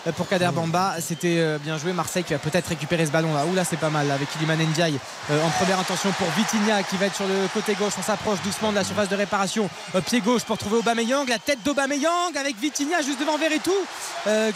Euh, Pour Kader Bamba, c'était euh, bien joué. Marseille qui va peut-être récupérer ce ballon là. Oula, c'est pas mal là, avec Iliman Ndiaye euh, en première intention pour Vitinha qui va être sur le côté gauche. On s'approche doucement de la surface de réparation. Pied gauche pour trouver Aubameyang. La tête d'Aubameyang avec Vitinha juste devant Veretout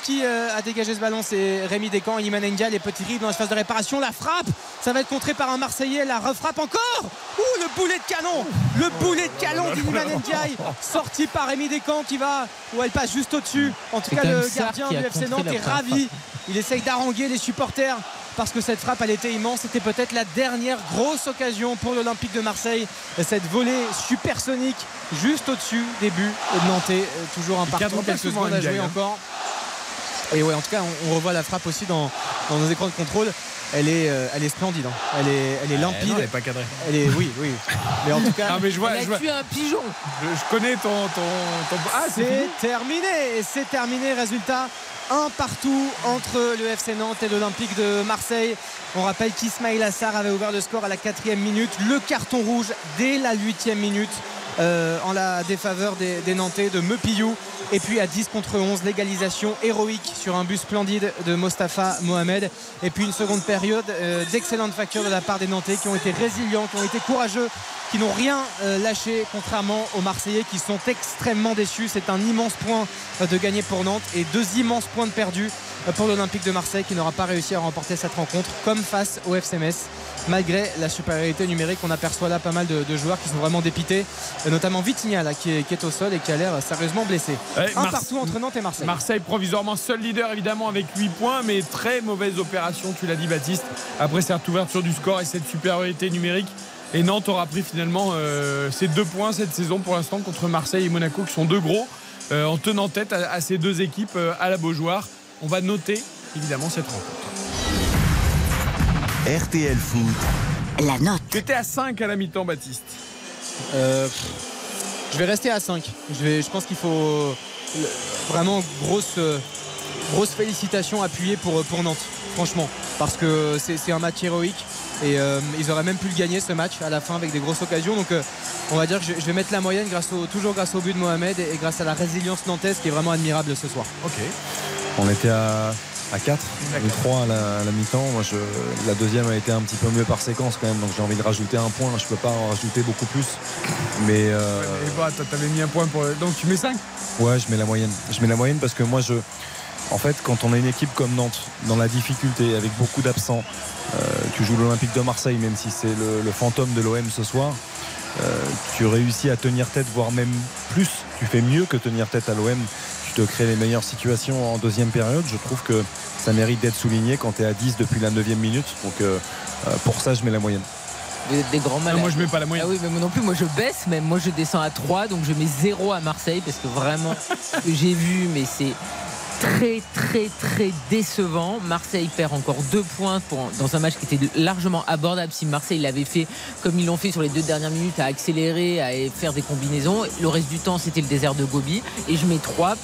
qui a dégagé ce ballon. C'est Rémi Descamps. Iliman Ndiaye, les petits rives dans la surface de réparation. La frappe, ça va être contré par un Marseillais. La refrappe encore. Ouh, le boulet de canon Le boulet de canon d'Iliman Ndiaye sorti par Rémi Descamps qui va ou elle passe juste au-dessus. En tout cas, le gardien du FC Nantes la est ravi. Il essaye d'haranguer les supporters parce que cette frappe elle était immense. C'était peut-être la dernière grosse occasion pour l'Olympique de Marseille. Cette volée supersonique juste au-dessus des buts de Nantais. Euh, Toujours un partout, quelques secondes à jouer hein. encore. Et ouais, en tout cas, on, on revoit la frappe aussi dans, dans nos écrans de contrôle. Elle est, euh, elle est splendide. hein. Elle est, elle est Eh limpide. non, elle est pas cadrée. Elle est, oui, oui. Mais en tout cas, <laughs> Ah, mais je vois, Elle je, a vois- tué un pigeon. je- je connais ton, ton, ton- Ah, c'est terminé. C'est terminé. Résultat un partout entre le FC Nantes et l'Olympique de Marseille. On rappelle qu'Ismail Assar avait ouvert le score à la quatrième minute. Le carton rouge dès la huitième minute euh, en la défaveur des, Nantais de Meupillou. Et puis à 10 contre 11, l'égalisation héroïque sur un but splendide de Mostafa Mohamed. Et puis une seconde période euh, d'excellente facture de la part des Nantais qui ont été résilients, qui ont été courageux, qui n'ont rien euh, lâché, contrairement aux Marseillais qui sont extrêmement déçus. C'est un immense point euh, de gagner pour Nantes et deux immenses points de perdus pour l'Olympique de Marseille qui n'aura pas réussi à remporter cette rencontre, comme face au FC Metz. Malgré la supériorité numérique, on aperçoit là pas mal de, de joueurs qui sont vraiment dépités, euh, notamment Vitinha là, qui, est, qui est au sol et qui a l'air sérieusement blessé. Ouais, un partout entre Nantes et Marseille. Marseille provisoirement seul leader évidemment avec 8 points mais très mauvaise opération tu l'as dit Baptiste après cette ouverture du score et cette supériorité numérique et Nantes aura pris finalement euh, ces deux points cette saison pour l'instant contre Marseille et Monaco qui sont deux gros euh, en tenant tête à, à ces deux équipes euh, à la Beaujoire on va noter évidemment cette rencontre RTL Foot. La note. tu étais à 5 à la mi-temps Baptiste Euh, je vais rester à 5. Je, vais, je pense qu'il faut euh, vraiment grosse, euh, grosse félicitation appuyée pour, pour Nantes, franchement. Parce que c'est c'est un match héroïque et euh, ils auraient même pu le gagner ce match à la fin avec des grosses occasions. Donc euh, on va dire que je, je vais mettre la moyenne grâce au, toujours grâce au but de Mohamed et, et grâce à la résilience nantaise qui est vraiment admirable ce soir. ok On était à, à 4, ou 3 à la, la mi-temps. Moi, je, la deuxième a été un petit peu mieux par séquence quand même, donc j'ai envie de rajouter un point. Je peux pas en rajouter beaucoup plus. Mais euh, et bah t'avais mis un point pour donc tu mets 5 ouais, je mets la moyenne. Je mets la moyenne parce que moi, je, en fait, quand on a une équipe comme Nantes, dans la difficulté, avec beaucoup d'absents, euh, tu joues l'Olympique de Marseille, même si c'est le, le fantôme de l'OM ce soir. euh, tu réussis à tenir tête, voire même plus. Tu fais mieux que tenir tête à l'OM. Tu te crées les meilleures situations en deuxième période. Je trouve que ça mérite d'être souligné quand tu es à 10 depuis la 9 minute. Donc euh, euh, pour ça, je mets la moyenne. Vous êtes des grands malades. moi je mets pas la moyenne Ah oui, mais moi non plus, moi je baisse même. Moi je descends à 3, donc je mets 0 à Marseille parce que vraiment, <laughs> ce que j'ai vu, mais c'est très très très décevant. Marseille perd encore deux points pour- dans un match qui était largement abordable si Marseille l'avait fait comme ils l'ont fait sur les deux dernières minutes à accélérer, à faire des combinaisons. Le reste du temps c'était le désert de Gobi et je mets 3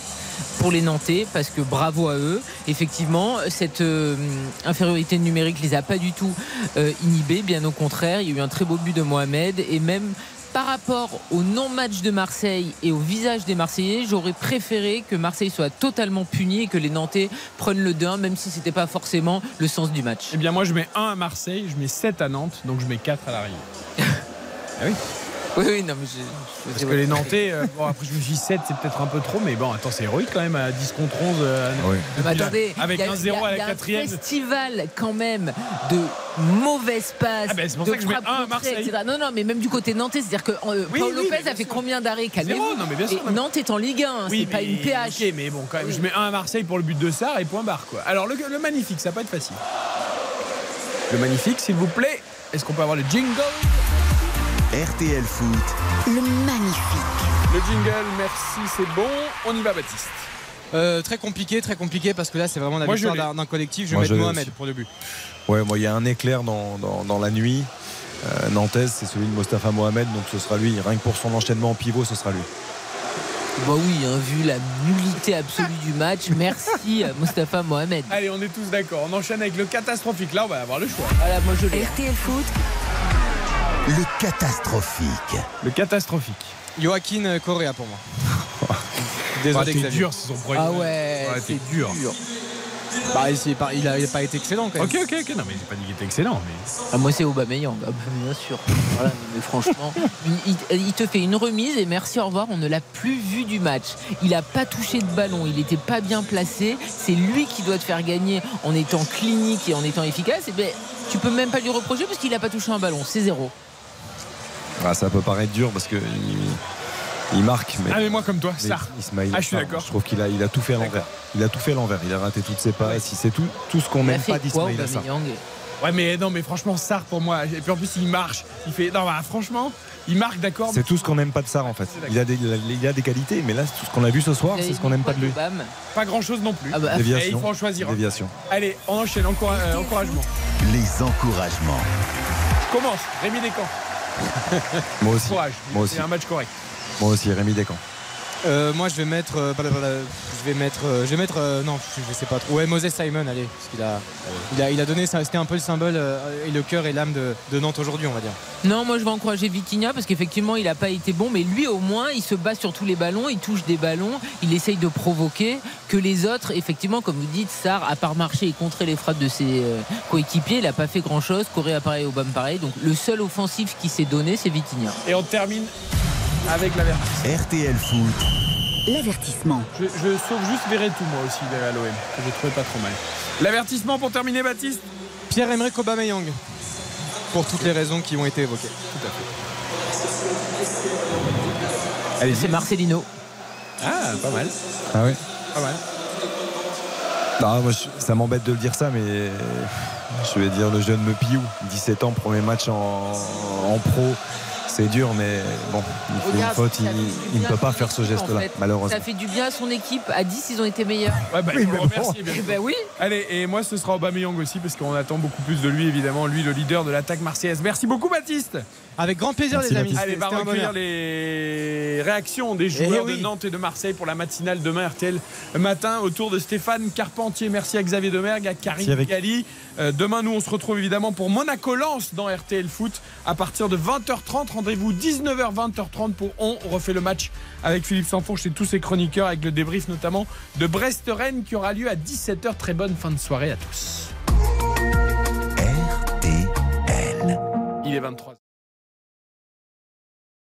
pour les Nantais parce que bravo à eux. Effectivement, cette euh, infériorité numérique les a pas du tout euh, inhibés, bien au contraire. Il y a eu un très beau but de Mohamed et même par rapport au non-match de Marseille et au visage des Marseillais, j'aurais préféré que Marseille soit totalement puni et que les Nantais prennent le 2-1, même si c'était pas forcément le sens du match. Eh bien, moi, je mets 1 à Marseille, je mets 7 à Nantes, donc je mets 4 à l'arrivée. <laughs> ah oui Oui, oui, non, mais je, Parce que les Nantais, euh, bon, après, je me suis dit 7, c'est peut-être un peu trop, mais bon, attends, c'est héroïque quand même à 10 contre 11. euh, Oui. Mais attendez, avec il y a- 1-0 il y a- à la quatrième. Un festival quand même de mauvaises passes. Ah ben, c'est pour de ça que je mets un à Marseille. etc. Non, non, mais même du côté nantais, c'est-à-dire que euh, Oui, Paul oui, Lopez a fait sûr. combien d'arrêts Calmez-vous. Zéro, non, mais bien sûr, Et non, mais- Nantes est en Ligue 1, Oui, c'est pas mais- une PH. Ok, mais bon, quand même, je mets 1 à Marseille pour le but de Sarr et point barre, quoi. Alors, le, le magnifique, ça va pas être facile. Le magnifique, s'il vous plaît. Est-ce qu'on peut avoir le jingle? RTL Foot. Le magnifique. Le jingle, merci, c'est bon. On y va, Baptiste. Euh, très compliqué, très compliqué parce que là c'est vraiment la Moi, je victoire d'un collectif. Je vais Moi, mettre je Mohamed aussi. pour le but. Ouais, moi, il y a un éclair dans, dans- dans la nuit. Euh, Nantes, c'est celui de Mostafa Mohamed, donc ce sera lui. Rien que pour son enchaînement en pivot, ce sera lui. Bah oui, hein, vu la nullité absolue du match, merci à Mustapha Mohamed. Allez, on est tous d'accord. On enchaîne avec le catastrophique. Là, on va avoir le choix. Voilà, moi je l'ai. RTL Foot, Le catastrophique. Le catastrophique. Joaquin Correa pour moi. <laughs> Désolé, Ah, c'est dur, c'est son premier. Ah ouais, Ouais, c'est c'est dur. Bah, il, s'est pas- il a, il a pas été excellent quand même. Ok, ok, ok. Non, mais j'ai pas dit qu'il était excellent. Mais... Ah, moi c'est Aubameyang, ah, bah, bien sûr. Voilà, mais franchement, <laughs> il, il- te fait une remise et merci au revoir. On ne l'a plus vu du match. Il a pas touché de ballon, il n'était pas bien placé. C'est lui qui doit te faire gagner en étant clinique et en étant efficace. Et ben, tu peux même pas lui reprocher parce qu'il n'a pas touché un ballon. C'est zéro. Ah, ça peut paraître dur parce que il, il marque, mais. Ah, mais moi, comme toi, Sarr. Ismaïl Ah, je suis d'accord. Je trouve qu'il a, il a tout fait à l'envers. Il a tout fait à l'envers. Il a raté toutes ses passes. Si c'est tout, tout ce qu'on Il n'aime pas. Aubameyang Ouais, mais non, mais franchement, Sarr pour moi. Et puis en plus, il marche. Il fait. Non, bah, franchement, il marque, d'accord. C'est tout ce qu'on n'aime pas de Sarr en fait. Il a des, il a des qualités, mais là, tout ce qu'on a vu ce soir, c'est ce qu'on n'aime pas de lui. Bam Pas grand chose non plus. Ah bah, Et il Déviation. faut en choisir. Déviation. Allez, on enchaîne. Encoura- euh, encouragement. Les encouragements. Je commence. Rémi Descamps. Moi aussi. Courage. Moi aussi. C'est un match correct. Moi aussi, Rémi Descamps. Euh, moi je vais mettre. euh, je vais mettre. euh, je vais mettre. euh, non, je, je sais pas trop. Ouais, Moses Simon, allez. Parce qu'il a, il a, il a donné. ça- C'était un peu le symbole euh, et le cœur et l'âme de, de Nantes aujourd'hui, on va dire. Non, moi je vais encourager Vitinha parce qu'effectivement il n'a pas été bon, mais lui au moins il se bat sur tous les ballons, il touche des ballons, il essaye de provoquer. Que les autres, effectivement, comme vous dites, Sarr, à part marcher et contrer les frappes de ses euh, coéquipiers, il n'a pas fait grand chose. Corée pareil, Obama pareil. Donc le seul offensif qui s'est donné, c'est Vitinha. Et on termine avec l'avertissement. RTL Foot. l'avertissement. Je, je sauve juste Verretou, moi aussi, à l'OM, que j'ai trouvé pas trop mal. L'avertissement pour terminer, Baptiste? Pierre-Emerick Aubameyang. Pour toutes les raisons qui ont été évoquées. Allez, C'est Marcelino. Ah, pas mal. Ah ouais? Pas mal. Non, moi, je- ça m'embête de le dire ça, mais je vais dire le jeune Mepiou, 17 ans, premier match en, en pro. C'est dur, mais bon, il fait Regarde, une faute, il, ne peut pas faire ce en geste-là, fait. malheureusement. Ça fait du bien à son équipe. À 10, ils ont été meilleurs. Ouais, bah, Oui, bien Eh ben oui. Allez, et moi, ce sera Aubameyang aussi, parce qu'on attend beaucoup plus de lui, évidemment. Lui, le leader de l'attaque marseillaise. Merci beaucoup, Baptiste. Avec grand plaisir, Merci, les amis. Allez, va recueillir les réactions des joueurs Eh oui. de Nantes et de Marseille pour la matinale demain RTL matin autour de Stéphane Carpentier. Merci à Xavier Demergue, à Karine Merci avec- Galli. Euh, demain, nous, on se retrouve évidemment pour Monaco-Lens dans RTL Foot à partir de 20h30. Rendez-vous 19h, 20h30 pour On refait le match avec Philippe Sanfourche et tous ses chroniqueurs avec le débrief notamment de Brest-Rennes qui aura lieu à 17h. Très bonne fin de soirée à tous. RTL. Il est 23h.